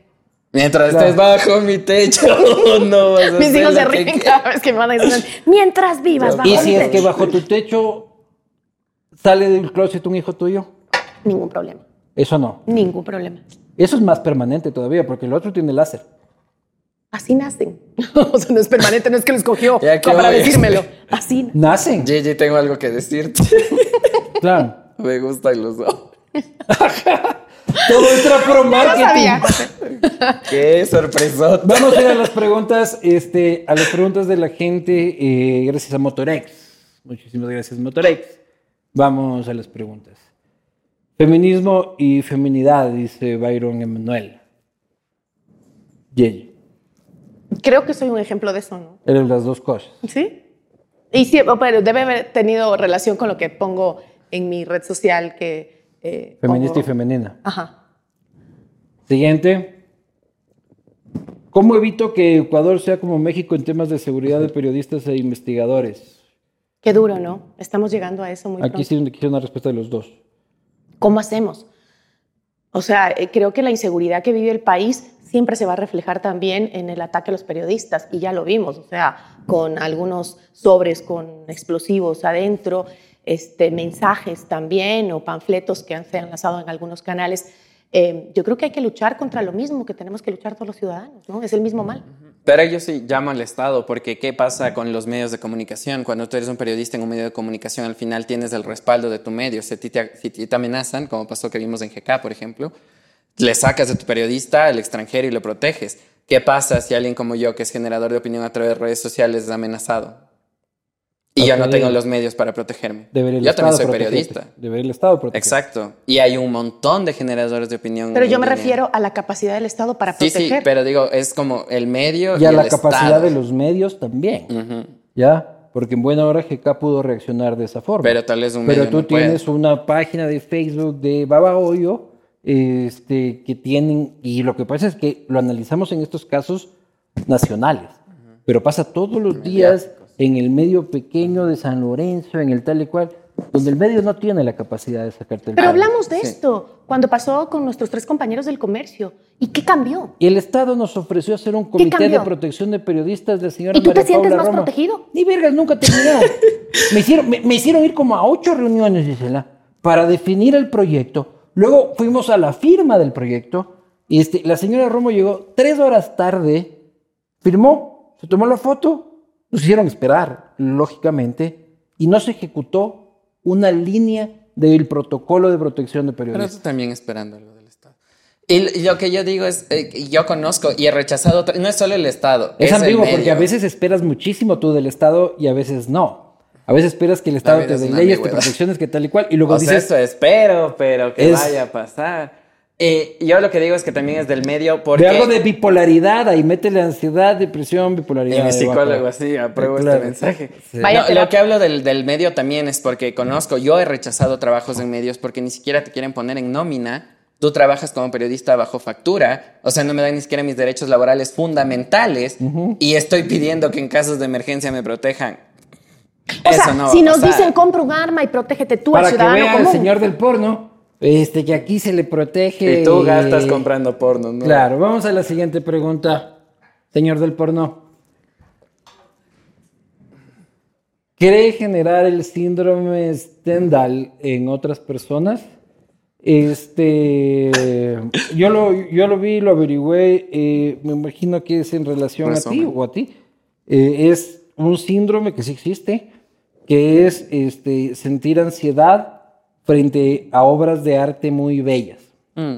S3: Mientras
S1: Claro.
S3: estés bajo mi techo, *laughs* no vas a *laughs*
S2: Mis hijos se ríen cada vez que me van a decir, mientras vivas bajo
S1: Y
S2: mi
S1: si es
S2: techo".
S1: que bajo tu techo sale del closet un hijo tuyo.
S2: Ningún problema,
S1: Eso no.
S2: ningún problema.
S1: Eso es más permanente todavía, porque el otro tiene láser.
S2: Así nacen. *laughs* o sea, no es permanente, no es que lo escogió
S3: Ya que
S2: para decírmelo. *laughs* Así.
S1: Nacen.
S3: Gigi, tengo algo que decirte. *laughs*
S1: Claro.
S3: Me gustan los dos.
S1: Todo era pro
S2: No
S1: marketing.
S3: Qué sorpresota.
S1: Vamos a ir a las preguntas, este, a las preguntas de la gente, eh, gracias a Motorex. Muchísimas gracias, Motorex. Vamos a las preguntas. Feminismo y feminidad, dice Byron Emanuel. Yey,
S2: Creo que soy un ejemplo de eso, ¿no?
S1: eres las dos cosas.
S2: ¿Sí? Y sí, pero debe haber tenido relación con lo que pongo en mi red social que... eh,
S1: Feminista
S2: pongo-
S1: y femenina.
S2: Ajá.
S1: Siguiente. ¿Cómo evito que Ecuador sea como México en temas de seguridad de periodistas e investigadores?
S2: Qué duro, ¿no? Estamos llegando a eso muy
S1: Aquí
S2: pronto.
S1: sí quiero una respuesta de los dos.
S2: ¿Cómo hacemos? O sea, eh, creo que la inseguridad que vive el país siempre se va a reflejar también en el ataque a los periodistas, y ya lo vimos, o sea, con algunos sobres con explosivos adentro, este, mensajes también o panfletos que se han lanzado en algunos canales. Eh, yo creo que hay que luchar contra lo mismo que tenemos que luchar todos los ciudadanos, ¿no? Es el mismo mal.
S3: Pero yo sí llamo al Estado, porque ¿qué pasa con los medios de comunicación? Cuando tú eres un periodista en un medio de comunicación, al final tienes el respaldo de tu medio. Si te, si te amenazan, como pasó que vimos en GK, por ejemplo, le sacas de tu periodista al extranjero y lo proteges. ¿Qué pasa si alguien como yo, que es generador de opinión a través de redes sociales, es amenazado? Y yo no tengo los medios para protegerme.
S1: Debería el
S3: yo
S1: Estado
S3: también soy
S1: protegerte.
S3: periodista.
S1: Debería el Estado proteger.
S3: Exacto. Y hay un montón de generadores de opinión.
S2: Pero yo me refiero a la capacidad del Estado para
S3: Sí,
S2: proteger.
S3: sí, pero digo, es como el medio
S1: Y a
S3: el
S1: la capacidad
S3: Estado.
S1: de los medios también. ¿Ya? Porque en buena hora GK pudo reaccionar de esa forma.
S3: Pero tal vez un
S1: Pero
S3: medio
S1: tú
S3: no puede.
S1: tienes una página de Facebook de Baba Hoyo este, que tienen, y lo que pasa es que lo analizamos en estos casos nacionales, pero pasa todos los días en el medio pequeño de San Lorenzo, en el tal y cual, donde el medio no tiene la capacidad de sacarte el
S2: Pero hablamos de esto cuando pasó con nuestros tres compañeros del comercio. ¿Y qué cambió?
S1: Y el Estado nos ofreció hacer un comité de protección de periodistas de señora
S2: ¿Y tú te sientes
S1: Paula
S2: más
S1: Roma.
S2: protegido?
S1: Ni vergas, nunca terminaron. *laughs* me, hicieron, me, me hicieron ir como a ocho reuniones, Gisela, para definir el proyecto. Luego fuimos a la firma del proyecto. Y este, la señora Romo llegó tres horas tarde, firmó, se tomó la foto, nos hicieron esperar, lógicamente, y no se ejecutó una línea del protocolo de protección de
S3: Pero
S1: periodistas.
S3: tú también esperando algo del Estado. Y, lo que yo digo es, eh, yo conozco y he rechazado, no es solo el Estado.
S1: Es,
S3: el
S1: ambiguo porque a veces esperas muchísimo tú del Estado y a veces no. A veces esperas que el Estado te
S3: es
S1: dé leyes, te protecciones, que tal y cual, y luego
S3: O sea,
S1: dices,
S3: eso espero, pero que
S1: Es-
S3: vaya a pasar. Eh, yo lo que digo es que también es del medio porque...
S1: ve algo de bipolaridad, ahí métele ansiedad, depresión, bipolaridad.
S3: Y mi psicólogo así, apruebo
S1: Claro.
S3: este mensaje.
S1: Sí.
S2: Vaya
S3: No,
S2: terapia.
S3: lo que hablo del, del medio también es porque conozco, yo he rechazado trabajos en medios porque ni siquiera te quieren poner en nómina tú trabajas como periodista bajo factura, o sea, no me dan ni siquiera mis derechos laborales fundamentales y estoy pidiendo que en casos de emergencia me protejan.
S2: O
S3: Eso
S2: sea,
S3: no
S2: si nos
S3: pasar.
S2: dicen compra un arma y protégete tú al
S1: Para que
S2: ciudadano
S1: vea el
S2: común.
S1: señor del porno, este, que aquí se le protege.
S3: Y tú gastas comprando porno, ¿no?
S1: Claro, vamos a la siguiente pregunta, señor del porno. ¿Cree generar el síndrome Stendhal en otras personas? Este, yo lo, yo lo vi, lo averigüé, eh, me imagino que es en relación a ti o a ti. Eh, es un síndrome que sí existe, que es este, sentir ansiedad frente a obras de arte muy bellas.
S3: Mm,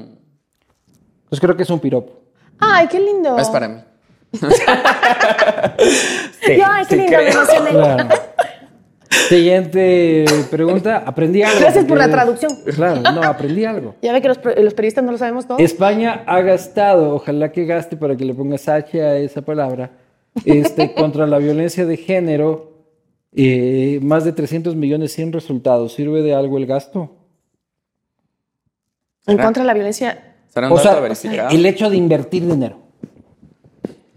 S1: Pues creo que es un piropo.
S2: Ay, qué lindo.
S3: es para mí. *laughs*
S2: Yo, ay, qué
S3: sí
S2: lindo, me
S3: creo.
S2: emocioné.
S1: Claro. Siguiente pregunta. Aprendí algo.
S2: Gracias por la traducción.
S1: Claro, no, aprendí algo.
S2: Ya ve que los, los periodistas no lo sabemos todo.
S1: España ha gastado, ojalá que gaste para que le pongas H a esa palabra, este, *laughs* contra la violencia de género, eh, más de 300 millones sin resultados. ¿Sirve de algo el gasto?
S2: En contra de la violencia.
S3: ¿Será un
S1: O sea, el hecho de invertir dinero.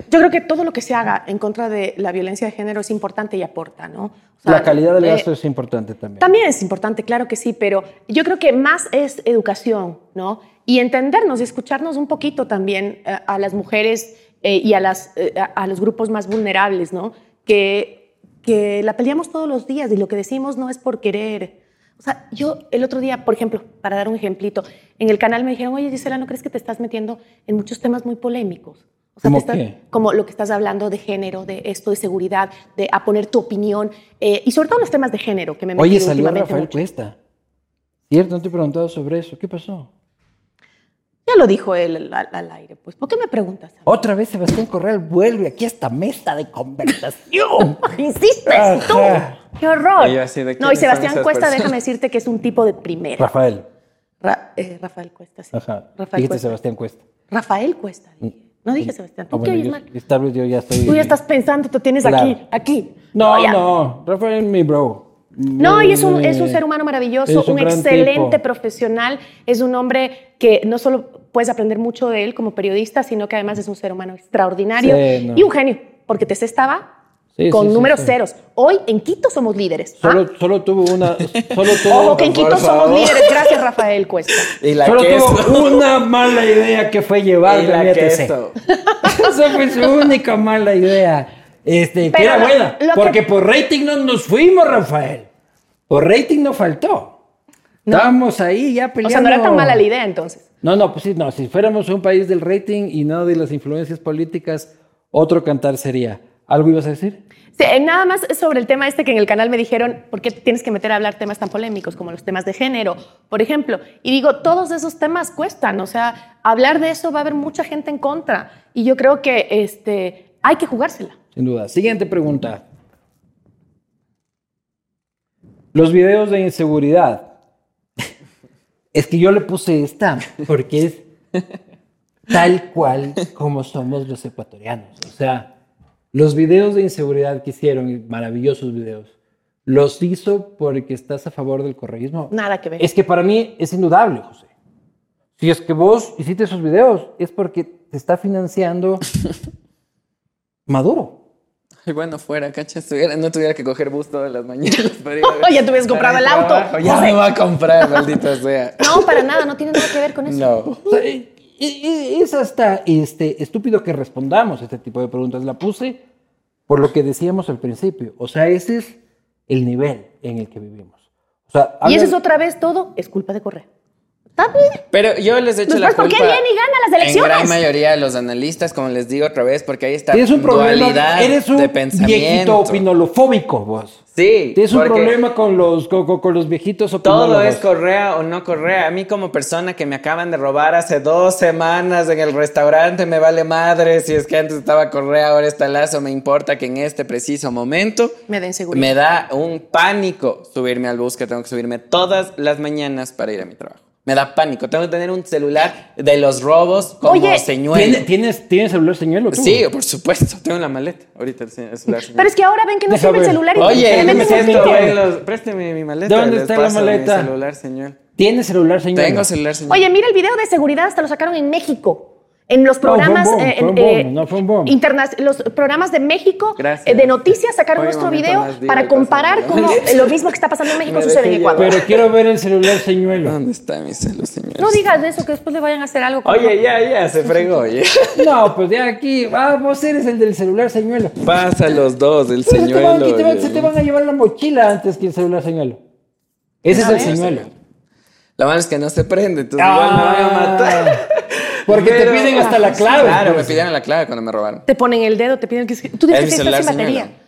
S2: Yo creo que todo lo que se haga en contra de la violencia de género es importante y aporta, ¿no? O sea,
S1: La calidad del
S2: eh,
S1: gasto es importante también.
S2: También es importante, claro que sí, pero yo creo que más es educación, ¿no? Y entendernos y escucharnos un poquito también eh, a las mujeres eh, y a, las, eh, a los grupos más vulnerables, ¿no? Que, que la peleamos todos los días y lo que decimos no es por querer. O sea, yo el otro día, por ejemplo, para dar un ejemplito, en el canal me dijeron, oye Gisela, ¿no crees que te estás metiendo en muchos temas muy polémicos? O sea,
S1: ¿Cómo
S2: estás-
S1: qué?
S2: como lo que estás hablando de género, de esto, de seguridad, de a poner tu opinión, eh, y sobre todo los temas de género, que me
S1: Oye, salió Rafael
S2: mucho.
S1: Cuesta. Cierto, no te he preguntado sobre eso. ¿Qué pasó?
S2: Ya lo dijo él al, al aire, pues. ¿Por qué me preguntas?
S1: Otra vez Sebastián Correal vuelve aquí a esta mesa de conversación. *laughs*
S2: Insistes tú. ¡Qué horror!
S3: Y yo así, ¿de
S2: no, y Sebastián Cuesta,
S3: personas?
S2: déjame decirte que es un tipo de primera.
S1: Rafael.
S2: Ra- eh, Rafael Cuesta, sí.
S1: Ajá.
S2: Rafael
S1: Dijiste
S2: Cuesta.
S1: Sebastián Cuesta.
S2: Rafael Cuesta. dije. No dije Sebastián. ¿Tú
S1: Ah,
S2: qué
S1: bueno,
S2: oyes
S1: yo-
S2: mal?
S1: Tal vez yo ya estoy.
S2: Tú ya estás pensando, tú tienes
S1: Claro.
S2: aquí, aquí.
S1: No,
S2: ya.
S1: no. Rafael, mi bro.
S2: No, y es un,
S1: Eh,
S2: es un ser humano maravilloso,
S1: es
S2: un,
S1: gran
S2: excelente
S1: tipo.
S2: profesional, es un hombre que no solo puedes aprender mucho de él como periodista, sino que además es un ser humano extraordinario
S1: Sí, no.
S2: y un genio, porque te estaba
S1: Sí,
S2: con
S1: sí,
S2: números
S1: sí.
S2: ceros. Hoy en Quito somos líderes. ¿ah?
S1: Solo, solo tuvo una. Solo tuvo,
S2: Ojo que en Quito somos líderes. Gracias, Rafael Cuesta. *laughs*
S3: Y la
S1: solo
S3: queso.
S1: tuvo una mala idea que fue llevarme a
S3: queso.
S1: Esa fue su única mala idea. Este, que era buena.
S2: que-
S1: porque por rating no nos fuimos, Rafael. Por rating no faltó. Estábamos ahí ya
S2: O
S1: peleando.
S2: sea, no era tan mala la idea entonces.
S1: No, no, pues sí, no. Si fuéramos un país del rating y no de las influencias políticas, otro cantar sería. ¿Algo ibas a decir?
S2: Sí, eh, nada más sobre el tema este que en el canal me dijeron, ¿por qué tienes que meter a hablar temas tan polémicos como los temas de género, por ejemplo? Y digo, todos esos temas cuestan, o sea, hablar de eso va a haber mucha gente en contra. Y yo creo que este, hay que jugársela.
S1: Sin duda. Siguiente pregunta. Los videos de inseguridad. *laughs* Es que yo le puse esta porque es tal cual como somos los ecuatorianos. O sea, los videos de inseguridad que hicieron, maravillosos videos, los hizo porque estás a favor del correísmo.
S2: Nada que ver.
S1: Es que para mí es indudable, José. Si es que vos hiciste esos videos, es porque te está financiando *laughs* Maduro.
S3: Ay, *laughs* bueno, fuera, cacha, estuviera- no tuviera que coger bus todas las mañanas *laughs* para ir a ver- *laughs*
S2: Ya te hubieras comprado el auto.
S3: trabajo. Ya me va a comprar, maldita sea.
S2: No, para nada, no tiene nada que ver con eso.
S3: No.
S1: O sea, es hasta este, estúpido que respondamos este tipo de preguntas. La puse por lo que decíamos al principio. O sea, ese es el nivel en el que vivimos. O sea,
S2: Y eso es otra vez todo, es culpa de Correa. Bien.
S3: Pero yo les he hecho
S2: Pues,
S3: la
S2: pues, ¿por
S3: culpa.
S2: qué viene y gana las
S3: En gran
S2: elecciones?
S3: mayoría de los analistas, como les digo otra vez, porque ahí está
S1: Tienes un problema.
S3: dualidad
S1: Eres un
S3: de
S1: viejito
S3: pensamiento.
S1: opinolofóbico, vos.
S3: Sí,
S1: Tienes un problema con los, con, con- con los viejitos
S3: Todo
S1: opinólogos.
S3: es correa o no correa. A mí como persona que me acaban de robar hace dos semanas en el restaurante me vale madre si es que antes estaba correa, ahora está lazo. Me importa que en este preciso momento
S2: Me da inseguridad.
S3: me da un pánico subirme al bus que tengo que subirme todas las mañanas para ir a mi trabajo. Me da pánico. Tengo que tener un celular de los robos como
S2: Oye,
S3: señuelo.
S1: ¿Tienes, ¿tienes, ¿Tienes celular señuelo tú?
S3: Sí, por supuesto. Tengo en la maleta. Ahorita el ce- el celular.
S2: Pero es que ahora ven que no
S1: Deja
S2: sirve el celular y
S3: Oye,
S2: te
S3: ¿qué
S2: meten
S3: es
S2: un
S3: esto?
S2: montón.
S3: Ahí los- Présteme mi maleta.
S1: ¿Dónde está la
S3: paso mi
S1: maleta?
S3: celular, señor.
S1: ¿Tienes celular señuelo?
S3: Tengo celular, señor.
S2: Oye, mira el video de seguridad, hasta lo sacaron en México. En los programas. eh, eh,
S1: no
S2: los programas de México eh, de noticias sacaron
S3: Oye,
S2: nuestro video para comparar cómo *laughs* lo mismo que está pasando en México
S3: Me
S2: sucede en Ecuador.
S1: Pero quiero ver el celular señuelo.
S3: ¿Dónde está mi celular, señor?
S2: No digas eso, que después le vayan a hacer algo. con-
S3: Oye, ya, ya, se fregó, oye. *laughs*
S1: No, pues ya aquí, ah, vos eres el del celular señuelo.
S3: Pasa los dos, el
S1: Pues te van-
S3: señuelo.
S1: aquí te van- se te van a llevar la mochila antes que el celular señuelo. Ese es el señuelo.
S3: La mano es que no se prende, entonces igual me van a matar.
S1: Porque te piden hasta la clave.
S3: Claro,
S1: pues.
S3: me pidieron la clave cuando me robaron.
S2: Te ponen el dedo, te piden que. Tú
S3: Es
S2: dices
S3: mi
S2: que sin batería.
S3: señora.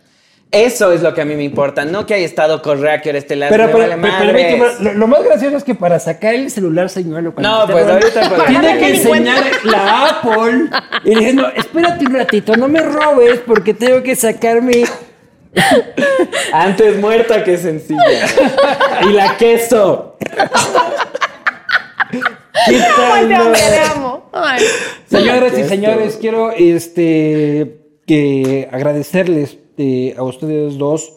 S3: Eso es lo que a mí me importa, no que haya estado Correa, que ahora esté la
S1: Pero, pero,
S3: vale
S1: pero, lo, lo más gracioso es que para sacar el celular señuelo. cuando
S3: No, pues, ahorita, pues.
S1: Tiene que enseñar la Apple. Y diciendo, espérate un ratito, no me robes porque tengo que sacar mi. *laughs*
S3: Antes muerta que sencilla. y la queso.
S1: ¿Qué *laughs*
S2: Ay, amo, te amo. Ay.
S1: Señoras y
S3: Esto.
S1: señores, quiero este, que agradecerles eh, a ustedes dos.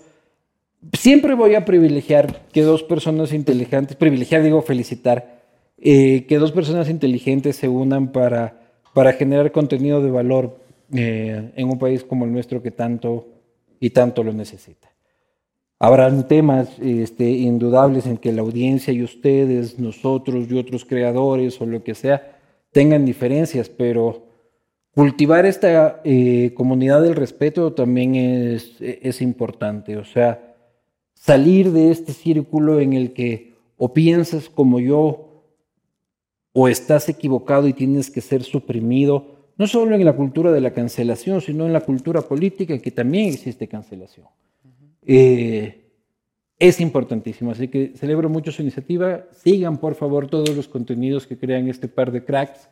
S1: Siempre voy a privilegiar que dos personas inteligentes, privilegiar digo felicitar, eh, que dos personas inteligentes se unan para, para generar contenido de valor eh, en un país como el nuestro que tanto y tanto lo necesita. Habrán temas este, indudables en que la audiencia y ustedes, nosotros y otros creadores o lo que sea, tengan diferencias, pero cultivar esta eh, comunidad del respeto también es, es importante. O sea, salir de este círculo en el que o piensas como yo o estás equivocado y tienes que ser suprimido, no solo en la cultura de la cancelación, sino en la cultura política, que también existe cancelación. Eh, es importantísimo, así que celebro mucho su iniciativa. Sigan, por favor, todos los contenidos que crean este par de cracks.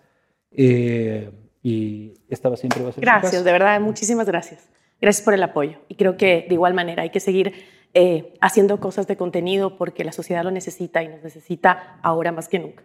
S1: Eh, y esta va siempre va a ser
S2: Gracias, de verdad, muchísimas gracias. Gracias por el apoyo. Y creo que de igual manera hay que seguir eh, haciendo cosas de contenido porque la sociedad lo necesita y nos necesita ahora más que nunca.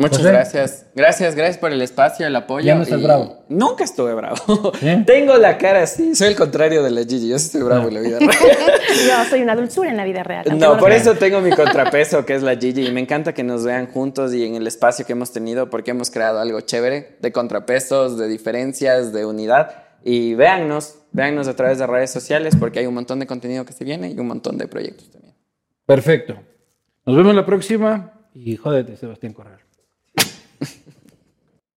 S3: Muchas
S1: José.
S3: gracias. Gracias, gracias por el espacio, el apoyo.
S1: Ya no estás
S3: y-
S1: bravo.
S3: Nunca estuve bravo.
S1: ¿Sí? *laughs*
S3: Tengo la cara así. Soy el contrario de la Gigi. Yo estoy bravo en la vida real. *laughs*
S2: Yo soy una dulzura en la vida real.
S3: No, por eso tengo mi contrapeso, que es la Gigi. Y me encanta que nos vean juntos y en el espacio que hemos tenido, porque hemos creado algo chévere de contrapesos, de diferencias, de unidad. Y véannos, véannos a través de redes sociales, porque hay un montón de contenido que se viene y un montón de proyectos también.
S1: Perfecto. Nos vemos la próxima y jódete, Sebastián Corral.